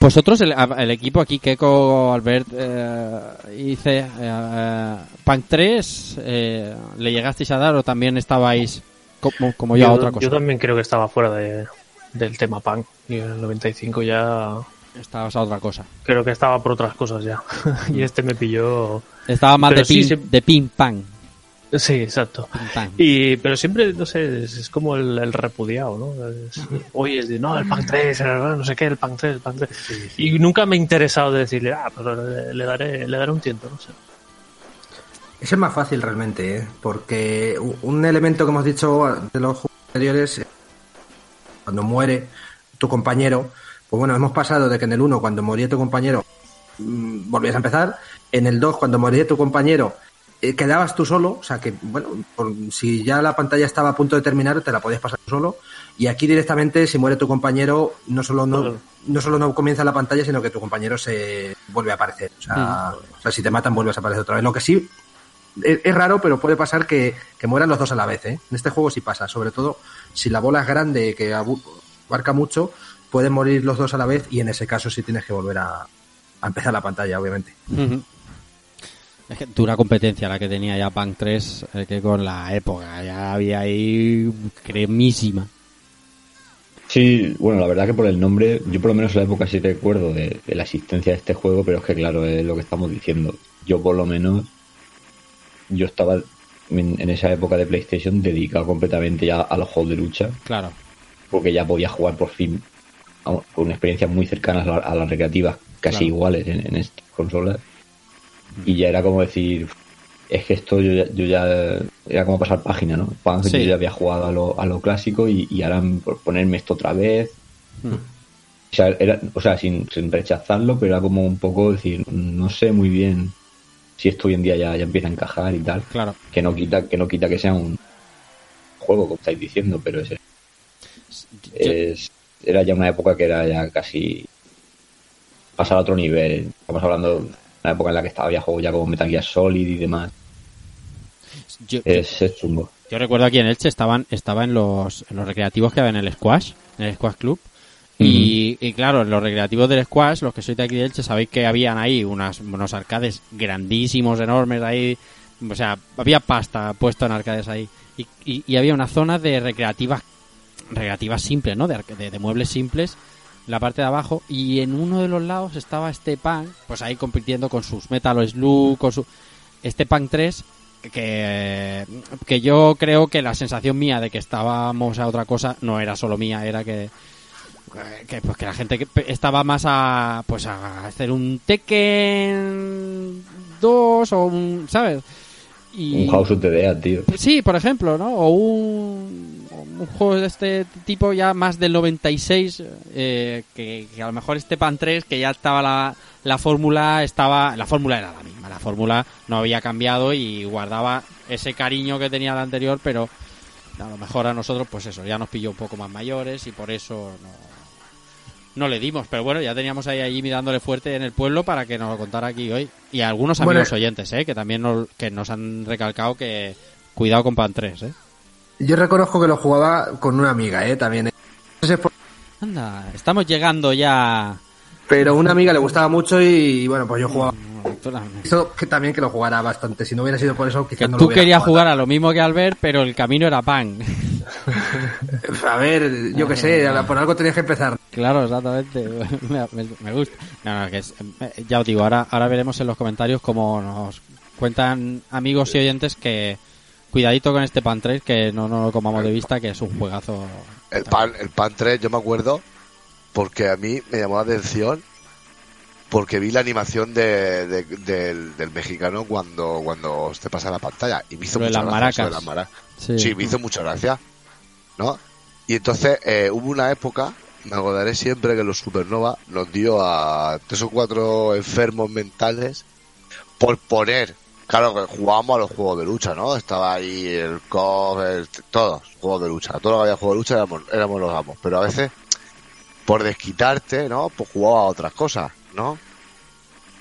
A: Vosotros, el, el equipo aquí, Keiko, Albert, eh, dice, eh, eh, Punk 3, eh, ¿le llegasteis a dar o también estabais como, como yo, a otra cosa?
C: yo también creo que estaba fuera de, del tema punk. Y en el 95 ya
A: Estabas a otra cosa.
C: creo que estaba por otras cosas ya. y este me pilló.
A: Estaba más
C: Pero
A: de
C: sí,
A: pin, de pin pan.
C: Sí, exacto. Y, pero siempre, no sé, es, es como el, el repudiado, ¿no? Es- Oye, es de, no, el Punk 3, el- no sé qué, el Punk 3, el Punk 3. Y nunca me he interesado de decirle, ah, pero le, le daré, le daré un tiento, no sé.
E: Ese es más fácil realmente, ¿eh? porque un elemento que hemos dicho de los juegos anteriores, eh, cuando muere tu compañero, pues bueno, hemos pasado de que en el 1, cuando moría tu compañero, mm, volvías a empezar, en el 2, cuando moría tu compañero, eh, quedabas tú solo, o sea que, bueno, por- si ya la pantalla estaba a punto de terminar, te la podías pasar tú solo, y aquí directamente, si muere tu compañero, no solo no,
C: Claro.
E: no solo no comienza la pantalla, sino que tu compañero se vuelve a aparecer. O sea, o sea, si te matan, vuelves a aparecer otra vez. Lo que sí es, es raro, pero puede pasar que, que mueran los dos a la vez. ¿eh? En este juego sí pasa, sobre todo si la bola es grande, que abarca mucho, pueden morir los dos a la vez y en ese caso sí tienes que volver a, a empezar la pantalla, obviamente.
A: Es que dura competencia la que tenía ya Punk 3 eh, que con la época. Ya había ahí cremísima.
B: Sí, bueno, la verdad que por el nombre, yo por lo menos en la época sí recuerdo de, de la existencia de este juego, pero es que claro, es lo que estamos diciendo. Yo por lo menos, yo estaba en, en esa época de PlayStation dedicado completamente ya a los juegos de lucha,
A: Claro.
B: porque ya podía jugar por fin con experiencias muy cercanas a, la- a las recreativas, casi
A: Claro.
B: iguales en, en estas consolas. Y ya era como decir, es que esto yo ya, yo ya era como pasar página, ¿no? Punk,
A: Sí.
B: Yo ya había jugado a lo, a lo clásico y, y ahora ponerme esto otra vez.
A: Mm.
B: O sea, era, o sea sin, sin rechazarlo, pero era como un poco decir, no sé muy bien si esto hoy en día ya, ya empieza a encajar y tal.
A: Claro.
B: Que no quita que no quita que sea un juego, como estáis diciendo, pero es,
A: Yo-
B: es- era ya una época que era ya casi pasar a otro nivel. Estamos hablando una época en la que estaba ya juegos ya como Metal Gear Solid y demás.
A: yo,
B: Es, es chungo.
A: yo recuerdo aquí en Elche estaban, estaba en los, en los recreativos que había en el Squash, en el Squash Club. Y, y claro, en los recreativos del Squash, los que sois de aquí de Elche, sabéis que habían ahí unas, unos arcades grandísimos, enormes ahí. O sea, había pasta puesto en arcades ahí. Y, y, y había una zona de recreativas, recreativas simples, ¿no? De, de, de muebles simples, la parte de abajo. Y en uno de los lados estaba este Punk, pues ahí compitiendo con sus Metal Slug, con su... Este Punk 3 que, que yo creo que la sensación mía de que estábamos a otra cosa no era solo mía, era que que, pues que la gente estaba más a pues a hacer un Tekken 2 o un, ¿sabes? Y
B: Un House of the Dead, tío.
A: Sí, por ejemplo, ¿no? O un, un juego de este tipo ya más del 96, eh, que, que a lo mejor este Pan 3, que ya estaba la, la fórmula, estaba, la fórmula era la misma, la fórmula no había cambiado y guardaba ese cariño que tenía la anterior, pero a lo mejor a nosotros, pues eso, ya nos pilló un poco más mayores y por eso no, no le dimos. Pero bueno, ya teníamos ahí a Jimmy dándole fuerte en el pueblo para que nos lo contara aquí hoy. Y a algunos
E: Bueno,
A: amigos oyentes, ¿eh? Que también nos, que nos han recalcado que cuidado con Pan 3, ¿eh?
E: Yo reconozco que lo jugaba con una amiga, ¿eh? También. Sé por-
A: Anda, estamos llegando ya...
E: Pero una amiga le gustaba mucho y, bueno, pues yo jugaba.
A: Tú
E: Eso que también que lo jugara bastante. Si no hubiera sido por eso,
A: que
E: no
A: tú
E: lo hubiera
A: querías
E: jugado.
A: jugar a lo mismo que Albert, pero el camino era pan.
E: A ver, yo qué sé, por algo tenías que empezar.
A: Claro, exactamente. me, me- me gusta. No, no, que es- eh, ya os digo, ahora, ahora veremos en los comentarios cómo nos cuentan amigos y oyentes que cuidadito con este Pan 3, que no, no lo comamos de vista, que es un juegazo.
D: El pan, el pan 3, yo me acuerdo, porque a mí me llamó la atención, porque vi la animación de, de- del, del mexicano cuando, cuando te pasa la pantalla. Y me hizo mucha
A: las
D: gracia las mara-
A: Sí.
D: Sí, me hizo mucha gracia, ¿no? Y entonces eh, hubo una época, me acordaré siempre que los Supernova nos dio a tres o cuatro enfermos mentales por poner, claro que jugábamos a los juegos de lucha, ¿no? Estaba ahí el COF, el- todos, juegos de lucha, todo lo que había juegos de lucha éramos, éramos los amos, pero a veces por desquitarte, ¿no? Pues jugaba a otras cosas, ¿no?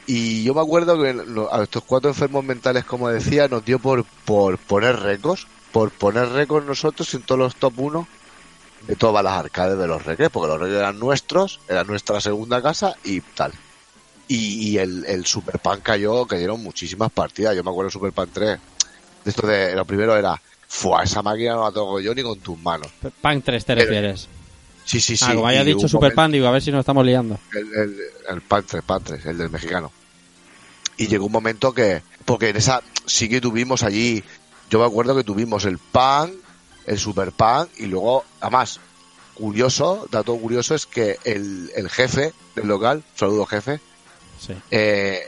D: Y yo me acuerdo que a estos cuatro enfermos mentales, como decía, nos dio por, por poner récords, por poner récords nosotros en todos los top 1 de todas las arcades de los reggae, porque los reggae eran nuestros, era nuestra segunda casa y tal. Y, y el, el Super Pan cayó, cayeron muchísimas partidas. Yo me acuerdo del Super Pan 3. De esto de, lo primero era, ¡fua! Esa máquina no la toco yo ni con tus manos.
A: Pan 3 te
D: Pero-
A: refieres.
D: Sí, sí, sí.
A: ah, como haya dicho Super Pan, digo, a ver si nos estamos liando.
D: el, el, el Pan 3, Pan 3, el del mexicano. Y llegó un momento que, porque en esa sí que tuvimos allí, yo me acuerdo que tuvimos el Pan, el Super Pan, y luego, además, curioso, dato curioso es que el, el jefe del local, saludo jefe,
A: Sí.
D: eh,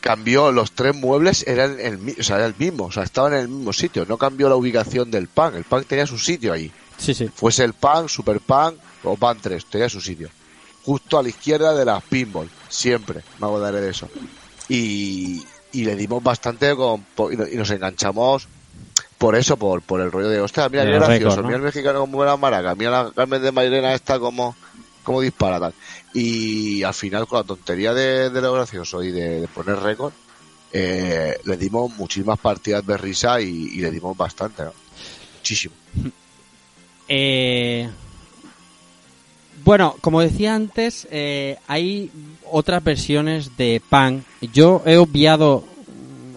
D: cambió los tres muebles, eran el, mi- o sea, era el mismo, o sea, estaban en el mismo sitio, no cambió la ubicación del pan, el pan tenía su sitio ahí
A: Sí, sí.
D: fuese el pan, super pan o pan 3, tenía su sitio. Justo a la izquierda de las pinball, siempre, me acordaré de eso. Y, y le dimos bastante con, y no- y nos enganchamos por eso, por, por el rollo de, hostia, mira qué gracioso, mira el mexicano como buena maraca, mira la Carmen de Mairena esta como, como dispara tal. Y al final con la tontería de, de lo gracioso y de, de poner récord, eh, le dimos muchísimas partidas de risa y, y le dimos bastante, ¿no? Muchísimo.
A: Eh, bueno, como decía antes, eh, hay otras versiones de Pan. Yo he obviado,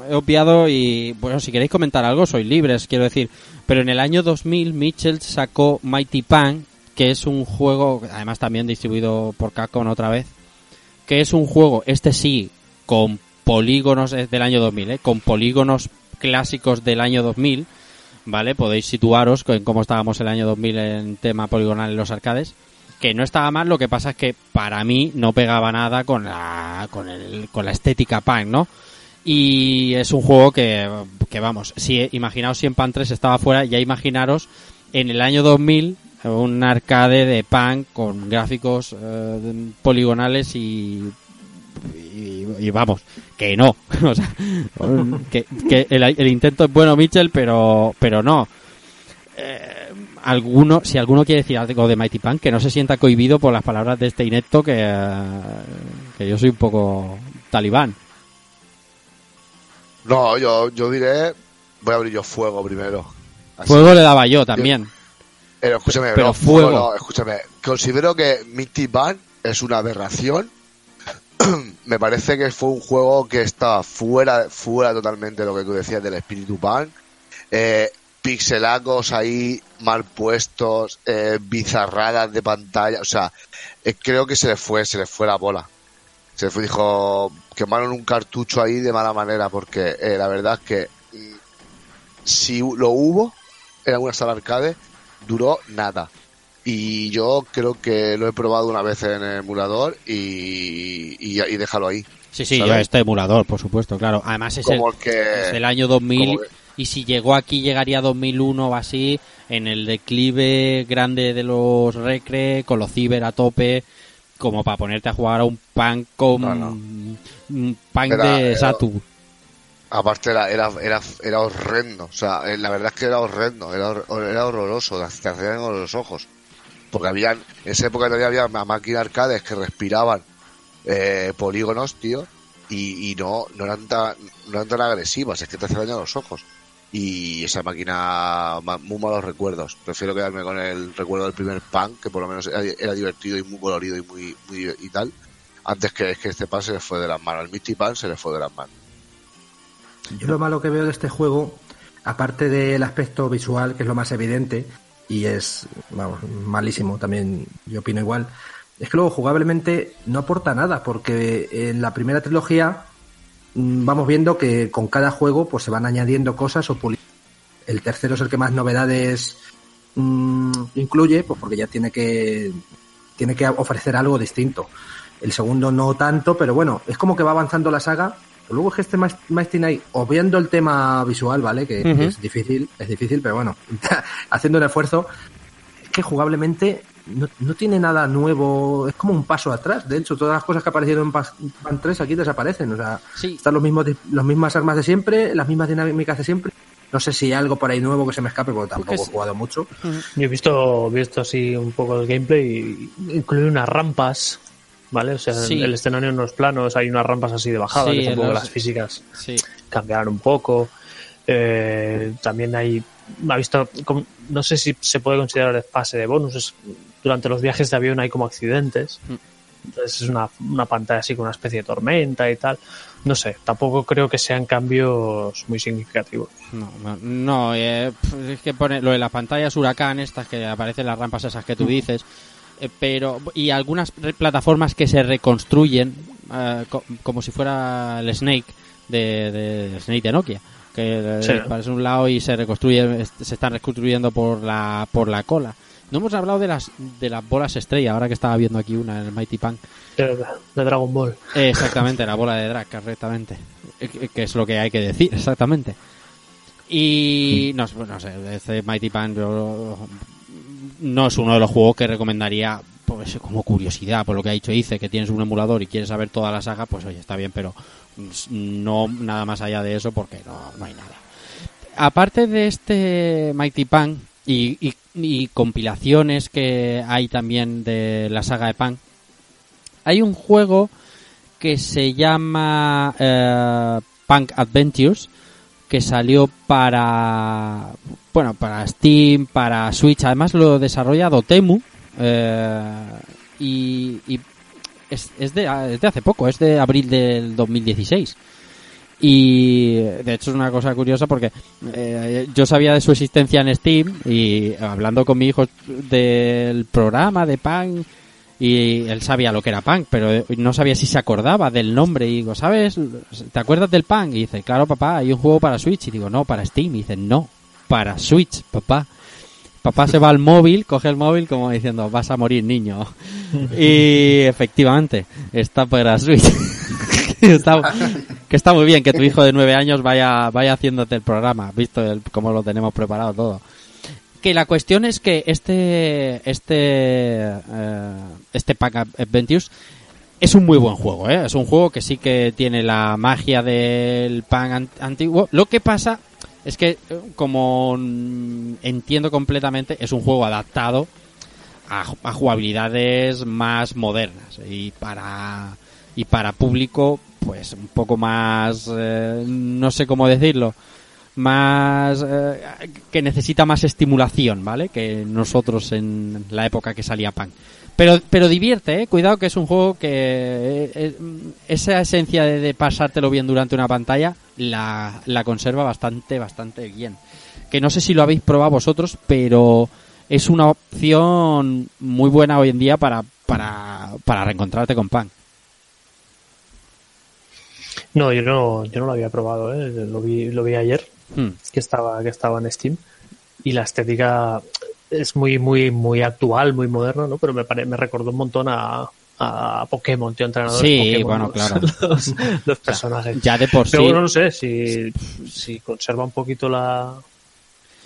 A: he obviado y bueno, si queréis comentar algo, sois libres, quiero decir. Pero en el año 2000 Mitchell sacó Mighty Pan, que es un juego, además también distribuido por Capcom otra vez, que es un juego, este sí, con polígonos es del año 2000, ¿eh? con polígonos clásicos del año 2000, ¿vale? Podéis situaros en cómo estábamos el año 2000 en tema poligonal en los arcades. Que no estaba mal, lo que pasa es que para mí no pegaba nada con la, con el, con la estética punk, ¿no? Y es un juego que, que vamos, si imaginaos si en Pan 3 estaba fuera, ya imaginaros en el año 2000 un arcade de punk con gráficos eh, poligonales y, y, vamos, que no. o sea, que, que el, el intento es bueno, Mitchell, pero, pero no. Eh, alguno, si alguno quiere decir algo de Mighty Punk, que no se sienta cohibido por las palabras de este inepto, que, que yo soy un poco talibán.
D: No, yo, yo diré, voy a abrir yo fuego primero. Así.
A: Fuego le daba yo también.
D: Pero escúchame,
A: Pero
D: no,
A: fuego.
D: no, escúchame. Considero que Mitty Band es una aberración. Me parece que fue un juego que estaba fuera, fuera totalmente de lo que tú decías del espíritu punk. Eh, pixelacos ahí mal puestos, eh, bizarradas de pantalla, o sea, eh, creo que se le fue, se le fue la bola. Se le fue, dijo, quemaron un cartucho ahí de mala manera, porque eh, la verdad es que mm, si lo hubo en alguna sala arcade, duró nada. Y yo creo que lo he probado una vez en el emulador y, y, y déjalo ahí.
A: Sí, sí,
D: ¿sabes?
A: yo este emulador, por supuesto, claro. Además es, el,
D: Como el que...
A: es del año 2000
D: como que-
A: y si llegó aquí llegaría a 2001 o así, en el declive grande de los recre, con los ciber a tope, como para ponerte a jugar a un punk con
D: No, no.
A: un punk
D: Era-
A: de
D: era-
A: Saturn.
D: Aparte era, era, era, era horrendo, o sea, eh, la verdad es que era horrendo, era, era horroroso, te hacían con los ojos. Porque habían, en esa época todavía había máquinas arcades que respiraban eh, polígonos, tío, y, no, no eran tan, no eran tan agresivas, es que te hacían daño a los ojos. Y esa máquina, muy malos recuerdos. Prefiero quedarme con el recuerdo del primer punk, que por lo menos era, era divertido y muy colorido y muy, muy y tal, antes que, que este pan se le fue de las manos. El Misty Pan se le fue de las manos.
E: Yo lo malo que veo de este juego, aparte del aspecto visual, que es lo más evidente, y es, malísimo también, yo opino igual, es que luego jugablemente no aporta nada, porque en la primera trilogía mm, vamos viendo que con cada juego pues se van añadiendo cosas o puli- El tercero es el que más novedades mm, incluye, pues porque ya tiene que tiene que ofrecer algo distinto. El segundo no tanto, pero bueno, es como que va avanzando la saga. Luego es que este Mas- Mighty Knight, obviando el tema visual, ¿vale? Que
A: Ujú.
E: es difícil, es difícil, pero bueno, haciendo un esfuerzo, es que jugablemente no, no tiene nada nuevo, es como un paso atrás. De hecho, todas las cosas que aparecieron en Pan 3 aquí desaparecen. O sea,
A: Sí.
E: están los mismos, las mismas armas de siempre, las mismas dinámicas de siempre. No sé si hay algo por ahí nuevo que se me escape, porque tampoco
A: es-
E: he jugado mucho.
C: Yo he visto, visto así un poco el gameplay incluye unas rampas, ¿vale? O sea,
A: Sí.
C: el escenario en los planos hay unas rampas así de bajada,
A: Sí,
C: que tampoco
A: los-
C: las físicas
A: Sí.
C: cambiaron un poco. Eh, también hay, ha visto, no sé si se puede considerar fase de bonus. es- durante los viajes de avión hay como accidentes.
A: Mm.
C: Entonces es una, una pantalla así con una especie de tormenta y tal. No sé, tampoco creo que sean cambios muy significativos.
A: No, no, no, eh, es que pone lo de las pantallas huracán, estas que aparecen las rampas esas que tú dices, eh, pero y algunas plataformas que se reconstruyen eh, co- como si fuera el Snake de, de Snake de Nokia, que eh,
C: Sí.
A: parece un lado y se reconstruye, se están reconstruyendo por la por la cola. No hemos hablado de las de las bolas estrella, ahora que estaba viendo aquí una en el Mighty Punk.
C: De, de Dragon Ball.
A: Eh, Exactamente, la bola de drag, correctamente. Eh, Que es lo que hay que decir, exactamente. Y no, sé, no sé, este Mighty Pan yo- no es uno de los juegos que recomendaría pues como curiosidad, por lo que ha dicho Ice, que tienes un emulador y quieres saber toda la saga, pues oye, está bien, pero no nada más allá de eso porque no, no hay nada. Aparte de este Mighty Pan y, y- y compilaciones que hay también de la saga de Pan, hay un juego que se llama eh, Punk Adventures que salió para bueno para Steam para Switch además lo desarrolla Dotemu eh, y, es, es de, es de hace poco es de abril del 2016 y de hecho es una cosa curiosa porque eh, yo sabía de su existencia en Steam y hablando con mi hijo del programa de Punk y él sabía lo que era punk, pero no sabía si se acordaba del nombre. Y digo, ¿sabes? ¿Te acuerdas del punk? Y dice, claro, papá, hay un juego para Switch. Y digo, no, para Steam. Y dice, no, para Switch, papá. Papá se va al móvil, coge el móvil como diciendo, vas a morir, niño. Y efectivamente, está para Switch. Que está muy bien que tu hijo de nueve años vaya, vaya haciéndote el programa, visto el, cómo lo tenemos preparado todo que la cuestión es que este este eh, este Pack Adventures es un muy buen juego, ¿eh? es un juego que sí que tiene la magia del pan an- antiguo. Lo que pasa es que, como entiendo completamente, es un juego adaptado a, a jugabilidades más modernas y para y para público, pues un poco más, eh, no sé cómo decirlo, más eh, que necesita más estimulación, ¿vale? Que nosotros en la época que salía Punk. Pero pero divierte, ¿eh? Cuidado que es un juego que eh, eh, esa esencia de, de pasártelo bien durante una pantalla la, la conserva bastante bastante bien. Que no sé si lo habéis probado vosotros, pero es una opción muy buena hoy en día para para para reencontrarte con Punk.
C: No, yo no, yo no lo había probado, ¿eh? lo vi, lo vi ayer,
A: Hmm.
C: que estaba, que estaba en Steam, y la estética es muy, muy, muy actual, muy moderna, ¿no? Pero me, pare- me recordó un montón a, a Pokémon, tío, entrenador
A: Sí,
C: Pokémon,
A: bueno,
C: los-
A: claro.
C: Los, los personajes.
A: Ya de por sí.
C: Pero bueno, no sé si, si conserva un poquito la,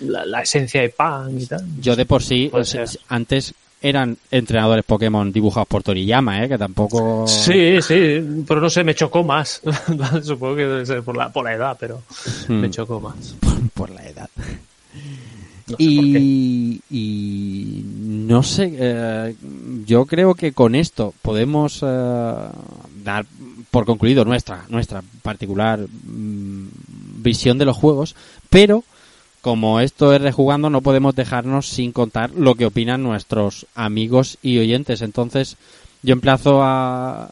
C: la, la esencia de pan y tal.
A: Yo de por sí, o sea, antes eran entrenadores Pokémon dibujados por Toriyama, ¿eh? que tampoco...
C: Sí, sí, pero no sé, me chocó más. Supongo que debe ser por la, por la edad, pero
A: Hmm.
C: me chocó más.
A: por la edad.
C: No sé.
A: Y, y no sé, eh, yo creo que con esto podemos eh, dar por concluido nuestra, nuestra particular mm, visión de los juegos, pero como esto es rejugando no podemos dejarnos sin contar lo que opinan nuestros amigos y oyentes. Entonces, yo emplazo a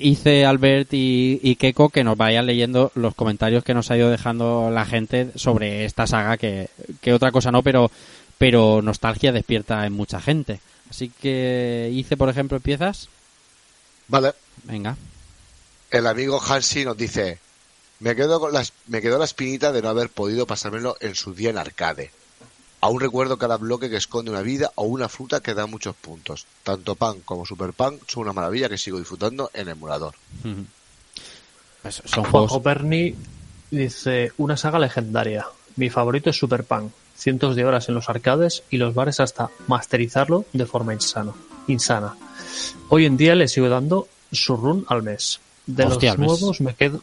A: Ice, Albert y, y Keiko que nos vayan leyendo los comentarios que nos ha ido dejando la gente sobre esta saga, que, que otra cosa no, pero, pero nostalgia despierta en mucha gente. Así que, Ice, por ejemplo, empiezas.
D: Vale.
A: Venga.
D: El amigo Hansi nos dice, me quedo con las, me quedó la espinita de no haber podido pasármelo en su día en arcade. Aún recuerdo cada bloque que esconde una vida o una fruta que da muchos puntos. Tanto Pan como Super Pan son una maravilla que sigo disfrutando en emulador.
A: Pues son
C: Juanjo. Berni dice, una saga legendaria. Mi favorito es Super Pan. Cientos de horas en los arcades y los bares hasta masterizarlo de forma insano, insana. Hoy en día le sigo dando su run al mes. De
A: Hostia,
C: los
A: mes.
C: nuevos me quedo...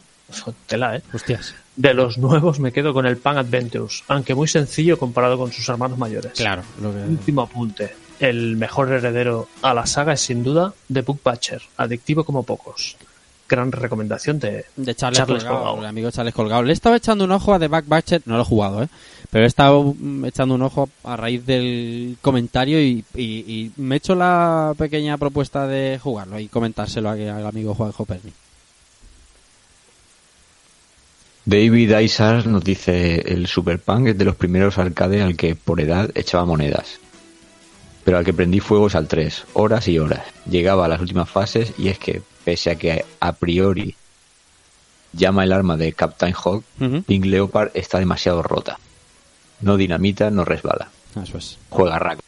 C: Tela, ¿eh?
A: Hostias.
C: De los nuevos me quedo con el Pan Adventures, aunque muy sencillo comparado con sus hermanos mayores.
A: Claro. Lo que...
C: Último apunte. El mejor heredero a la saga es sin duda The Book Batcher, adictivo como pocos. Gran recomendación de
A: De Charles,
C: Charles
A: Colgado,
C: Colgado.
A: el amigo Charles Colgado. Le he estado echando un ojo a The Back Batcher, no lo he jugado, ¿eh? Pero he estado mm, echando un ojo a raíz del comentario y, y- y me he hecho la pequeña propuesta de jugarlo y comentárselo al amigo Juanjo Perni.
B: David Isar nos dice el Super Punk es de los primeros arcades al que por edad echaba monedas. Pero al que prendí fuego es al 3, horas y horas. Llegaba a las últimas fases y es que, pese a que a priori llama el arma de Captain Hawk,
A: Ujú.
B: Pink Leopard está demasiado rota. No dinamita, no resbala.
A: Eso es.
B: Juega rack.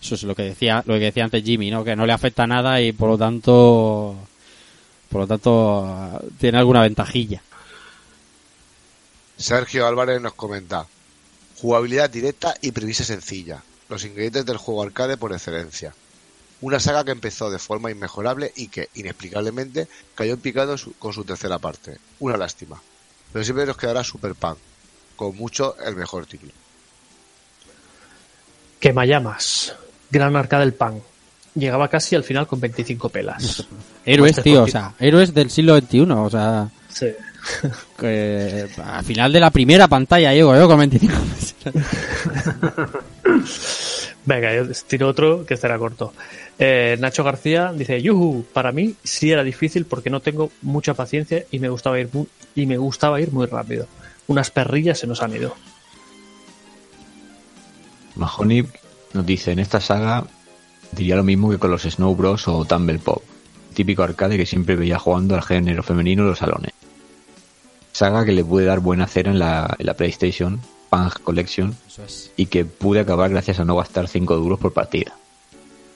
A: Eso es lo que decía, lo que decía antes Jimmy, ¿no? Que no le afecta nada y por lo tanto, por lo tanto, tiene alguna ventajilla.
D: Sergio Álvarez nos comenta, jugabilidad directa y premisa sencilla. Los ingredientes del juego arcade por excelencia. Una saga que empezó de forma inmejorable y que, inexplicablemente, cayó en picado su- con su tercera parte. Una lástima. Pero siempre nos quedará Super Pan, con mucho el mejor título.
C: Quemallamas. Gran arca del pan. Llegaba casi al final con 25 pelas.
A: Héroes, tío, o sea, héroes del siglo XXI, o sea,
C: Sí.
A: que al final de la primera pantalla llego yo con 25
C: Venga, yo tiro otro que será corto. Eh, Nacho García dice, yuhu, para mí sí era difícil porque no tengo mucha paciencia y me gustaba ir muy, y me gustaba ir muy rápido. Unas perrillas se nos han ido.
B: Mahoney nos dice, en esta saga diría lo mismo que con los Snow Bros o Tumble Pop, típico arcade que siempre veía jugando al género femenino en los salones. Saga que le pude dar buena cera en la, en la PlayStation, Punk Collection,
A: Eso es.
B: y que pude acabar gracias a no gastar 5 duros por partida.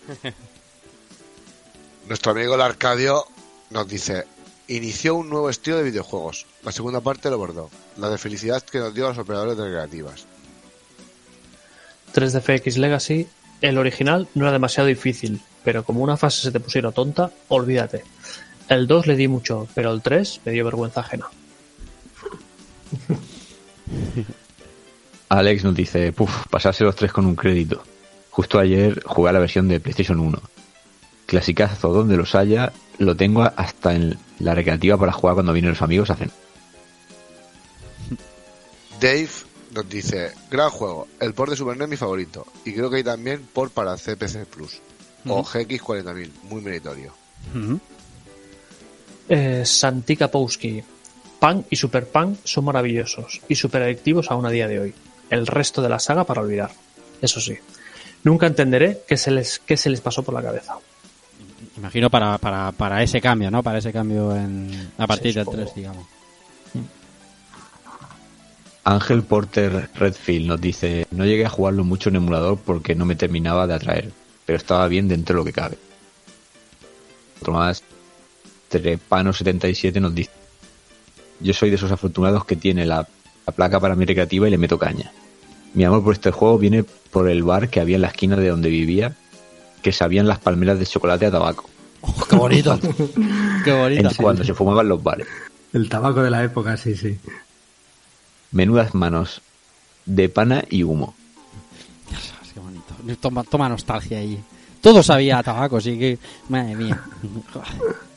D: Nuestro amigo el Arcadio nos dice, inició un nuevo estilo de videojuegos. La segunda parte lo bordó. La de felicidad que nos dio a los operadores de recreativas.
C: 3DFX Legacy, el original no era demasiado difícil, pero como una fase se te pusiera tonta, olvídate. El 2 le di mucho, pero el 3 me dio vergüenza ajena.
B: Alex nos dice, puf, pasarse los tres con un crédito. Justo ayer jugué a la versión de PlayStation 1. Clasicazo donde los haya, lo tengo hasta en la recreativa para jugar cuando vienen los amigos a cenar.
D: Dave nos dice, gran juego, el port de Super NES mi favorito. Y creo que hay también port para CPC Plus. O GX40000, muy meritorio.
A: Ujú.
C: Eh, Santi Kapowski. Pan y Super Pan son maravillosos y super adictivos aún a día de hoy. El resto de la saga para olvidar. Eso sí. Nunca entenderé qué se les, qué se les pasó por la cabeza.
A: Imagino para, para, para ese cambio, ¿no? Para ese cambio en, a partir
C: Sí,
A: del
C: supongo.
A: 3, digamos.
B: Ángel Porter Redfield nos dice, no llegué a jugarlo mucho en emulador porque no me terminaba de atraer, pero estaba bien dentro de lo que cabe. Otro más, Trepano77 nos dice, yo soy de esos afortunados que tiene la, la placa para mi recreativa y le meto caña. Mi amor por este juego viene por el bar que había en la esquina de donde vivía, que sabían las palmeras de chocolate a tabaco,
A: ¡Qué bonito! ¡Qué bonito!
B: en cuando se fumaban los bares.
E: El tabaco de la época, sí, sí.
B: Menudas manos de pana y humo.
A: ¡Qué bonito! Toma, toma nostalgia ahí. Todo sabía a tabaco, así que... Madre mía.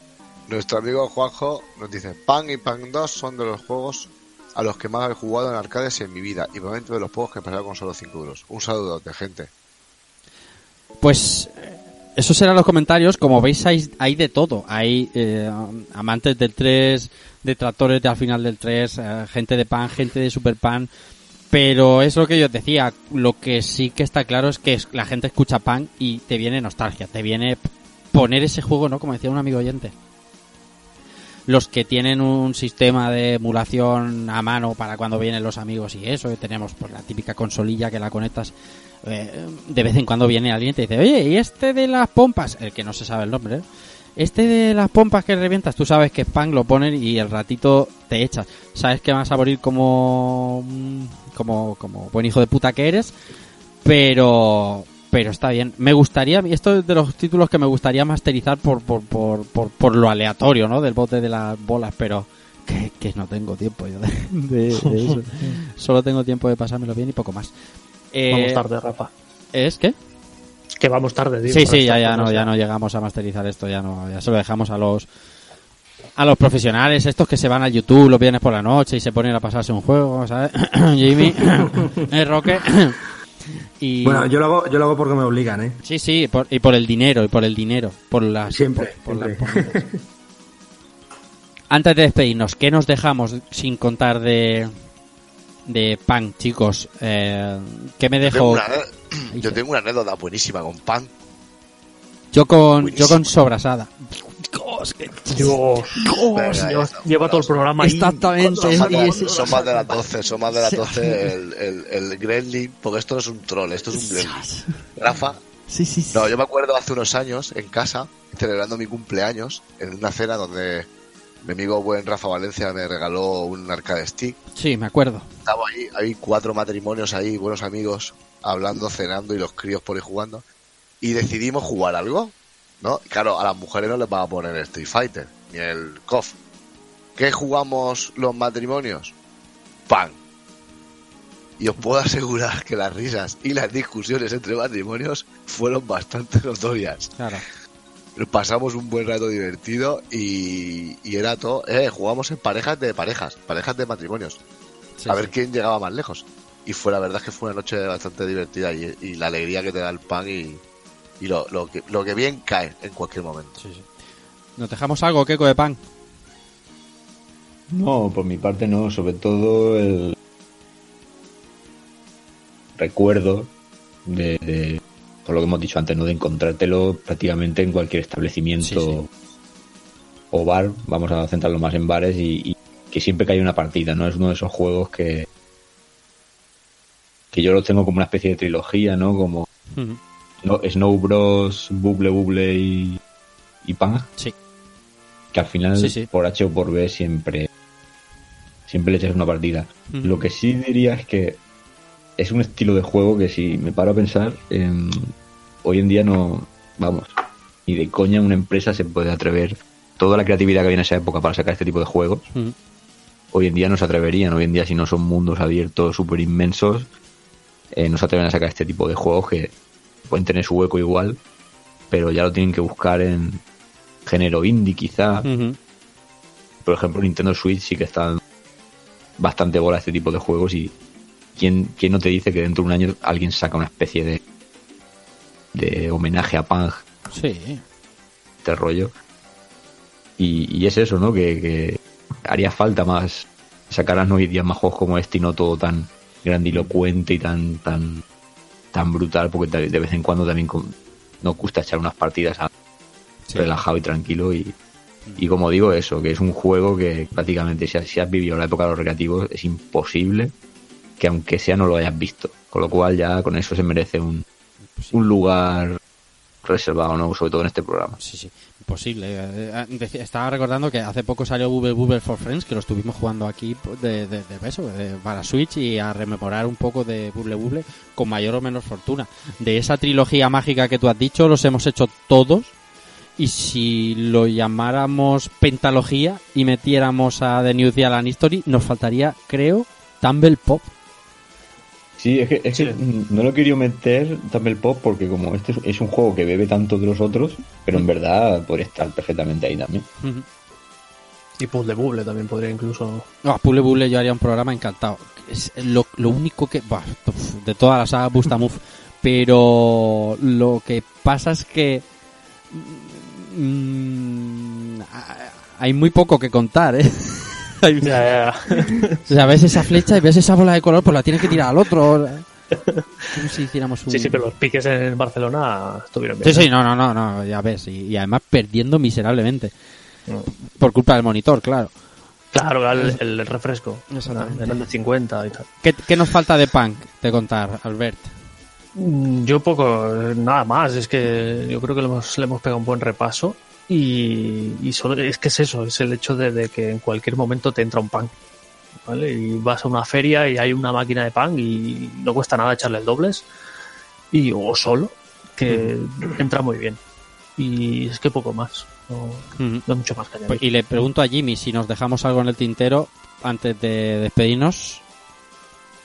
D: Nuestro amigo Juanjo nos dice, Pan y Pan 2 son de los juegos a los que más he jugado en arcades en mi vida y probablemente de los juegos que he pasado con solo 5 euros. Un saludo de gente.
A: Pues eh, Esos serán los comentarios. Como veis, hay, hay de todo. Hay eh, amantes del 3, detractores de al final del 3, eh, gente de pan, gente de super pan. Pero es lo que yo os decía. Lo que sí que está claro es que la gente escucha pan y te viene nostalgia. Te viene poner ese juego, ¿no? Como decía un amigo oyente. Los que tienen un sistema de emulación a mano para cuando vienen los amigos y eso, tenemos pues la típica consolilla que la conectas eh, de vez en cuando viene alguien y te dice, oye, ¿y este de las pompas? El que no se sabe el nombre, ¿eh? Este de las pompas que revientas, tú sabes que es pan, lo ponen y el ratito te echas. Sabes que vas a morir como, como, como buen hijo de puta que eres, pero, pero está bien. Me gustaría, esto es de los títulos que me gustaría masterizar por, por, por, por, por lo aleatorio, ¿no? Del bote de las bolas, pero que, que no tengo tiempo yo de, de- de eso. Solo tengo tiempo de pasármelo bien y poco más. Eh,
C: Vamos tarde, Rafa.
A: ¿Es qué?
C: Que vamos tarde, digo.
A: Sí, sí, ya, ya no, ya no llegamos a masterizar esto, ya no, ya se lo dejamos a los a los profesionales, estos que se van a YouTube los viernes por la noche y se ponen a pasarse un juego, ¿sabes? Jimmy, el Roque. Y
E: Bueno, yo lo hago, yo lo hago porque me obligan, ¿eh?
A: sí, sí, por- y por el dinero, y por el dinero, por las
E: Siempre,
A: por- por
E: siempre.
A: las- por- Antes de despedirnos, ¿qué nos dejamos sin contar de de pan, chicos? Eh, ¿Qué me
D: Yo tengo,
A: dejo?
D: una, yo tengo una anécdota buenísima con pan.
A: Yo con yo con sobrasada.
C: Dios,
D: ya
C: Dios,
D: está.
C: lleva todo el programa ahí.
A: Exactamente.
D: Son más,
A: y
D: de,
A: ese-
D: son más de las 12, son más de las 12 el, el, el Gremlin, porque esto no es un troll, esto es un Gremlin. Rafa,
A: Sí, sí, sí.
D: no, yo me acuerdo hace unos años en casa, celebrando mi cumpleaños, en una cena donde mi amigo buen Rafa Valencia me regaló un arcade stick.
A: Sí, me acuerdo.
D: Estaba ahí, hay cuatro matrimonios ahí, buenos amigos, hablando, cenando y los críos por ahí jugando. Y decidimos jugar algo, ¿no? Y claro, a las mujeres no les van a poner el Street Fighter, ni el KOF. ¿Qué jugamos los matrimonios? Pan. Y os puedo asegurar que las risas y las discusiones entre matrimonios fueron bastante notorias.
A: Claro.
D: Pasamos un buen rato divertido y, y era todo, eh, jugamos en parejas de parejas, parejas de matrimonios
A: Sí,
D: a ver
A: sí.
D: quién llegaba más lejos. Y fue la verdad es que fue una noche bastante divertida y, y la alegría que te da el pan y, y lo, lo que, lo que bien cae en cualquier momento.
A: Sí, sí. ¿Nos dejamos algo, Keko de pan?
B: No, por mi parte no, sobre todo el recuerdo de, de- por lo que hemos dicho antes, ¿no? De encontrártelo prácticamente en cualquier establecimiento
A: Sí, sí.
B: o bar, vamos a centrarlo más en bares y, y que siempre que hay una partida, ¿no? Es uno de esos juegos que que yo lo tengo como una especie de trilogía, ¿no? Como Snow Bros, Bubble Bubble y, y Pang,
A: Sí.
B: que al final
A: Sí, sí.
B: por H o por B siempre siempre le echas una partida. Lo que sí diría es que es un estilo de juego que si me paro a pensar, em, hoy en día no, vamos, ni de coña una empresa se puede atrever toda la creatividad que había en esa época para sacar este tipo de juegos. Hoy en día no se atreverían, hoy en día si no son mundos abiertos súper inmensos, eh, no se atreven a sacar este tipo de juegos que pueden tener su hueco igual, pero ya lo tienen que buscar en género indie quizá, por ejemplo, Nintendo Switch sí que está bastante bola este tipo de juegos y ¿quién, quién no te dice que dentro de un año alguien saca una especie de de homenaje a Pang,
A: Sí.
B: este rollo? Y, y es eso, ¿no? Que, que haría falta más sacarán hoy día más juegos como este y no todo tan grandilocuente y tan tan tan brutal porque de de vez en cuando también con- nos gusta echar unas partidas a-
A: Sí.
B: relajado y tranquilo y, y como digo eso, que es un juego que prácticamente si has, si has vivido la época de los recreativos es imposible que aunque sea no lo hayas visto, con lo cual ya con eso se merece un, un lugar reservado, ¿no? sobre todo en este programa.
A: Sí, sí, imposible. Eh, eh, decía- Estaba recordando que hace poco salió Bubble Bubble for Friends, que lo estuvimos jugando aquí de, de, de eso, de- para Switch y a rememorar un poco de Bubble Bubble con mayor o menor fortuna. De esa trilogía mágica que tú has dicho, los hemos hecho todos. Y si lo llamáramos pentalogía y metiéramos a The New Zealand History, nos faltaría, creo, Tumble Pop.
B: Sí, es que, es que no lo quería meter Tumble Pop porque como este es- un juego que bebe tanto de los otros, pero en verdad podría estar perfectamente ahí también.
A: Ujú.
C: Y Puzzle Bubble también podría incluso.
A: No, Puzzle Bubble yo haría un programa encantado. Es lo, lo único que... buah, uf, de toda la saga Busta Move. Pero lo que pasa es que mm, hay muy poco que contar, ¿eh? Hay-
C: Ya, ya, ya.
A: o sea, ves esa flecha y ves esa bola de color, pues la tienes que tirar al otro. Como si hiciéramos un...
C: Sí, sí, pero los piques en Barcelona estuvieron bien.
A: Sí, sí, no, no, no, no, ya ves. Y, y además perdiendo miserablemente.
C: No.
A: Por culpa del monitor, claro.
C: Claro, el, el refresco.
A: Exactamente.
C: Eran de 50 y tal.
A: ¿Qué, qué nos falta de punk de contar, Albert?
C: Mm, Yo poco, eh, nada más. Es que yo creo que le hemos, le hemos pegado un buen repaso. Y, y solo, es que es eso, es el hecho de, de que en cualquier momento te entra un pan. ¿Vale? Y vas a una feria y hay una máquina de pan y no cuesta nada echarle el dobles. Y, o solo, que entra muy bien. Y es que poco más. No, no hay mucho más que añadir.
A: Pues, y le pregunto a Jimmy si nos dejamos algo en el tintero antes de despedirnos.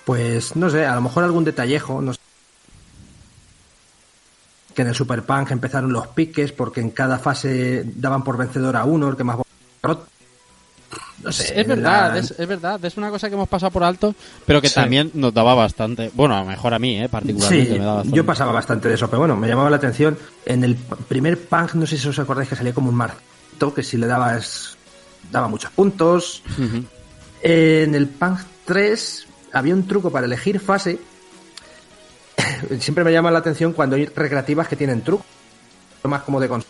E: Pues no sé, a lo mejor algún detallejo, no sé. Que en el Super Punk empezaron los piques porque en cada fase daban por vencedor a uno, el que más No sé,
A: es verdad,
E: la-
A: es, es verdad, es una cosa que hemos pasado por alto, pero que
E: Sí.
A: también nos daba bastante. Bueno, a lo mejor a mí, eh, particularmente
E: Sí,
A: me daba
E: yo pasaba bastante de eso, pero bueno, me llamaba la atención. En el primer punk, no sé si os acordáis que salía como un marto, que si le dabas, daba muchos puntos. En el punk 3 había un truco para elegir fase. Siempre me llama la atención cuando hay recreativas que tienen truco. Más como de cons-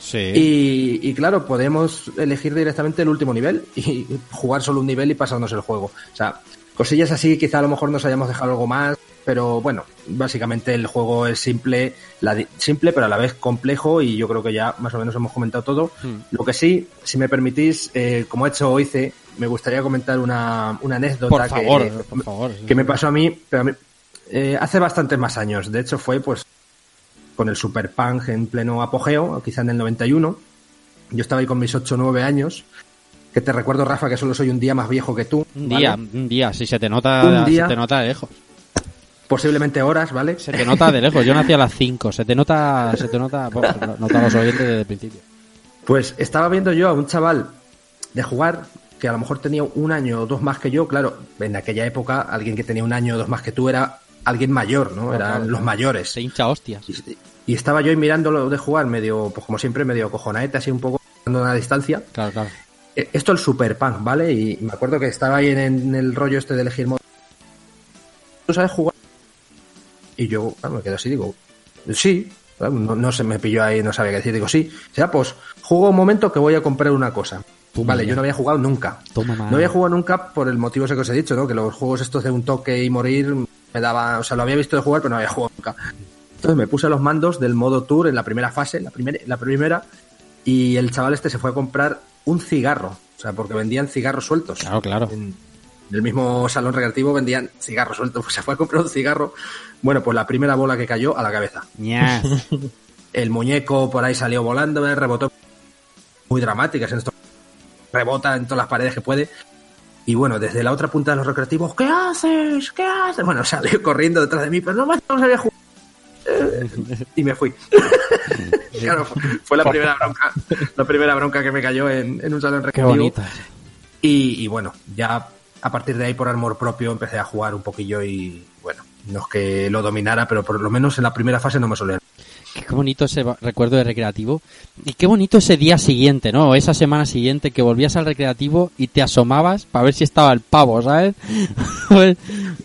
A: Sí.
E: y, y claro, podemos elegir directamente el último nivel y jugar solo un nivel y pasarnos el juego. O sea, cosillas así, quizá a lo mejor nos hayamos dejado algo más, pero bueno, básicamente el juego es simple, la simple pero a la vez complejo y yo creo que ya más o menos hemos comentado todo.
A: Hmm.
E: Lo que sí, si me permitís, eh, como he hecho hice, me gustaría comentar una, una anécdota
A: favor.
E: que me pasó a mí, pero a mí, eh, hace bastantes más años. De hecho, fue pues con el Super Punk en pleno apogeo, quizá en el 91. Yo estaba ahí con mis 8 o 9 años. Que te recuerdo, Rafa, que solo soy un día más viejo que tú.
A: Un
E: ¿vale?
A: día, un día, si se te nota,
E: Un día.
A: se te nota de lejos.
E: Posiblemente horas, ¿vale?
A: Se te nota de lejos. Yo nací a las 5. Se te nota, se te nota, nota a los oyentes desde el principio.
E: Pues estaba viendo yo a un chaval de jugar que a lo mejor tenía un año o dos más que yo. Claro, en aquella época, alguien que tenía un año o dos más que tú era alguien mayor, ¿no? Eran
A: claro,
E: los mayores.
A: Se hincha hostias.
E: Y, y estaba yo ahí mirándolo de jugar medio, pues como siempre, medio cojonaete, así un poco dando una distancia.
A: Claro, claro.
E: Eh, Esto el Super Punk, ¿vale? Y me acuerdo que estaba ahí en, en el rollo este de elegir modo. ¿Tú sabes jugar? Y yo, claro, me quedo así, digo, sí. No, no se me pilló ahí, no sabía qué decir. Digo, sí. O sea, pues juego un momento que voy a comprar una cosa.
A: Toma
E: vale,
A: ya.
E: yo no había jugado nunca.
A: Toma.
E: No había jugado nunca por el motivo ese que os he dicho, ¿no? Que los juegos estos de un toque y morir me daba, o sea, lo había visto de jugar, pero no había jugado nunca. Entonces me puse los mandos del modo tour en la primera fase, la primera, la primera, y el chaval este se fue a comprar un cigarro, o sea, porque vendían cigarros sueltos.
A: Claro, claro.
E: En el mismo salón recreativo vendían cigarros sueltos, pues se fue a comprar un cigarro. Bueno, pues la primera bola que cayó a la cabeza.
A: Ña.
E: El muñeco por ahí salió volando, rebotó muy dramáticas en esto. Rebota en todas las paredes que puede. Y bueno, desde la otra punta de los recreativos, ¿qué haces? ¿Qué haces? Bueno, salió corriendo detrás de mí, pero no más no sabía jugar. Y me fui. claro, fue- la primera bronca, la primera bronca que me cayó en, en un salón recreativo. Y, y bueno, ya a partir de ahí por amor propio empecé a jugar un poquillo y bueno, no es que lo dominara, pero por lo menos en la primera fase no me solía.
A: Qué bonito ese recuerdo de recreativo. Y qué bonito ese día siguiente, ¿no? O esa semana siguiente que volvías al recreativo y te asomabas para ver si estaba el pavo, ¿sabes? Pues,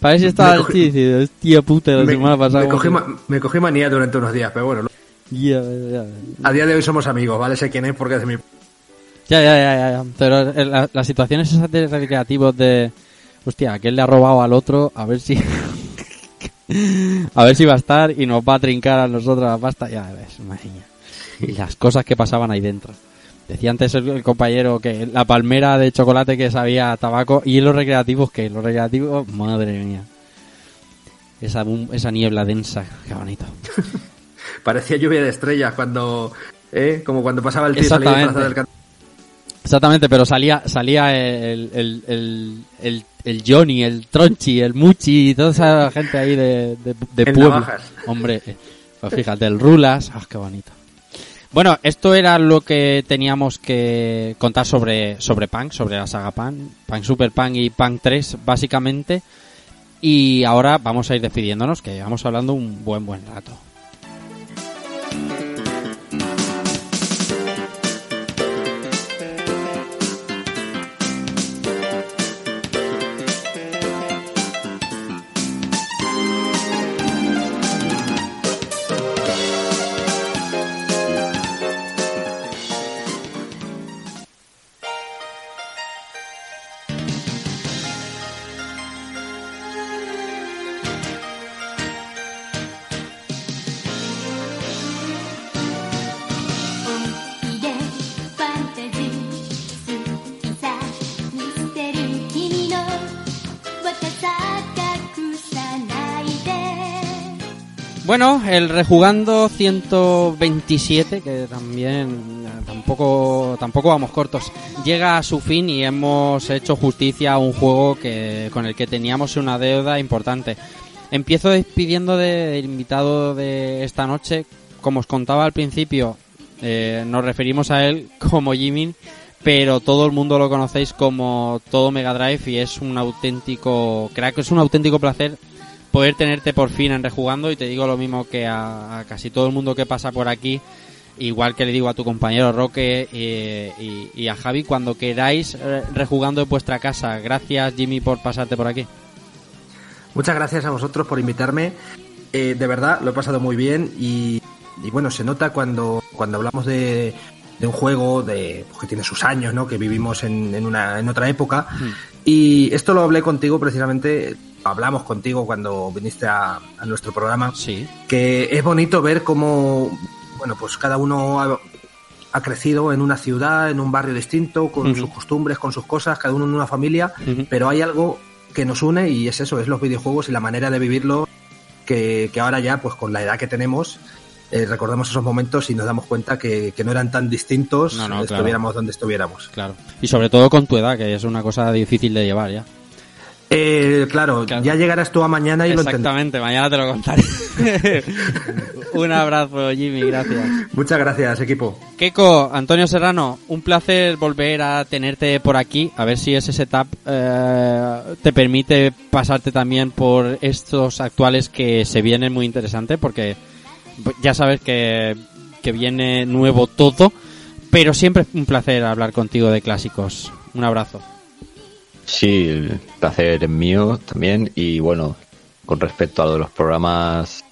A: para ver si estaba el tío hostia puta, la
E: Me,
A: semana pasada.
E: me cogí, ma- me cogí manía durante unos días, pero bueno, a día de hoy somos amigos, ¿vale? Sé quién es porque es de mi...
A: ya, ya, ya, ya. Pero eh, la- las situaciones esas de recreativos de... Hostia, aquel le ha robado al otro, a ver si... a ver si va a estar y nos va a trincar a nosotros la pasta. Ya ves, madre mía. Y las cosas que pasaban ahí dentro. Decía antes el, el compañero que la palmera de chocolate que sabía a tabaco y los recreativos que los recreativos, madre mía. Esa, esa niebla densa, qué bonito.
E: Parecía lluvia de estrellas cuando... ¿eh? Como cuando pasaba el tío del
A: Exactamente, pero salía salía el, el, el, el, el Johnny, el Tronchi, el Muchi y toda esa gente ahí de, de, de pueblo.
E: Navajas.
A: Hombre, eh, pues fíjate, el Rulas, ah, qué bonito. Bueno, esto era lo que teníamos que contar sobre, sobre Punk, sobre la saga Punk, Punk Super Punk y Punk 3, básicamente. Y ahora vamos a ir despidiéndonos, que llevamos hablando un buen, buen rato. Bueno, el rejugando 127, que también tampoco tampoco vamos cortos, llega a su fin y hemos hecho justicia a un juego que con el que teníamos una deuda importante. Empiezo despidiendo del invitado de esta noche. Como os contaba al principio, eh, nos referimos a él como Jimmy, pero todo el mundo lo conocéis como todo Mega Drive y es un auténtico, que es un auténtico placer poder tenerte por fin en rejugando y te digo lo mismo que a, a casi todo el mundo que pasa por aquí igual que le digo a tu compañero Roque eh, y, y, a Javi cuando queráis eh, rejugando en vuestra casa. Gracias Jimmy por pasarte por aquí.
E: Muchas gracias a vosotros por invitarme. Eh, de verdad lo he pasado muy bien y, y bueno se nota cuando cuando hablamos de, de un juego de pues, que tiene sus años no que vivimos en, en una en otra época. Mm. y esto lo hablé contigo precisamente hablamos contigo cuando viniste a, a, nuestro programa,
A: sí.
E: que es bonito ver cómo, bueno, pues cada uno ha, ha crecido en una ciudad, en un barrio distinto, con uh -huh. sus costumbres, con sus cosas, cada uno en una familia, uh -huh. pero hay algo que nos une y es eso, es los videojuegos y la manera de vivirlo que, que ahora ya, pues con la edad que tenemos, eh, recordamos esos momentos y nos damos cuenta que, que no eran tan distintos
A: no, no,
E: estuviéramos
A: claro.
E: donde estuviéramos.
A: Claro. Y sobre todo con tu edad, que es una cosa difícil de llevar ya.
E: Eh, claro, claro, ya llegarás tú a mañana y
A: Exactamente,
E: lo
A: mañana te lo contaré. un abrazo, Jimmy, gracias.
E: Muchas gracias, equipo.
A: Keiko, Antonio Serrano, un placer volver a tenerte por aquí. A ver si ese setup eh, te permite pasarte también por estos actuales que se vienen muy interesantes, porque ya sabes que, que viene nuevo todo, pero siempre es un placer hablar contigo de clásicos. Un abrazo.
B: Sí, el placer es mío también. Y bueno, con respecto a lo de los programas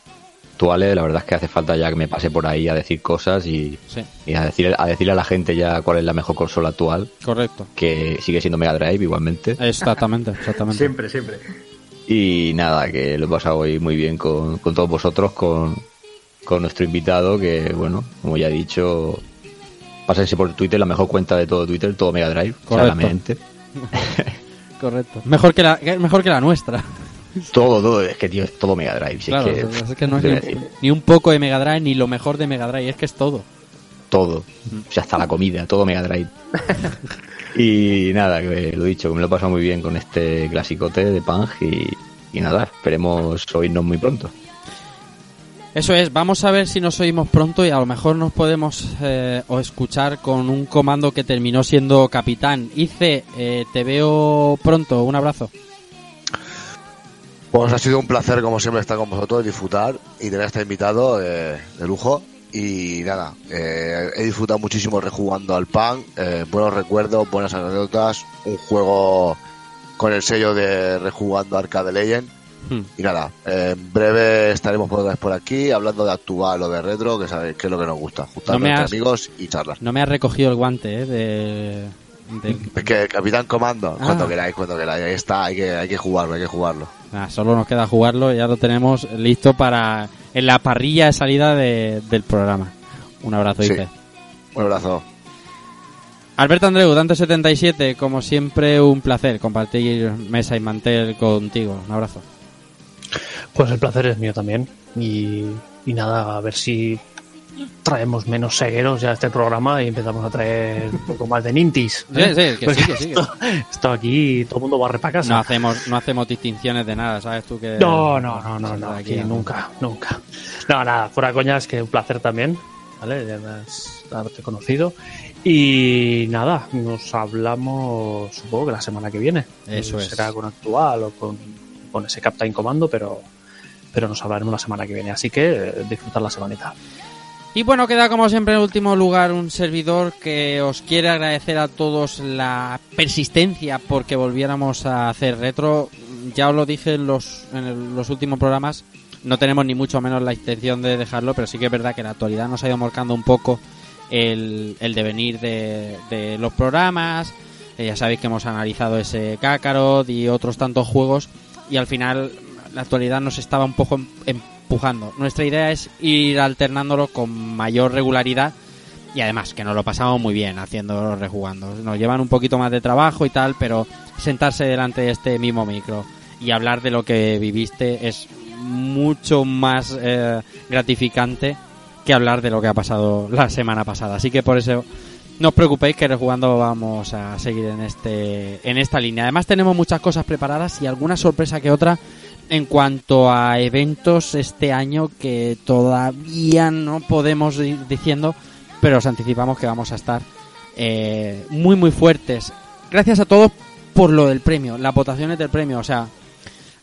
B: actuales, la verdad es que hace falta ya que me pase por ahí a decir cosas y,
A: sí.
B: y a, decir, a decirle a la gente ya cuál es la mejor consola actual.
A: Correcto.
B: Que sigue siendo Mega Drive igualmente.
A: Exactamente, exactamente.
E: siempre, siempre.
B: Y nada, que lo he pasado hoy muy bien con, con todos vosotros, con, con nuestro invitado, que bueno, como ya he dicho, pásense por Twitter, la mejor cuenta de todo Twitter, todo Mega Drive, claramente.
A: Correcto. Mejor que la, mejor que la nuestra.
B: Todo, todo, es que tío, es todo Mega Drive. Si
A: claro,
B: es que,
A: es que no es ni, ni, un poco de Mega Drive ni lo mejor de Mega Drive, es que es todo.
B: Todo. O sea, hasta la comida, todo Mega Drive. y nada, que lo dicho, que me lo he pasado muy bien con este clasicote de Pang y, y nada, esperemos oírnos muy pronto.
A: Eso es, vamos a ver si nos oímos pronto y a lo mejor nos podemos eh, o escuchar con un comando que terminó siendo capitán. Ice, eh, te veo pronto, un abrazo.
D: Pues ha sido un placer, como siempre, estar con vosotros, disfrutar y tener este invitado eh, de lujo. Y nada, he disfrutado muchísimo rejugando al pan, buenos recuerdos, buenas anécdotas, un juego con el sello de rejugando Arcade Legend. Hmm. Y nada, en breve estaremos por, otra vez por aquí hablando de actual o de retro, que sabéis que es lo que nos gusta, juntarnos no entre has, amigos y charlas.
A: No me has recogido el guante, ¿eh? De,
D: de... Es que Capitán Comando, ah. cuando queráis, cuando queráis, ahí está, hay que, hay que jugarlo, hay que jugarlo.
A: Ah, solo nos queda jugarlo, ya lo tenemos listo para en la parrilla de salida de, del programa. Un abrazo,
D: sí.
A: Ice.
D: Un abrazo.
A: Alberto Andreu, Dante77, como siempre un placer compartir mesa y mantel contigo. Un abrazo.
C: Pues el placer es mío también. Y, y nada, a ver si traemos menos cegueros ya a este programa y empezamos a traer un poco más de nintis.
A: ¿eh? Sí, sí, que sí, que sí.
C: Esto, esto, aquí todo el mundo barre para casa.
A: No hacemos, no hacemos distinciones de nada, ¿sabes tú que...?
C: No, no, no, no, no aquí, aquí nunca, nunca. No, nada, fuera coñas, que un placer también, ¿vale? Has haberte conocido. Y nada, nos hablamos supongo que la semana que viene.
A: Eso
C: Será
A: es.
C: Será con actual o con, con ese Captain Comando, pero pero nos hablaremos la semana que viene. Así que eh, disfrutar la semanita.
A: Y bueno, queda como siempre en último lugar un servidor que os quiere agradecer a todos la persistencia porque volviéramos a hacer retro. Ya os lo dije en los, en los últimos programas, no tenemos ni mucho menos la intención de dejarlo, pero sí que es verdad que la actualidad nos ha ido marcando un poco el, el devenir de, de los programas. Eh, ya sabéis que hemos analizado ese Kakarot y otros tantos juegos y al final la actualidad nos estaba un poco empujando. Nuestra idea es ir alternándolo con mayor regularidad y además que nos lo pasamos muy bien haciendo rejugando. Nos llevan un poquito más de trabajo y tal, pero sentarse delante de este mismo micro y hablar de lo que viviste es mucho más eh, gratificante que hablar de lo que ha pasado la semana pasada. Así que por eso no os preocupéis que jugando vamos a seguir en este en esta línea. Además tenemos muchas cosas preparadas y alguna sorpresa que otra en cuanto a eventos este año que todavía no podemos ir diciendo, pero os anticipamos que vamos a estar eh, muy muy fuertes. Gracias a todos por lo del premio, las votaciones del premio, o sea,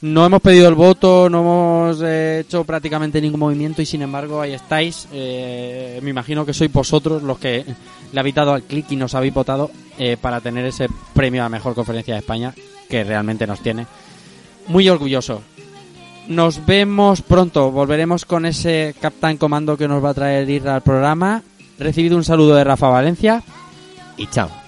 A: no hemos pedido el voto, no hemos eh, hecho prácticamente ningún movimiento y sin embargo ahí estáis. Eh, me imagino que sois vosotros los que le habéis dado al clic y nos habéis votado eh, para tener ese premio a mejor conferencia de España que realmente nos tiene muy orgulloso. Nos vemos pronto, volveremos con ese Captain Comando que nos va a traer ir al programa. Recibido un saludo de Rafa Valencia y chao.